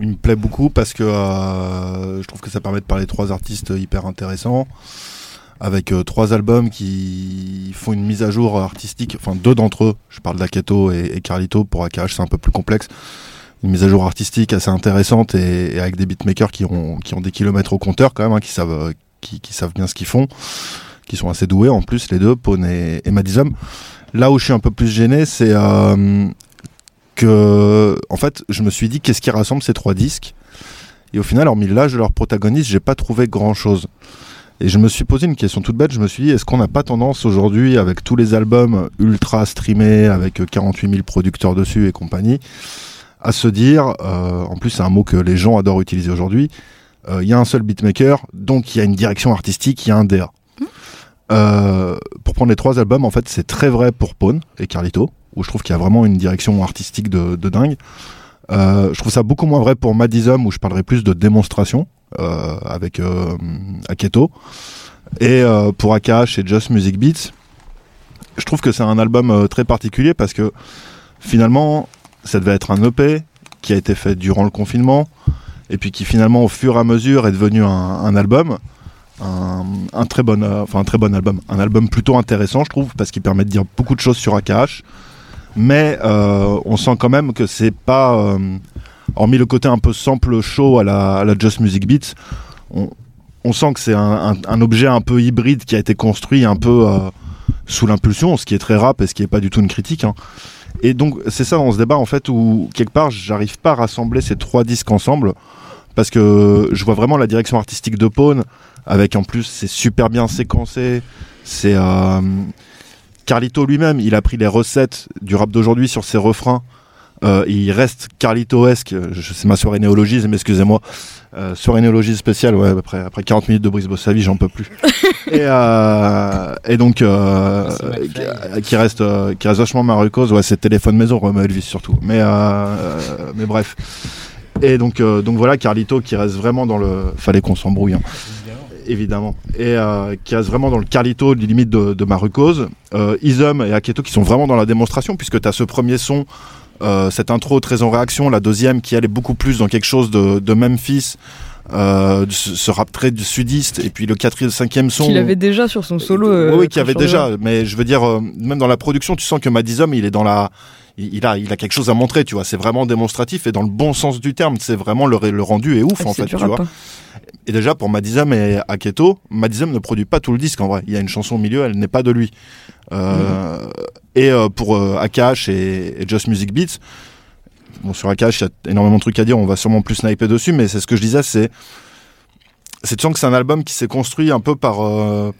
Il me plaît beaucoup parce que euh, je trouve que ça permet de parler de trois artistes hyper intéressants, avec euh, trois albums qui font une mise à jour artistique, enfin deux d'entre eux, je parle d'Aketo et, Carlito, pour AKH c'est un peu plus complexe, une mise à jour artistique assez intéressante et, avec des beatmakers qui ont, qui ont des kilomètres au compteur quand même, hein, qui, savent, qui, qui, savent bien ce qu'ils font, qui sont assez doués en plus les deux, Pone et, et Madizum. Là où je suis un peu plus gêné, c'est euh, que, en fait, je me suis dit qu'est-ce qui rassemble ces trois disques? Et au final, hormis l'âge de leur protagoniste, j'ai pas trouvé grand chose. Et je me suis posé une question toute bête. Je me suis dit, est-ce qu'on n'a pas tendance aujourd'hui, avec tous les albums ultra streamés, avec 48 000 producteurs dessus et compagnie, à se dire, euh, en plus c'est un mot que les gens adorent utiliser aujourd'hui, euh, il y a un seul beatmaker, donc il y a une direction artistique, il y a un DA. Euh, pour prendre les trois albums, en fait, c'est très vrai pour Pawn et Carlito, où je trouve qu'il y a vraiment une direction artistique de, de dingue. Euh, je trouve ça beaucoup moins vrai pour Madism, où je parlerai plus de démonstration euh, avec euh, Aketo. Et euh, pour Akash et Just Music Beats, je trouve que c'est un album très particulier parce que finalement, ça devait être un EP qui a été fait durant le confinement et puis qui finalement, au fur et à mesure, est devenu un, un album. Un, très bon, euh, enfin un très bon album, un album plutôt intéressant, je trouve, parce qu'il permet de dire beaucoup de choses sur AKH. Mais euh, on sent quand même que c'est pas, euh, hormis le côté un peu sample show à la, à la Just Music Beats, on, on sent que c'est un, objet un peu hybride qui a été construit un peu sous l'impulsion, ce qui est très rap et ce qui est pas du tout une critique. hein. Et donc c'est ça dans ce débat en fait où quelque part j'arrive pas à rassembler ces trois disques ensemble parce que je vois vraiment la direction artistique de Pawn avec en plus c'est super bien séquencé, c'est euh, Carlito lui-même, il a pris les recettes du rap d'aujourd'hui sur ses refrains. Euh, il reste Carlito-esque, c'est ma soirée néologisme, excusez-moi. Euh, soirée néologisme spéciale, ouais, après, après 40 minutes de Brice Bossavi, j'en peux plus. (laughs) et, euh, et donc, qui- reste, qui reste vachement Marcos, ouais, c'est téléphone maison, Romain Elvis surtout. Mais, mais bref. Et donc, donc voilà, Carlito qui reste vraiment dans le. Fallait qu'on s'embrouille, hein. Évidemment. Et euh, qui reste vraiment dans le Carlito, limite de, de Marcos. Euh, Isum et Aketo qui sont vraiment dans la démonstration, puisque tu as ce premier son. euh, cette intro très en réaction, la deuxième qui est beaucoup plus dans quelque chose de Memphis, euh, ce, rap très sudiste, et puis le quatrième, cinquième son. Qu'il avait déjà sur son solo. euh, oui, oui, qui quand avait déjà. Mais je veux dire, euh, même dans la production, tu sens que Madism, il est dans la. Il a, il a quelque chose à montrer, tu vois. C'est vraiment démonstratif et dans le bon sens du terme. C'est vraiment le, le rendu est ouf, Ah, en fait, tu vois. hein. Et déjà, pour Madism et Aketo, Madism ne produit pas tout le disque, en vrai. Il y a une chanson au milieu, elle n'est pas de lui. Euh, Et euh, pour euh, Akash et, et Just Music Beats, bon, sur Akash, il y a énormément de trucs à dire, on va sûrement plus sniper dessus, mais c'est ce que je disais, c'est. C'est tu sens que c'est un album qui s'est construit un peu par. euh,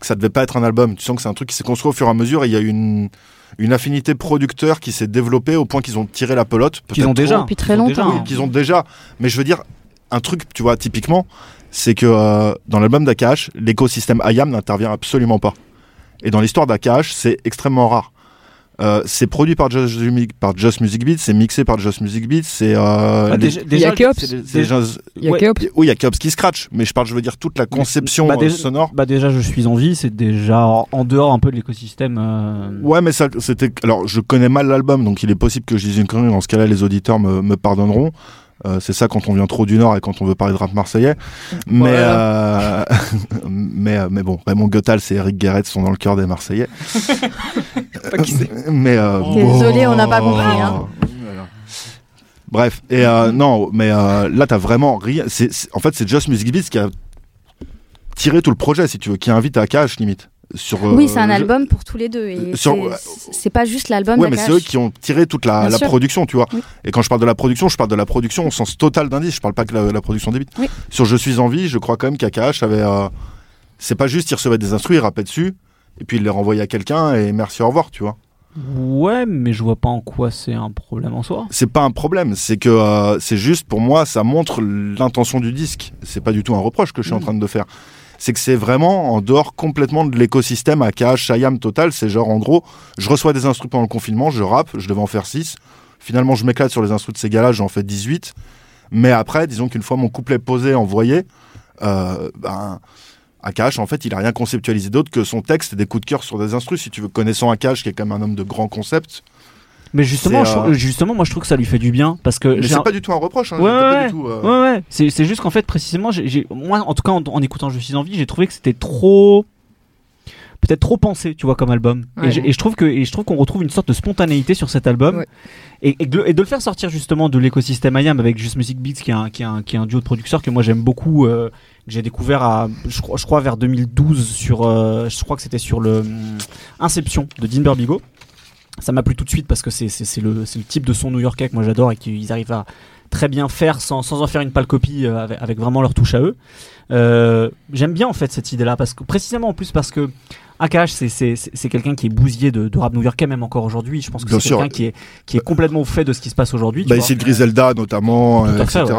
que ça devait pas être un album. Tu sens que c'est un truc qui s'est construit au fur et à mesure et il y a une, une affinité producteur qui s'est développée au point qu'ils ont tiré la pelote. Qu'ils ont déjà. trop. Depuis très longtemps. Oui, qu'ils ont déjà. Mais je veux dire, un truc, tu vois, typiquement, c'est que euh, dans l'album d'Akash, l'écosystème IAM n'intervient absolument pas. Et dans l'histoire d'Akash, c'est extrêmement rare. Euh, c'est produit par Just, Music- par Just Music Beats, c'est mixé par Just Music Beats, c'est. Euh, déjà, Il y a Keops. Il y a oui, il y a Keops qui scratch, mais je parle, je veux dire, toute la conception Bah, euh, déjà- sonore. Bah déjà, je suis en vie, c'est déjà en en dehors un peu de l'écosystème. euh, Ouais, mais ça, c'était. Alors, je connais mal l'album, donc il est possible que je dise une connerie. Dans ce cas-là, les auditeurs me, me pardonneront. Euh, c'est ça quand on vient trop du Nord et quand on veut parler de rap marseillais. Mais, euh, (laughs) mais, euh, mais bon, Raymond Goethals et Eric Guéret sont dans le cœur des Marseillais. (laughs) mais euh, Désolé, on n'a pas compris, hein. Voilà. Bref, et euh, non, mais euh, là, t'as vraiment rien. en fait, c'est Just Music Beats qui a tiré tout le projet, si tu veux, qui invite à cash limite. Sur, euh, Oui, c'est un je- album pour tous les deux. Et Sur- c'est- c'est pas juste l'album Ouais, mais c'est eux qui ont tiré toute la, production, tu vois. Oui. Et quand je parle de la production, je parle de la production au sens total d'indice. Je parle pas que la, la production des beats. Oui. Sur Je suis en vie, je crois quand même qu'AKH avait. euh, c'est pas juste, il recevait des instruits, il rappait dessus, et puis il les renvoyait à quelqu'un, et merci, au revoir, tu vois. Ouais, mais je vois pas en quoi c'est un problème en soi. C'est pas un problème, c'est que euh, c'est juste, pour moi, ça montre l'intention du disque. C'est pas du tout un reproche que je suis en train de faire. C'est que c'est vraiment en dehors complètement de l'écosystème AKH, Shayam total. C'est genre, en gros, je reçois des instruments pendant le confinement, je rappe, je devais en faire 6. Finalement, je m'éclate sur les instruments de ces gars-là, j'en fais 18. Mais après, disons qu'une fois mon couplet posé, envoyé, euh, ben, Akash, en fait, il a rien conceptualisé d'autre que son texte et des coups de cœur sur des instrus. Si tu veux, connaissant Akash, qui est quand même un homme de grand concept, Mais justement, je, euh, justement, moi je trouve que ça lui fait du bien parce que c'est un- pas du tout un reproche. Hein, Ouais, euh, Ouais. C'est, c'est juste qu'en fait, précisément, j'ai, moi, en tout cas, en, en écoutant Je suis en vie, j'ai trouvé que c'était trop. Peut-être trop pensé, tu vois, comme album. Ouais. Et, je trouve que, et je trouve qu'on retrouve une sorte de spontanéité sur cet album. Ouais. Et, et, de, et de le faire sortir justement de l'écosystème IAM avec Just Music Beats, qui est un, qui est un, qui est un duo de producteurs que moi j'aime beaucoup, euh, que j'ai découvert à, je crois, je crois vers 2012 sur, euh, je crois que c'était sur le hum, Inception de Dean Burbigo. Ça m'a plu tout de suite parce que c'est, c'est, c'est le, c'est le type de son new-yorkais que moi j'adore et qu'ils arrivent à très bien faire sans, sans en faire une pâle copie euh, avec, avec vraiment leur touche à eux. Euh, J'aime bien en fait cette idée-là parce que précisément en plus parce que Akash c'est c'est c'est quelqu'un qui est bousillé de, de rap new-yorkais même encore aujourd'hui. Je pense que c'est quelqu'un qui est qui est complètement au fait de ce qui se passe aujourd'hui. Bah, le Griselda, notamment, euh, fait, etc.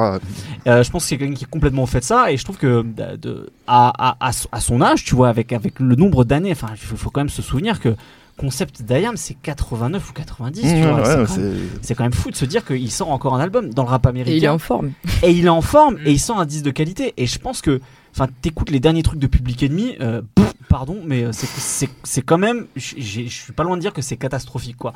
Euh, je pense que c'est quelqu'un qui est complètement au fait de ça et je trouve que de, de- à, à, à, à son âge, tu vois, avec, avec le nombre d'années, enfin, il faut quand même se souvenir que concept d'IAM c'est 89 ou 90, tu Mmh, vois, ouais, c'est ouais, quand même- c'est- c'est quand même fou de se dire qu'il sort encore un album dans le rap américain. (laughs) Et il est en forme. Et il est en forme et il sort un disque de qualité. Et je pense que, enfin, t'écoutes les derniers trucs de Public Enemy, euh, pff, pardon, mais euh, c'est- c'est c'est quand même, je suis pas loin de dire que c'est catastrophique, quoi.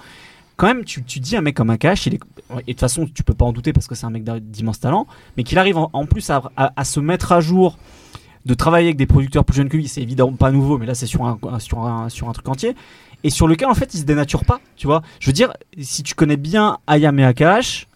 Quand même, tu, tu dis un mec comme Akash, il est, et de toute façon, tu peux pas en douter parce que c'est un mec d'immense talent, mais qu'il arrive en, en plus à, à- à se mettre à jour, de travailler avec des producteurs plus jeunes que lui, c'est évidemment pas nouveau, mais là c'est sur un, sur, un, sur un truc entier, et sur lequel en fait il se dénature pas, tu vois. Je veux dire, si tu connais bien Ayam et Akash,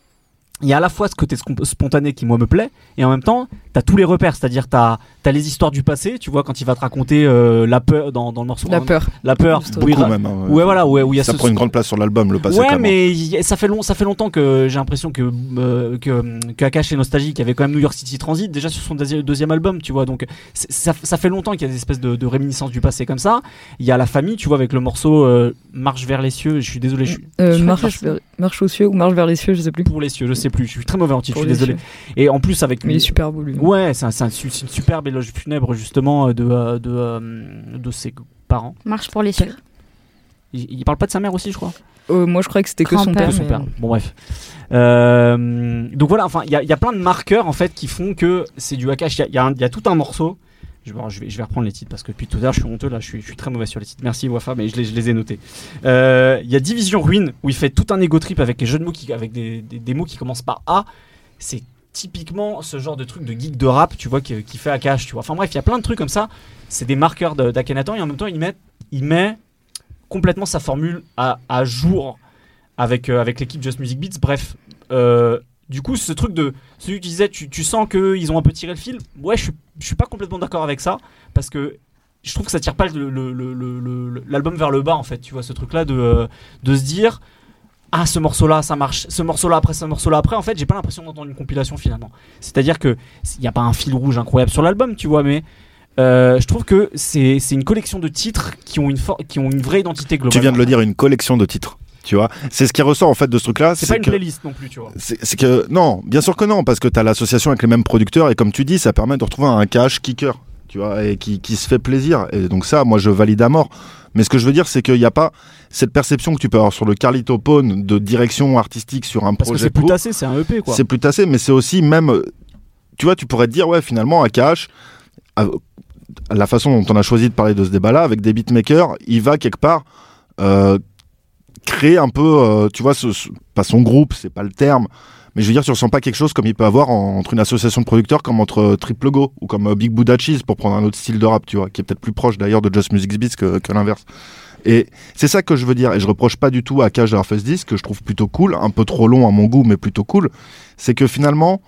il y a à la fois ce côté spontané qui moi me plaît et en même temps t'as tous les repères c'est à dire t'as as les histoires du passé tu vois quand il va te raconter euh, la peur dans, dans le morceau La peur. la peur ra- même. hein, ouais voilà ouais, où il y a ça ce- prend une grande place sur l'album, le passé. ouais clairement. mais y ça fait long ça fait longtemps que j'ai l'impression que euh, que que Akash est nostalgique il y avait quand même New York City Transit déjà sur son deuxi- deuxième album tu vois donc ça, ça fait longtemps qu'il y a des espèces de, de réminiscences du passé comme ça il y a la famille tu vois avec le morceau euh, Marche vers les cieux je suis désolé je suis Euh, marche, marche aux cieux ou marche vers les cieux, je sais plus. pour les cieux je sais plus je suis très mauvais en titre je suis désolé et en plus avec Mais il est super beau lui. Ouais, c'est un- une superbe éloge funèbre justement euh, de, euh, de, euh, de ses parents. Marche pour les cieux. Il, il parle pas de sa mère aussi, je crois? Euh, moi je croyais que c'était que son père. Que son mais- père. Bon bref. Euh, donc voilà, enfin il y, a- il y a plein de marqueurs en fait qui font que c'est du Akash. Il y a- il y, a un- il y a tout un morceau. Je, vais, reprendre les titres parce que depuis tout à l'heure je suis honteux là, je suis, très mauvais sur les titres. Merci Wafa, mais je les, ai notés. Euh, Il y a Division Ruine où il fait tout un ego trip avec les jeux de mots qui, avec des, mots qui commencent par A. C'est typiquement ce genre de truc de geek de rap, tu vois, qui, fait Akash, tu vois. Enfin bref, il y a plein de trucs comme ça. C'est des marqueurs d'Akhenaton et en même temps il met, complètement sa formule à, à jour avec, euh, avec l'équipe Just Music Beats. Bref, euh, du coup, ce truc de celui qui disait, tu, tu sens qu'ils ont un peu tiré le fil. Ouais, je suis, je suis pas complètement d'accord avec ça parce que je trouve que ça tire pas le- le- le- l'album vers le bas en fait. Tu vois, ce truc-là de, euh, de se dire. Ah, ce morceau-là, ça marche. Ce morceau-là après, ce morceau-là après. En fait, j'ai pas l'impression d'entendre une compilation finalement. C'est-à-dire que il n'y a pas un fil rouge incroyable sur l'album, tu vois, mais euh, je trouve que c'est une collection de titres qui ont une, qui ont une vraie identité globale. Tu viens de le dire, une collection de titres. Tu vois, c'est ce qui ressort en fait de ce truc-là. C'est pas une que- playlist non plus, tu vois. C'est que non, bien sûr que non, parce que tu as l'association avec les mêmes producteurs et comme tu dis, ça permet de retrouver un cash kicker, tu vois, et qui, qui se fait plaisir. Et donc ça, moi, je valide à mort. Mais ce que je veux dire, c'est qu'il n'y a pas cette perception que tu peux avoir sur le Carlito Pone de direction artistique sur un Parce projet c'est plus tassé, c'est un EP quoi. C'est plus tassé, mais c'est aussi même, tu vois, tu pourrais te dire, ouais, finalement, un cash, à la façon dont on a choisi de parler de ce débat-là, avec des beatmakers, il va quelque part euh, créer un peu, euh, tu vois, ce- pas son groupe, c'est pas le terme, mais je veux dire, tu ressens pas quelque chose comme il peut avoir en- entre une association de producteurs comme entre euh, Triple Go ou comme euh, Big Buddha Cheese pour prendre un autre style de rap, tu vois, qui est peut-être plus proche d'ailleurs de Just Music Beats que, l'inverse. Et c'est ça que je veux dire, et je reproche pas du tout à Cash d'avoir fait ce disque, que je trouve plutôt cool, un peu trop long à mon goût, mais plutôt cool, c'est que finalement,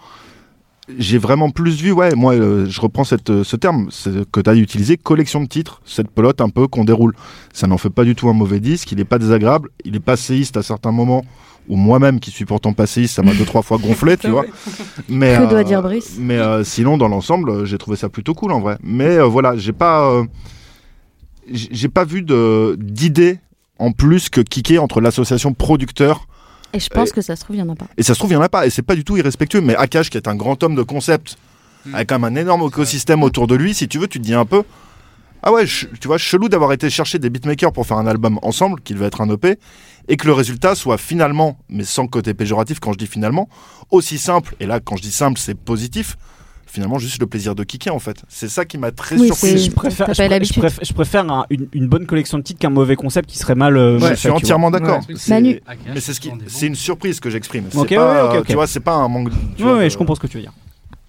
j'ai vraiment plus vu, ouais, moi, euh, je reprends cette, euh, ce terme que tu as utilisé, collection de titres, cette pelote un peu qu'on déroule. Ça n'en fait pas du tout un mauvais disque, il n'est pas désagréable, il est passéiste à certains moments, où moi-même, qui suis pourtant passéiste, ça m'a deux, trois fois gonflé, tu (laughs) vois. Mais, Que doit dire Brice? Mais euh, sinon, dans l'ensemble, euh, j'ai trouvé ça plutôt cool en vrai. Mais euh, voilà, j'ai pas, euh, j'ai pas vu d'idée en plus que kicker entre l'association producteur Et je pense que ça se trouve, il n'y en a pas. et ça se trouve, il n'y en a pas. Et c'est pas du tout irrespectueux. Mais Akash, qui est un grand homme de concept, avec quand même un énorme écosystème autour de lui, si tu veux, tu te dis un peu. Ah ouais, tu vois, chelou d'avoir été chercher des beatmakers pour faire un album ensemble, qui devait être un EP, et que le résultat soit finalement, mais sans côté péjoratif quand je dis finalement, aussi simple, et là quand je dis simple c'est positif, finalement juste le plaisir de kicker en fait. C'est ça qui m'a très Oui, surpris. Je préfère, je, préfère, je préfère un- une, une bonne collection de titres qu'un mauvais concept qui serait mal. euh, Ouais, je suis entièrement d'accord. Ouais. Manu. Mais c'est ce qui, c'est une surprise que j'exprime. C'est Ok, pas, ouais, ok, ok. Tu vois, c'est pas un manque. ouais, de- je comprends ce que tu veux dire.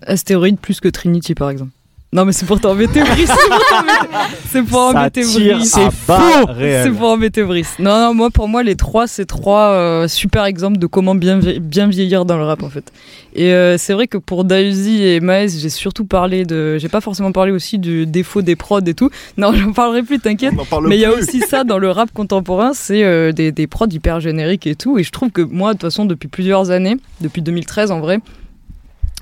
Astéroïde plus que Trinity par exemple. Non, mais c'est pour t'embêter, Brice. (laughs) C'est pour t'embêter- Brice. C'est faux. C'est pour embêter Brice. Non, non, moi, pour moi, les trois, c'est trois euh, super exemples de comment bien, bien vieillir dans le rap, en fait. Et euh, c'est vrai que pour Dausi et Maes, j'ai surtout parlé de. J'ai pas forcément parlé aussi du défaut des prods et tout. Non, (laughs) j'en parlerai plus, t'inquiète. Mais il y a aussi ça dans le rap contemporain, c'est euh, des, des prods hyper génériques et tout. Et je trouve que moi, de toute façon, depuis plusieurs années, depuis 2013 en vrai,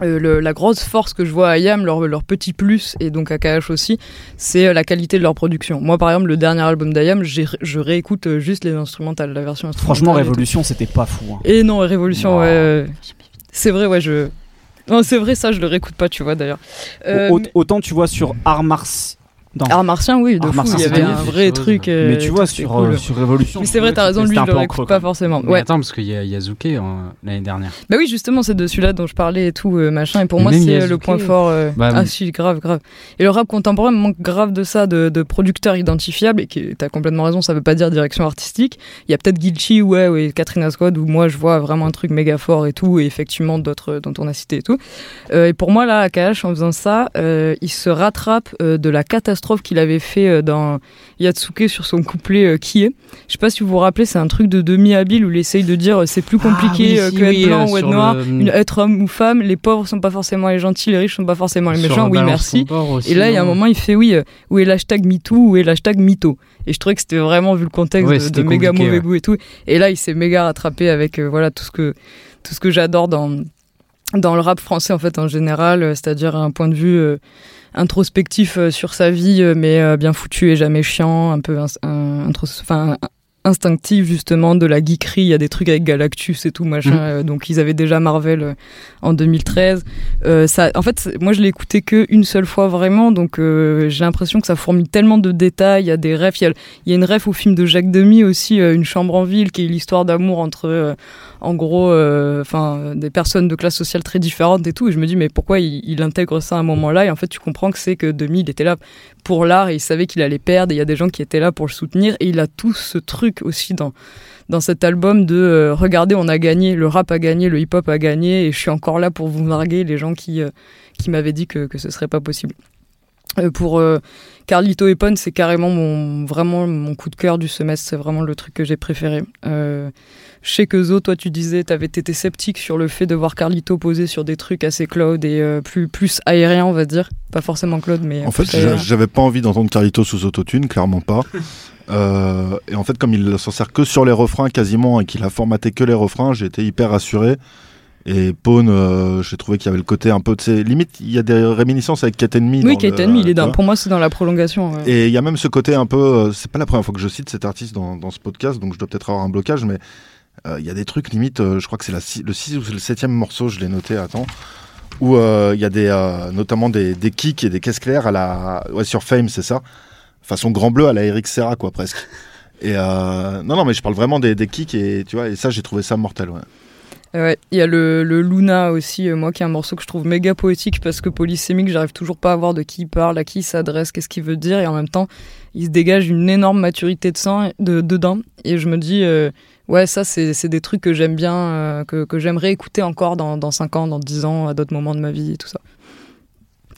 euh, le- la grosse force que je vois à IAM, leur, leur petit plus, et donc à KH aussi, c'est euh, la qualité de leur production. Moi, par exemple, le dernier album d'IAM, je réécoute euh, juste les instrumentales, la version instrumentale. Franchement. Révolution, c'était pas fou. hein. Et non, Révolution, Wow. ouais. C'est vrai, ouais, je. Non, c'est vrai, ça, je le réécoute pas, tu vois, d'ailleurs. Euh, Au- Autant tu vois sur Art Mars. Non. Art martien, oui, de fou, martien, il y avait un des vrai truc. euh, Mais tu vois, sur, cool. euh, sur Révolution. Mais c'est vrai, t'as que raison, lui, je le réécoute pas forcément. Mais Ouais. attends, parce qu'il y a Yazuke hein, l'année dernière. Bah oui, justement, c'est de celui-là dont je parlais et tout, euh, machin. Et pour Mais moi, c'est le point fort. euh, bah, ah si, grave, grave. Et le rap contemporain manque grave de ça, de, de producteurs identifiables. Et qui- t'as complètement raison, ça veut pas dire direction artistique. Il y a peut-être Gilchi, ouais, ouais, Katrina Squad, où moi je vois vraiment un truc méga fort et tout. Et effectivement, d'autres dont on a cité et tout. Euh, et pour moi, là, AKH, en faisant ça, euh, il se rattrape euh, de la catastrophe qu'il avait fait euh, dans Yatsuke sur son couplet euh, Qui est. Je sais pas si vous vous rappelez, c'est un truc de demi-habile où il essaye de dire euh, c'est plus compliqué Ah oui, si, que oui, être blanc ou être noir, le- une- être homme ou femme, les pauvres sont pas forcément les gentils, les riches sont pas forcément les Sur méchants, oui merci. aussi, Et là, il y a un non moment, il fait oui, où est l'hashtag MeToo, où est l'hashtag Mytho. Et je trouvais que c'était vraiment, vu le contexte, Ouais, de, méga compliqué, mauvais ouais. goût et tout. Et là, il s'est méga rattrapé avec euh, voilà tout ce que tout ce que j'adore dans dans le rap français en fait en général, euh, c'est-à-dire un point de vue euh, introspectif euh, sur sa vie, euh, mais bien foutu et jamais chiant, un peu un- intros- instinctif justement de la geekerie. Il y a des trucs avec Galactus et tout machin. Euh, donc ils avaient déjà Marvel en 2013. Euh, ça, en fait, moi je l'ai écouté que une seule fois vraiment, donc j'ai l'impression que ça fourmille tellement de détails. Il y a des refs, il y a, il y a une ref au film de Jacques Demy aussi, Une chambre en ville, qui est l'histoire d'amour entre, en gros, euh, enfin des personnes de classe sociale très différentes et tout. Et je me dis mais pourquoi il, intègre ça à un moment-là? Et en fait, tu comprends que c'est que Demy, il était là pour l'art et il savait qu'il allait perdre. Et il y a des gens qui étaient là pour le soutenir. Et il a tout ce truc aussi dans dans cet album de euh, regardez on a gagné le rap a gagné le hip hop a gagné et je suis encore là pour vous narguer les gens qui euh, qui m'avaient dit que que ce serait pas possible pour euh, Carlito Epon c'est carrément mon vraiment mon coup de cœur du semestre c'est vraiment le truc que j'ai préféré euh, je sais que Zo toi tu disais t'avais été sceptique sur le fait de voir Carlito poser sur des trucs assez cloud et euh, plus plus aérien on va dire pas forcément cloud mais En fait, j'avais pas envie d'entendre Carlito sous autotune, clairement pas. (laughs) Euh, et en fait, comme il s'en sert que sur les refrains quasiment et qu'il a formaté que les refrains, j'ai été hyper rassuré. Et Pone, euh, j'ai trouvé qu'il y avait le côté un peu de ses. Limite, il y a des réminiscences avec Cat Enemy. oui Kate Enemy, il est tu dans vois. pour moi c'est dans la prolongation ouais. Et il y a même ce côté un peu. euh, c'est pas la première fois que je cite cet artiste dans, dans ce podcast, donc je dois peut-être avoir un blocage, mais euh, il y a des trucs limite. euh, je crois que c'est le 6 ou le 7 morceau, je l'ai noté, attends. Où il y a des, notamment des, des kicks et des caisses claires à la. Ouais, sur Fame, c'est ça. Façon grand bleu à la Eric Serra, quoi, presque. Et non, non, mais je parle vraiment des, des kicks et tu vois, et ça, j'ai trouvé ça mortel, ouais. Ouais, il y a le, le Luna aussi, euh, moi qui est un morceau que je trouve méga poétique parce que polysémique, j'arrive toujours pas à voir de qui il parle, à qui il s'adresse, qu'est-ce qu'il veut dire, et en même temps, il se dégage une énorme maturité de sang de, dedans, et je me dis, euh, ouais, ça c'est c'est des trucs que j'aime bien, euh, que, que j'aimerais écouter encore dans, dans 5 ans, dans 10 ans, à d'autres moments de ma vie et tout ça.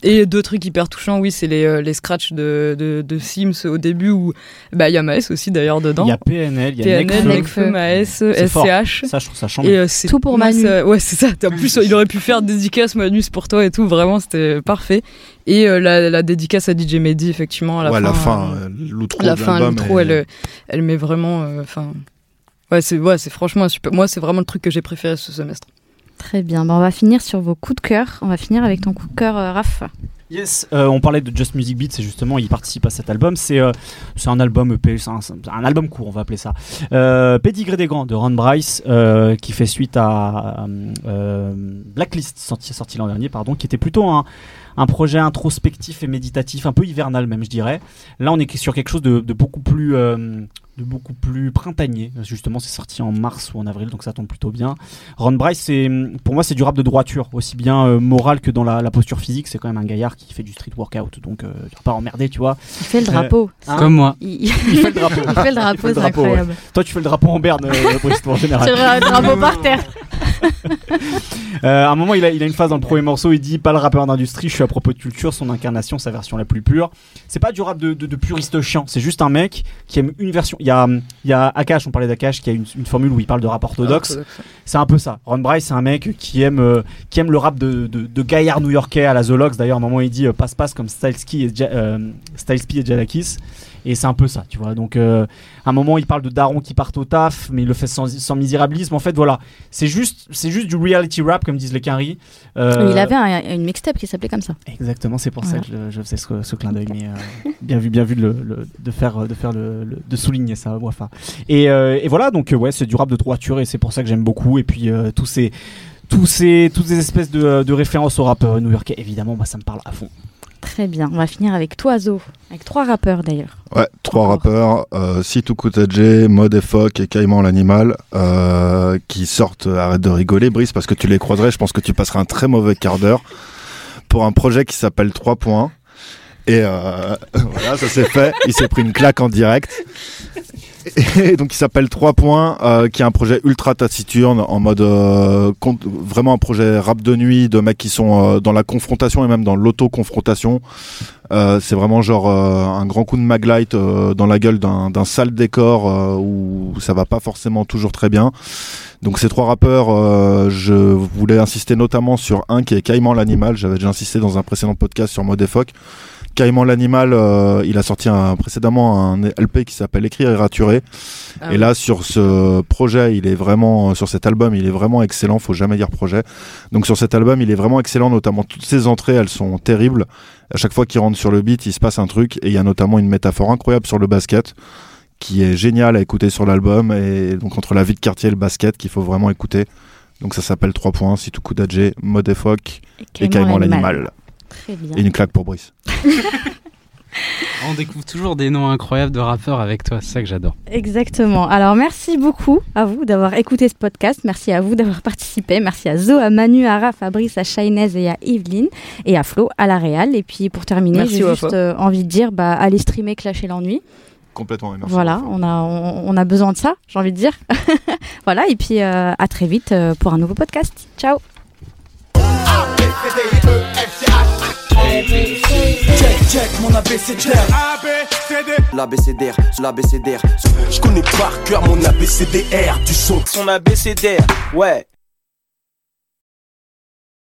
Et deux trucs hyper touchants, oui, c'est les, euh, les scratchs de, de, de Sims au début où bah, il y a Maes aussi d'ailleurs dedans. Il y a PNL, il y a PNL, Nekfeu. Nekfeu, Maes, fort. SCH. Ça, je trouve ça chambre. Et euh, c'est Tout pour Manu. ça- ouais, c'est ça. En plus, il aurait pu faire dédicace Manus pour toi et tout. Vraiment, c'était parfait. Et euh, la, la dédicace à DJ Mehdi, effectivement, à la ouais, fin. la fin, euh, euh, l'outro. elle, elle met vraiment. euh, Enfin. ouais, c'est ouais, c'est franchement un super. Moi, c'est vraiment le truc que j'ai préféré ce semestre. Très bien. Bah, on va finir sur vos coups de cœur. On va finir avec ton coup de cœur, euh, Raph. Yes, euh, on parlait de Just Music Beat, c'est justement, il participe à cet album. C'est euh, un album EP, un, album court, on va appeler ça. Euh, Pédigré des grands de Ron Bryce, euh, qui fait suite à Blacklist, sorti, sorti l'an dernier, pardon, qui était plutôt un, un projet introspectif et méditatif, un peu hivernal même, je dirais. Là, on est sur quelque chose de, de beaucoup plus. euh, de beaucoup plus printanier. Justement, c'est sorti en mars ou en avril, donc ça tombe plutôt bien. Ron Bryce, c'est, pour moi, c'est du rap de droiture, aussi bien euh, moral que dans la, la posture physique. C'est quand même un gaillard qui fait du street workout, donc euh, tu vas pas emmerder, tu vois. Il fait le drapeau. Hein Comme moi. Il, Il fait le (laughs) drapeau. il fait le drapeau, c'est drapeau, ouais. incroyable. Toi, tu fais le drapeau en berne, euh, Brice, toi, en général. C'est le drapeau par terre. (laughs) (laughs) Euh, à un moment, il a, il a une phase dans le premier morceau, il dit Pas le rappeur d'industrie, je suis à propos de culture, son incarnation, sa version la plus pure. C'est pas du rap de, de, de puriste chiant, c'est juste un mec qui aime une version. Il y a, il y a Akash, on parlait d'Akash, qui a une, une formule où il parle de rap orthodoxe. C'est un peu ça. Ron Bryce, c'est un mec qui aime, euh, qui aime le rap de, de, de gaillard new-yorkais à la Zolox. D'ailleurs, à un moment, il dit euh, passe-passe comme Styles-P et, Ja- euh, et Jadakis. Et c'est un peu ça, tu vois. Donc, euh, à un moment, il parle de Daron qui partent au taf, mais il le fait sans, sans misérabilisme. En fait, voilà. C'est juste, c'est juste du reality rap, comme disent les Quinry. Euh, Il avait un- une mixtape qui s'appelait comme ça. Exactement, c'est pour Voilà. ça que je, je faisais ce, ce clin d'œil, mais euh, bien vu, bien vu de, le- le- de faire, de faire le, de souligner ça, Wafa. Et, euh, et voilà, donc ouais, c'est du rap de droiture et c'est pour ça que j'aime beaucoup. Et puis tous ces, tous ces, toutes ces espèces de, de références au rap new-yorkais, évidemment, moi ça me parle à fond. Très bien. On va finir avec toi, Zo. Avec trois rappeurs d'ailleurs. Ouais, trois rappeurs, euh, Sitou Koutadje, Mode Fock et Caïman l'animal, euh, qui sortent, arrête de rigoler Brice, parce que tu les croiserais, je pense que tu passeras un très mauvais quart d'heure pour un projet qui s'appelle 3 points. Et euh, (laughs) voilà, ça s'est fait, il s'est pris une claque en direct. (laughs) Et donc il s'appelle 3 points, euh, qui est un projet ultra taciturne, en mode euh, vraiment un projet rap de nuit, de mecs qui sont euh, dans la confrontation et même dans l'auto-confrontation. Euh, c'est vraiment genre euh, un grand coup de maglite euh, dans la gueule d'un sale décor où ça va pas forcément toujours très bien. Donc ces trois rappeurs, je voulais insister notamment sur un qui est Caïman l'animal. J'avais déjà insisté dans un précédent podcast sur Mode. Caïman l'animal, euh, il a sorti un- précédemment un LP qui s'appelle Écrire et raturer. Ah et là sur ce projet, il est vraiment sur cet album, il est vraiment excellent. Faut jamais dire projet. Donc sur cet album, il est vraiment excellent. Notamment toutes ses entrées, elles sont terribles. À chaque fois qu'il rentre sur le beat, il se passe un truc. Et il y a notamment une métaphore incroyable sur le basket qui est géniale à écouter sur l'album. Et donc entre la vie de quartier et le basket qu'il faut vraiment écouter. Donc ça s'appelle 3 points, Sitou Koudadje, Mode et Caïman l'animal. Très bien. Et une claque pour Brice. (laughs) On découvre toujours des noms incroyables de rappeurs avec toi, c'est ça que j'adore. Exactement. Alors merci beaucoup à vous d'avoir écouté ce podcast. Merci à vous d'avoir participé. Merci à Zo, à Manu, à Raph, à Brice, à Shainez et à Yveline et à Flo, à la Réal. Et puis pour terminer, j'ai juste euh, envie de dire, bah, allez streamer Clash et l'ennui. Complètement. et merci. Voilà, on a, on, on a besoin de ça, j'ai envie de dire. (laughs) voilà, et puis euh, à très vite euh, pour un nouveau podcast. Ciao. Check, check mon ABCDR. L'ABCDR, l'ABCDR. Je connais par cœur mon ABCDR du son. Son ABCDR, ouais.